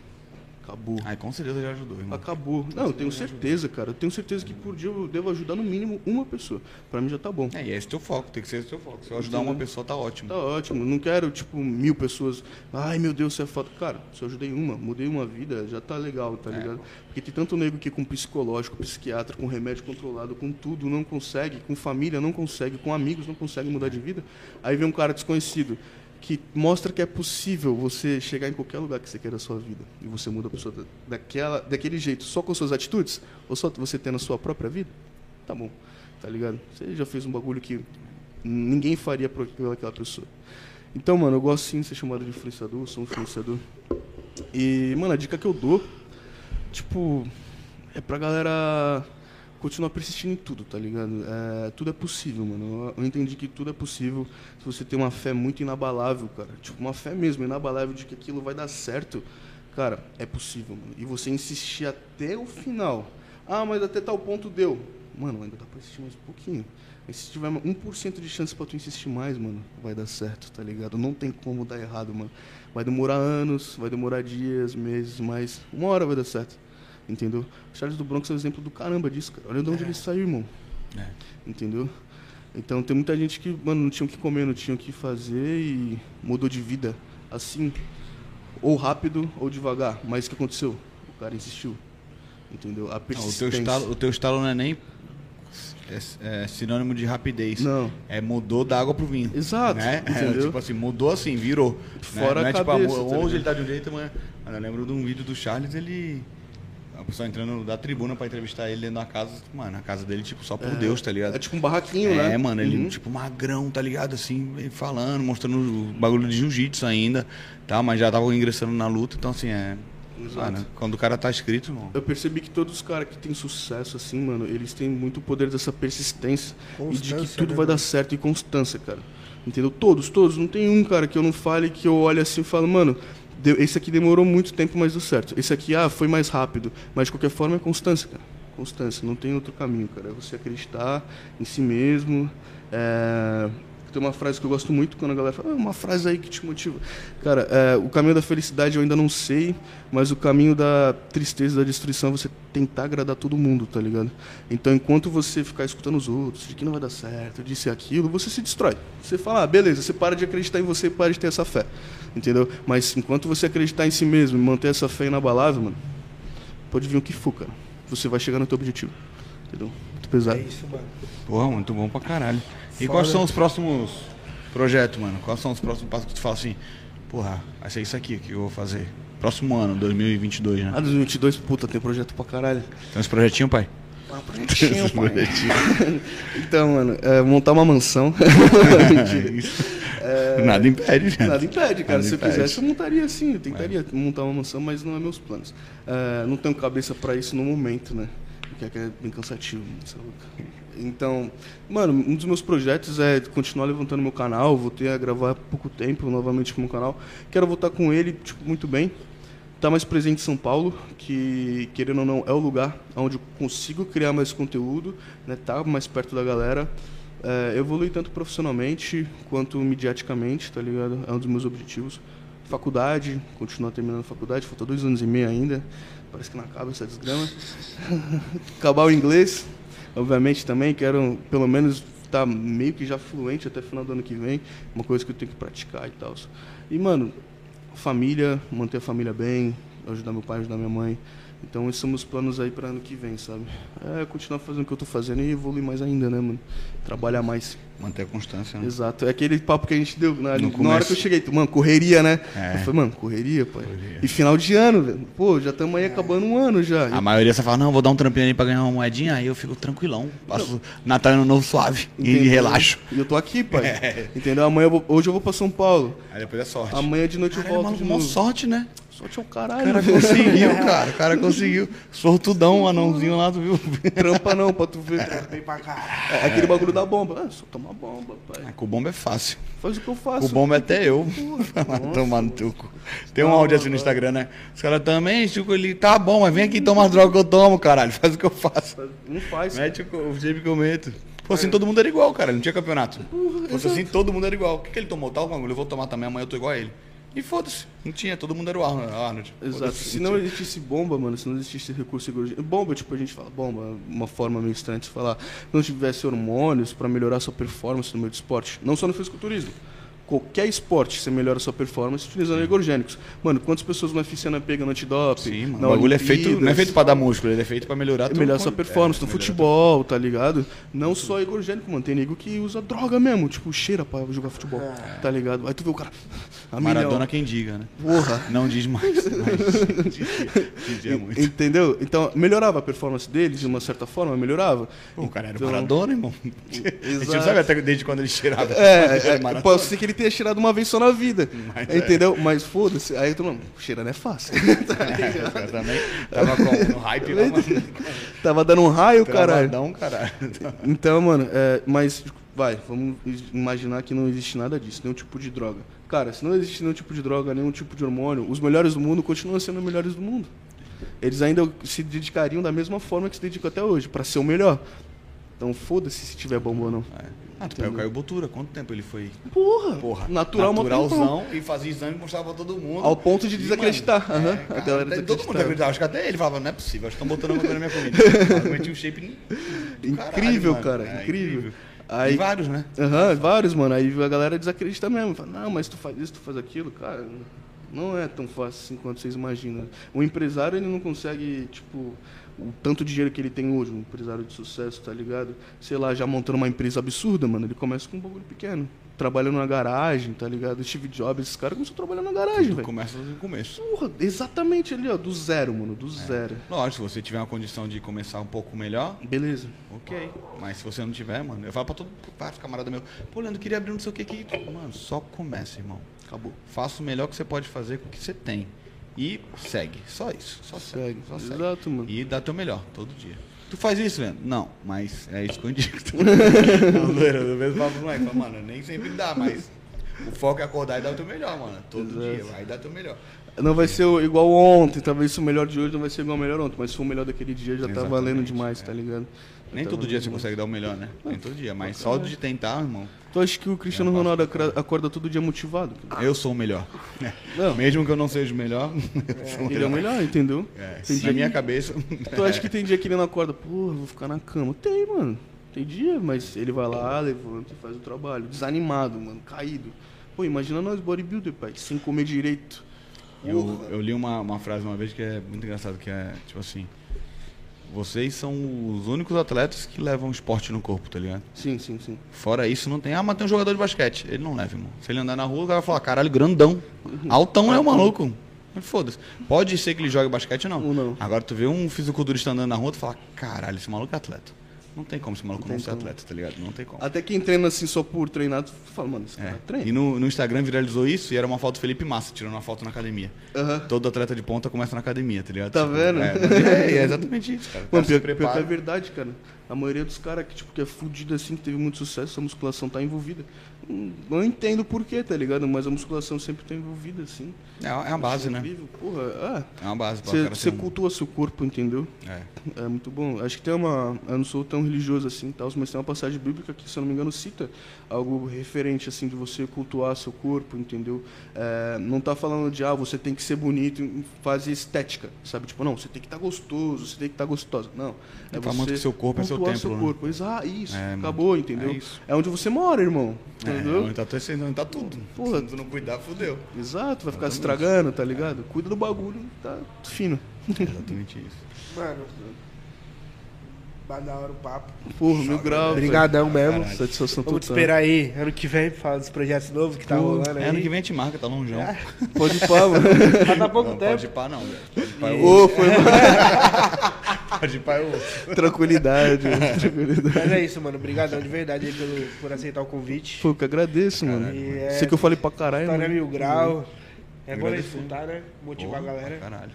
S2: Acabou.
S1: Ai, com certeza já ajudou, irmão.
S2: Acabou. não, eu tenho certeza, cara. Eu tenho certeza que por dia eu devo ajudar no mínimo uma pessoa. Pra mim já tá bom.
S1: É, e esse é teu foco, tem que ser esse teu foco. Se eu ajudar uma pessoa, tá ótimo.
S2: Tá ótimo. Não quero, tipo, mil pessoas. Ai, meu Deus, você é foda. Cara, se eu ajudei uma, mudei uma vida, já tá legal, tá é. ligado? Porque tem tanto nego que com psicológico, psiquiatra, com remédio controlado, com tudo, não consegue, com família não consegue, com amigos não consegue mudar de vida. Aí vem um cara desconhecido que mostra que é possível você chegar em qualquer lugar que você queira a sua vida e você muda a pessoa daquela, daquele jeito só com suas atitudes ou só você tendo a sua própria vida, tá bom, tá ligado? Você já fez um bagulho que ninguém faria por aquela pessoa. Então, mano, eu gosto sim de ser chamado de influenciador, sou um influenciador. E, mano, a dica que eu dou, tipo, é pra galera continuar persistindo em tudo, tá ligado? É, tudo é possível, mano. Eu entendi que tudo é possível se você tem uma fé muito inabalável, cara. Tipo, uma fé mesmo, inabalável de que aquilo vai dar certo. Cara, é possível, mano. E você insistir até o final. Ah, mas até tal ponto deu. Mano, ainda dá pra insistir mais um pouquinho. E se tiver 1% de chance pra tu insistir mais, mano, vai dar certo, tá ligado? Não tem como dar errado, mano. Vai demorar anos, vai demorar dias, meses, mas uma hora vai dar certo. Entendeu? O Charles do Bronx é um exemplo do caramba disso, cara. Olha de onde é. ele saiu, irmão. É. Entendeu? Então tem muita gente que, mano, não tinha o que comer, não tinha o que fazer e mudou de vida assim, ou rápido ou devagar. Mas o que aconteceu? O cara insistiu. Entendeu? A
S1: persistência. o, teu estalo, o teu estalo não é nem é, é, sinônimo de rapidez.
S2: Não.
S1: É mudou da água pro vinho.
S2: Exato.
S1: Né? É, tipo assim, mudou assim, virou.
S2: Fora
S1: né?
S2: a
S1: não
S2: é, cabeça,
S1: tipo, hoje tá ele tá de um jeito, mas eu lembro de um vídeo do Charles, ele a pessoa entrando da tribuna pra entrevistar ele dentro da casa, mano, a casa dele, tipo, só por Deus, tá ligado?
S2: É tipo um barraquinho,
S1: é,
S2: né?
S1: É, mano, ele,
S2: Uhum.
S1: tipo, magrão, tá ligado? Assim, falando, mostrando o bagulho de jiu-jitsu ainda, tá? Mas já tava ingressando na luta, então, assim, é.
S2: Exato.
S1: Mano, quando o cara tá escrito, irmão.
S2: Eu percebi que todos os caras que têm sucesso, assim, mano, eles têm muito poder dessa persistência e de que tudo
S3: né,
S2: vai dar
S3: mano?
S2: certo e constância, cara. Entendeu? Todos, todos. Não tem um, cara, que eu não fale que eu olho assim e falo, mano, deu- esse aqui demorou muito tempo, mas deu certo. Esse aqui, ah, foi mais rápido. Mas de qualquer forma é constância, cara. Constância, não tem outro caminho, cara. É você acreditar em si mesmo. É... Tem uma frase que eu gosto muito quando a galera fala, ah, uma frase aí que te motiva. Cara, é, o caminho da felicidade eu ainda não sei, mas o caminho da tristeza, da destruição é você tentar agradar todo mundo, tá ligado? Então, enquanto você ficar escutando os outros, de que não vai dar certo, disso e aquilo, você se destrói. Você fala, ah, beleza, você para de acreditar em você e para de ter essa fé, entendeu? Mas enquanto você acreditar em si mesmo e manter essa fé inabalável, mano, pode vir o que for, cara. Você vai chegar no teu objetivo, entendeu? Muito pesado.
S3: É isso, mano.
S1: Porra, muito bom pra caralho. E
S3: Foda.
S1: quais são os próximos projetos, mano? Quais são os próximos passos que tu fala assim, porra, vai ser isso aqui que eu vou fazer. Próximo ano, 2022, né?
S2: Ah, 2022, puta, tem projeto pra caralho.
S1: Tem uns projetinho, pai?
S2: Ah, projetinho, pai. Então, mano, é, montar uma mansão.
S1: É, Nada impede, né?
S2: Nada impede, cara.
S1: Nada
S2: Se eu
S1: impede.
S2: quisesse, eu montaria sim. Eu tentaria montar uma mansão, mas não é meus planos. É, não tenho cabeça pra isso no momento, né? Porque é que é bem cansativo. isso é. Então, mano, um dos meus projetos é continuar levantando meu canal. Voltei a gravar há pouco tempo novamente com o meu canal. Quero voltar com ele, tipo, muito bem. Tá mais presente em São Paulo, que querendo ou não é o lugar onde eu consigo criar mais conteúdo, né? Tá mais perto da galera. É, evoluir tanto profissionalmente quanto mediaticamente, tá ligado? É um dos meus objetivos. Faculdade, continuar terminando faculdade, falta dois anos e meio ainda. Parece que não acaba essa desgrama. Acabar o inglês, obviamente também. Quero pelo menos estar meio que já fluente até final do ano que vem. Uma coisa que eu tenho que praticar e tal. E, mano, família, manter a família bem, ajudar meu pai, ajudar minha mãe. Então, esses são meus planos aí para ano que vem, sabe? É continuar fazendo o que eu tô fazendo e evoluir mais ainda, né, mano? Trabalhar mais.
S1: Manter a constância, né?
S2: Exato. É aquele papo que a gente deu na,
S1: No
S2: na hora que eu cheguei. Mano, correria, né?
S1: É.
S2: Eu falei, mano, correria, pai.
S1: Correria.
S2: E final de ano, velho. Pô, já estamos aí acabando um ano já.
S1: A maioria só fala, não, vou dar um trampinho ali pra ganhar uma moedinha, aí eu fico tranquilão. Passo Natal e Ano Novo suave e
S2: Entendeu?
S1: relaxo.
S2: E eu tô aqui, pai.
S1: É.
S2: Entendeu? Amanhã eu vou- hoje eu vou pra São Paulo.
S1: Aí depois é sorte.
S2: Amanhã de noite eu
S1: Caralho,
S2: volto
S1: maluco,
S2: de novo.
S1: sorte, né?
S2: Sorte é o
S1: O
S2: caralho.
S1: cara
S2: velho.
S1: conseguiu, cara. O cara conseguiu. Sortudão, um anãozinho lá, tu viu?
S2: Trampa não, pra tu ver.
S3: Bem pra caralho.
S2: É aquele bagulho da bomba. Ah, só toma bomba, pai.
S1: Ah, Com bomba é fácil.
S2: Faz o que eu faço.
S1: O bomba é até eu. Tomar no teu cu. Tem um áudio assim no Instagram, né? Os caras também, Chico, ele tá bom, mas vem aqui tomar as drogas que eu tomo, caralho. Faz o que eu faço.
S2: Não faz.
S1: Mete o, o shape que eu meto. Pô, assim todo mundo era igual, cara. Não tinha campeonato. Fosse assim, todo mundo era igual. O que, que ele tomou? Tal bagulho, eu vou tomar também, amanhã eu tô igual a ele. E foda-se. Não tinha, todo mundo era o Arnold. Arnold.
S2: Exato. Se não existisse bomba, mano, se não existisse recurso cirúrgico. Bomba, tipo, a gente fala bomba, uma forma meio estranha de se falar. Se não tivesse hormônios pra melhorar sua performance no meio de esporte, não só no fisiculturismo. Qualquer esporte, você melhora sua performance utilizando ergogênicos. Mano, quantas pessoas no UFC não é pega no antidoping?
S1: Sim, mano. O bagulho é feito, não é feito pra dar músculo, ele é feito pra melhorar
S2: É
S1: tua
S2: melhor
S1: con-
S2: sua performance
S1: é,
S2: no
S1: melhorar
S2: futebol, tá ligado? Não só ergogênico, mano. Tem nego que usa droga mesmo, tipo, cheira pra jogar futebol, tá ligado? Aí tu vê o cara. A
S1: Maradona
S2: milhão.
S1: quem diga, né?
S2: Porra.
S1: Não diz mais. Mas dizia, dizia muito.
S2: Entendeu? Então, melhorava a performance dele de uma certa forma, melhorava.
S1: Pô, o cara era
S2: Então-
S1: Maradona, irmão. A gente não
S2: Exato.
S1: sabe até desde quando ele cheirava.
S2: É, é, pode ser que ele tenha cheirado uma vez só na vida.
S1: Mas é.
S2: entendeu? Mas foda-se. Aí tu não, cheirando é fácil. tá ligado?
S1: Eu também tava com, no hype lá, mano.
S2: Tava dando um raio, caralho.
S1: Travadão, caralho.
S2: Então, mano, é, mas vai, vamos imaginar que não existe nada disso, nenhum tipo de droga. Cara, se não existe nenhum tipo de droga, nenhum tipo de hormônio, os melhores do mundo continuam sendo os melhores do mundo. Eles ainda se dedicariam da mesma forma que se dedicam até hoje, pra ser o melhor. Então foda-se se tiver bomba ou não.
S1: Ah, tu pega o Caio Botura, quanto tempo ele foi?
S2: Porra,
S1: Porra,
S2: natural,
S1: naturalzão e fazia exame e mostrava pra todo mundo.
S2: Ao ponto de
S1: E,
S2: desacreditar.
S1: mano,
S2: Aham,
S1: é,
S2: a
S1: cara,
S2: galera
S1: até- Todo mundo acreditava. Acho que até ele falava, não é possível, acho que estão botando uma coisa na minha comida. Tinha um shape do caralho,
S2: Incrível,
S1: mano.
S2: cara,
S1: É,
S2: incrível. Aí,
S1: vários, né?
S2: Aham, vários, mano. Aí a galera desacredita mesmo. Fala, não, mas tu faz isso, tu faz aquilo, cara. Não é tão fácil assim quanto vocês imaginam. O empresário, ele não consegue, tipo, o tanto de dinheiro que ele tem hoje, um empresário de sucesso, tá ligado? Sei lá, já montando uma empresa absurda, mano. Ele começa com um bagulho pequeno. Trabalhando na garagem, tá ligado? Steve Jobs, esses caras começaram trabalhando na garagem, velho.
S1: Começa no começo.
S2: Porra, exatamente ali, ó, do zero, mano, do
S1: É.
S2: zero.
S1: Lógico, se você tiver uma condição de começar um pouco melhor,
S2: Beleza.
S1: ok. Mas se você não tiver, mano, eu falo pra todo vários camaradas meus, pô, Leandro, queria abrir não sei o que aqui. Mano, só começa, irmão.
S2: Acabou.
S1: Faça o melhor que você pode fazer com o que você tem. E segue. Só isso. Só segue.
S2: Segue.
S1: Só segue.
S2: Exato, mano.
S1: E dá teu melhor, todo dia. Tu faz isso, Leandro? Não, mas é isso que eu indico. não, zoeira, eu mesmo falo pro moleque, falo, mano, nem sempre dá, mas o foco é acordar e dar o teu melhor, mano. Todo
S2: Exato.
S1: dia, vai dar teu melhor.
S2: Não vai ser igual ontem, talvez o melhor de hoje não vai ser igual ao melhor ontem, mas se for o melhor daquele dia já tá
S1: Exatamente,
S2: valendo demais,
S1: é.
S2: tá ligado?
S1: Nem
S2: Tá
S1: todo dia você consegue dar o melhor, né? Nem todo dia, mas só de tentar, irmão.
S2: Tu acha que o Cristiano Ronaldo acra- acorda todo dia motivado?
S1: Eu sou o melhor.
S2: Não.
S1: Mesmo que eu não seja o melhor, eu sou o
S2: Ele é o melhor, entendeu?
S1: É,
S2: Tem
S1: na
S2: dia
S1: minha
S2: que-
S1: cabeça.
S2: Tu acha que tem dia que ele não acorda, porra, vou ficar na cama? Tem, mano. Tem dia, mas ele vai lá, levanta e faz o trabalho. Desanimado, mano, caído. Pô, imagina nós bodybuilder, pai, sem comer direito.
S1: Eu, eu li uma, uma frase uma vez que é muito engraçado, que é tipo assim. Vocês são os únicos atletas que levam esporte no corpo, tá ligado?
S2: Sim, sim, sim.
S1: Fora isso, não tem. Ah, mas tem um jogador de basquete. Ele não leva, irmão. Se ele andar na rua, o cara vai falar, caralho, grandão. Altão é o maluco. Foda-se. Pode ser que ele jogue basquete ou não.
S2: Não.
S1: Agora tu vê um fisiculturista andando na rua, tu fala, caralho, esse maluco é atleta. Não tem como esse maluco
S2: Não
S1: não, ser
S2: como.
S1: atleta, tá ligado? Não tem como.
S2: Até quem treina assim só por treinar, tu fala, mano, esse
S1: É.
S2: cara treina.
S1: E no, no Instagram viralizou isso e era uma foto do Felipe Massa, tirando uma foto na academia. Todo atleta de ponta começa na academia, tá ligado?
S2: Tá
S1: Tipo,
S2: vendo?
S1: É, é, é exatamente isso, cara.
S2: Mano, pior, pior que é verdade, cara. A maioria dos caras que, tipo, que é fudido assim, que teve muito sucesso, a musculação tá envolvida. Não entendo porquê, tá ligado? Mas a musculação sempre tá envolvida, assim.
S1: É, é uma base, né?
S2: Porra, ah,
S1: É uma base
S2: você você
S1: um-
S2: cultua seu corpo, entendeu?
S1: É.
S2: É muito bom. Acho que tem uma. Eu não sou tão religioso assim, tal, mas tem uma passagem bíblica que, se eu não me engano, cita algo referente assim de você cultuar seu corpo, entendeu? É, não tá falando de ah, você tem que ser bonito em fase estética, sabe? Tipo, não, você tem que estar gostoso, você tem que estar gostosa. Não. É
S1: Tá que seu corpo é seu
S2: cultuar
S1: templo,
S2: seu
S1: né?
S2: corpo. Exato, isso.
S1: É,
S2: acabou, entendeu?
S1: É.
S2: É onde você mora, irmão.
S1: É,
S2: Entendeu?
S1: onde tá, onde tá tudo.
S2: Porra.
S1: Se tu não cuidar, fudeu.
S2: Exato, vai ficar
S1: Exatamente.
S2: estragando, tá ligado? Cuida do bagulho, tá fino.
S1: Exatamente isso.
S3: Mano, vai da hora o papo.
S2: Porra, mil graus.
S3: Obrigadão mesmo.
S1: Caralho.
S2: Satisfação
S3: Vamos te
S2: total.
S3: esperar aí, ano que vem, pra falar dos projetos novos que tá
S2: Pô,
S3: rolando aí.
S1: É, ano que vem a gente marca, tá longeão.
S2: Pode ir pá, mano.
S3: Mas tá pouco
S1: Não,
S3: tempo.
S1: pode ir pá não, velho. Pode ir é outro.
S2: foi
S1: Pode ir pá é outro.
S2: Tranquilidade, mano, tranquilidade.
S3: Mas é isso, mano. Obrigadão de verdade aí pelo, por aceitar o convite.
S2: Pô, eu que agradeço, mano.
S3: E é-
S2: Sei que eu falei pra caralho,
S3: História
S2: mano.
S3: mil grau. É bom escutar, né? Motivar a
S1: Porra,
S3: galera.
S1: Caralho.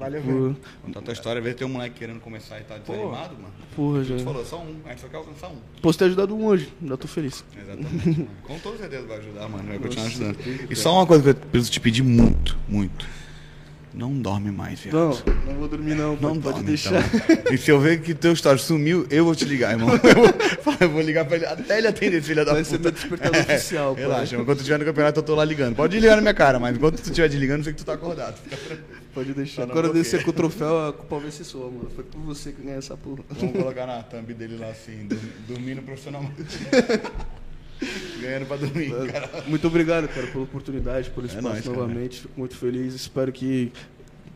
S3: Valeu, velho.
S1: Contar tua história, ver tem um moleque querendo começar e tá desanimado, mano.
S2: porra,
S1: Tu
S2: já.
S1: falou só um, a gente só quer alcançar um.
S2: Posso ter ajudado um hoje, já tô feliz.
S1: Exatamente. Com toda certeza vai ajudar, mano. Vai continuar ajudando. E só uma coisa que eu preciso te pedir muito, muito. Não dorme mais, viado.
S2: Não, não vou dormir não,
S1: Não
S2: pode, pode
S1: dorme,
S2: deixar.
S1: então. E se eu ver que teu story sumiu, eu vou te ligar, irmão. Eu vou, eu vou ligar pra ele até ele atender filho da
S2: Vai
S1: puta.
S2: ser meu despertador oficial, pai.
S1: Relaxa, mas quando tu estiver no campeonato eu tô lá ligando. Pode ligar na minha cara, mas enquanto tu estiver desligando, eu sei que tu tá acordado. Fica tranquilo.
S2: Pode deixar.
S1: Tá bloqueio.
S2: descer com o troféu, a culpa vai ser sua, mano. Foi por você que ganhou essa porra.
S1: Vamos colocar na thumb dele lá assim, dormindo profissionalmente. Ganhando pra dormir, cara.
S2: Muito obrigado, cara, pela oportunidade, pelo espaço
S1: nóis, cara.
S2: novamente. Fico muito feliz. Espero que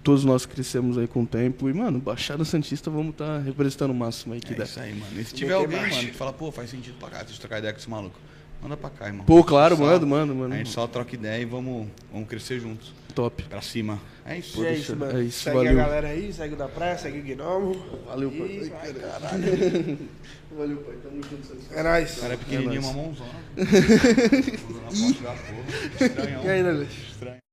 S2: todos nós crescemos aí com o tempo. E, mano, Baixada Santista, vamos estar representando o máximo aí que
S1: É
S2: der.
S1: isso aí, mano. E se tiver alguém,
S3: marcha.
S1: mano, que fala, pô, faz sentido pra cá, deixa eu trocar ideia com esse maluco. Manda pra cá, irmão.
S2: Pô, claro,
S1: Só-
S2: manda, manda, manda.
S1: A gente só troca ideia e vamos, vamos crescer juntos.
S2: Top.
S1: Pra cima. É isso.
S3: E é isso, mano.
S2: é isso,
S3: segue
S2: valeu.
S3: a galera aí, segue o da praia, segue o Gnomo.
S2: Valeu,
S3: E
S2: pai.
S3: vai,
S2: Caralho. Valeu, pai. Tamo junto.
S3: É nóis.
S1: O cara é pequenininho,
S2: nóis.
S1: uma mãozona. Mãozona.
S3: E aí?
S1: Estranho.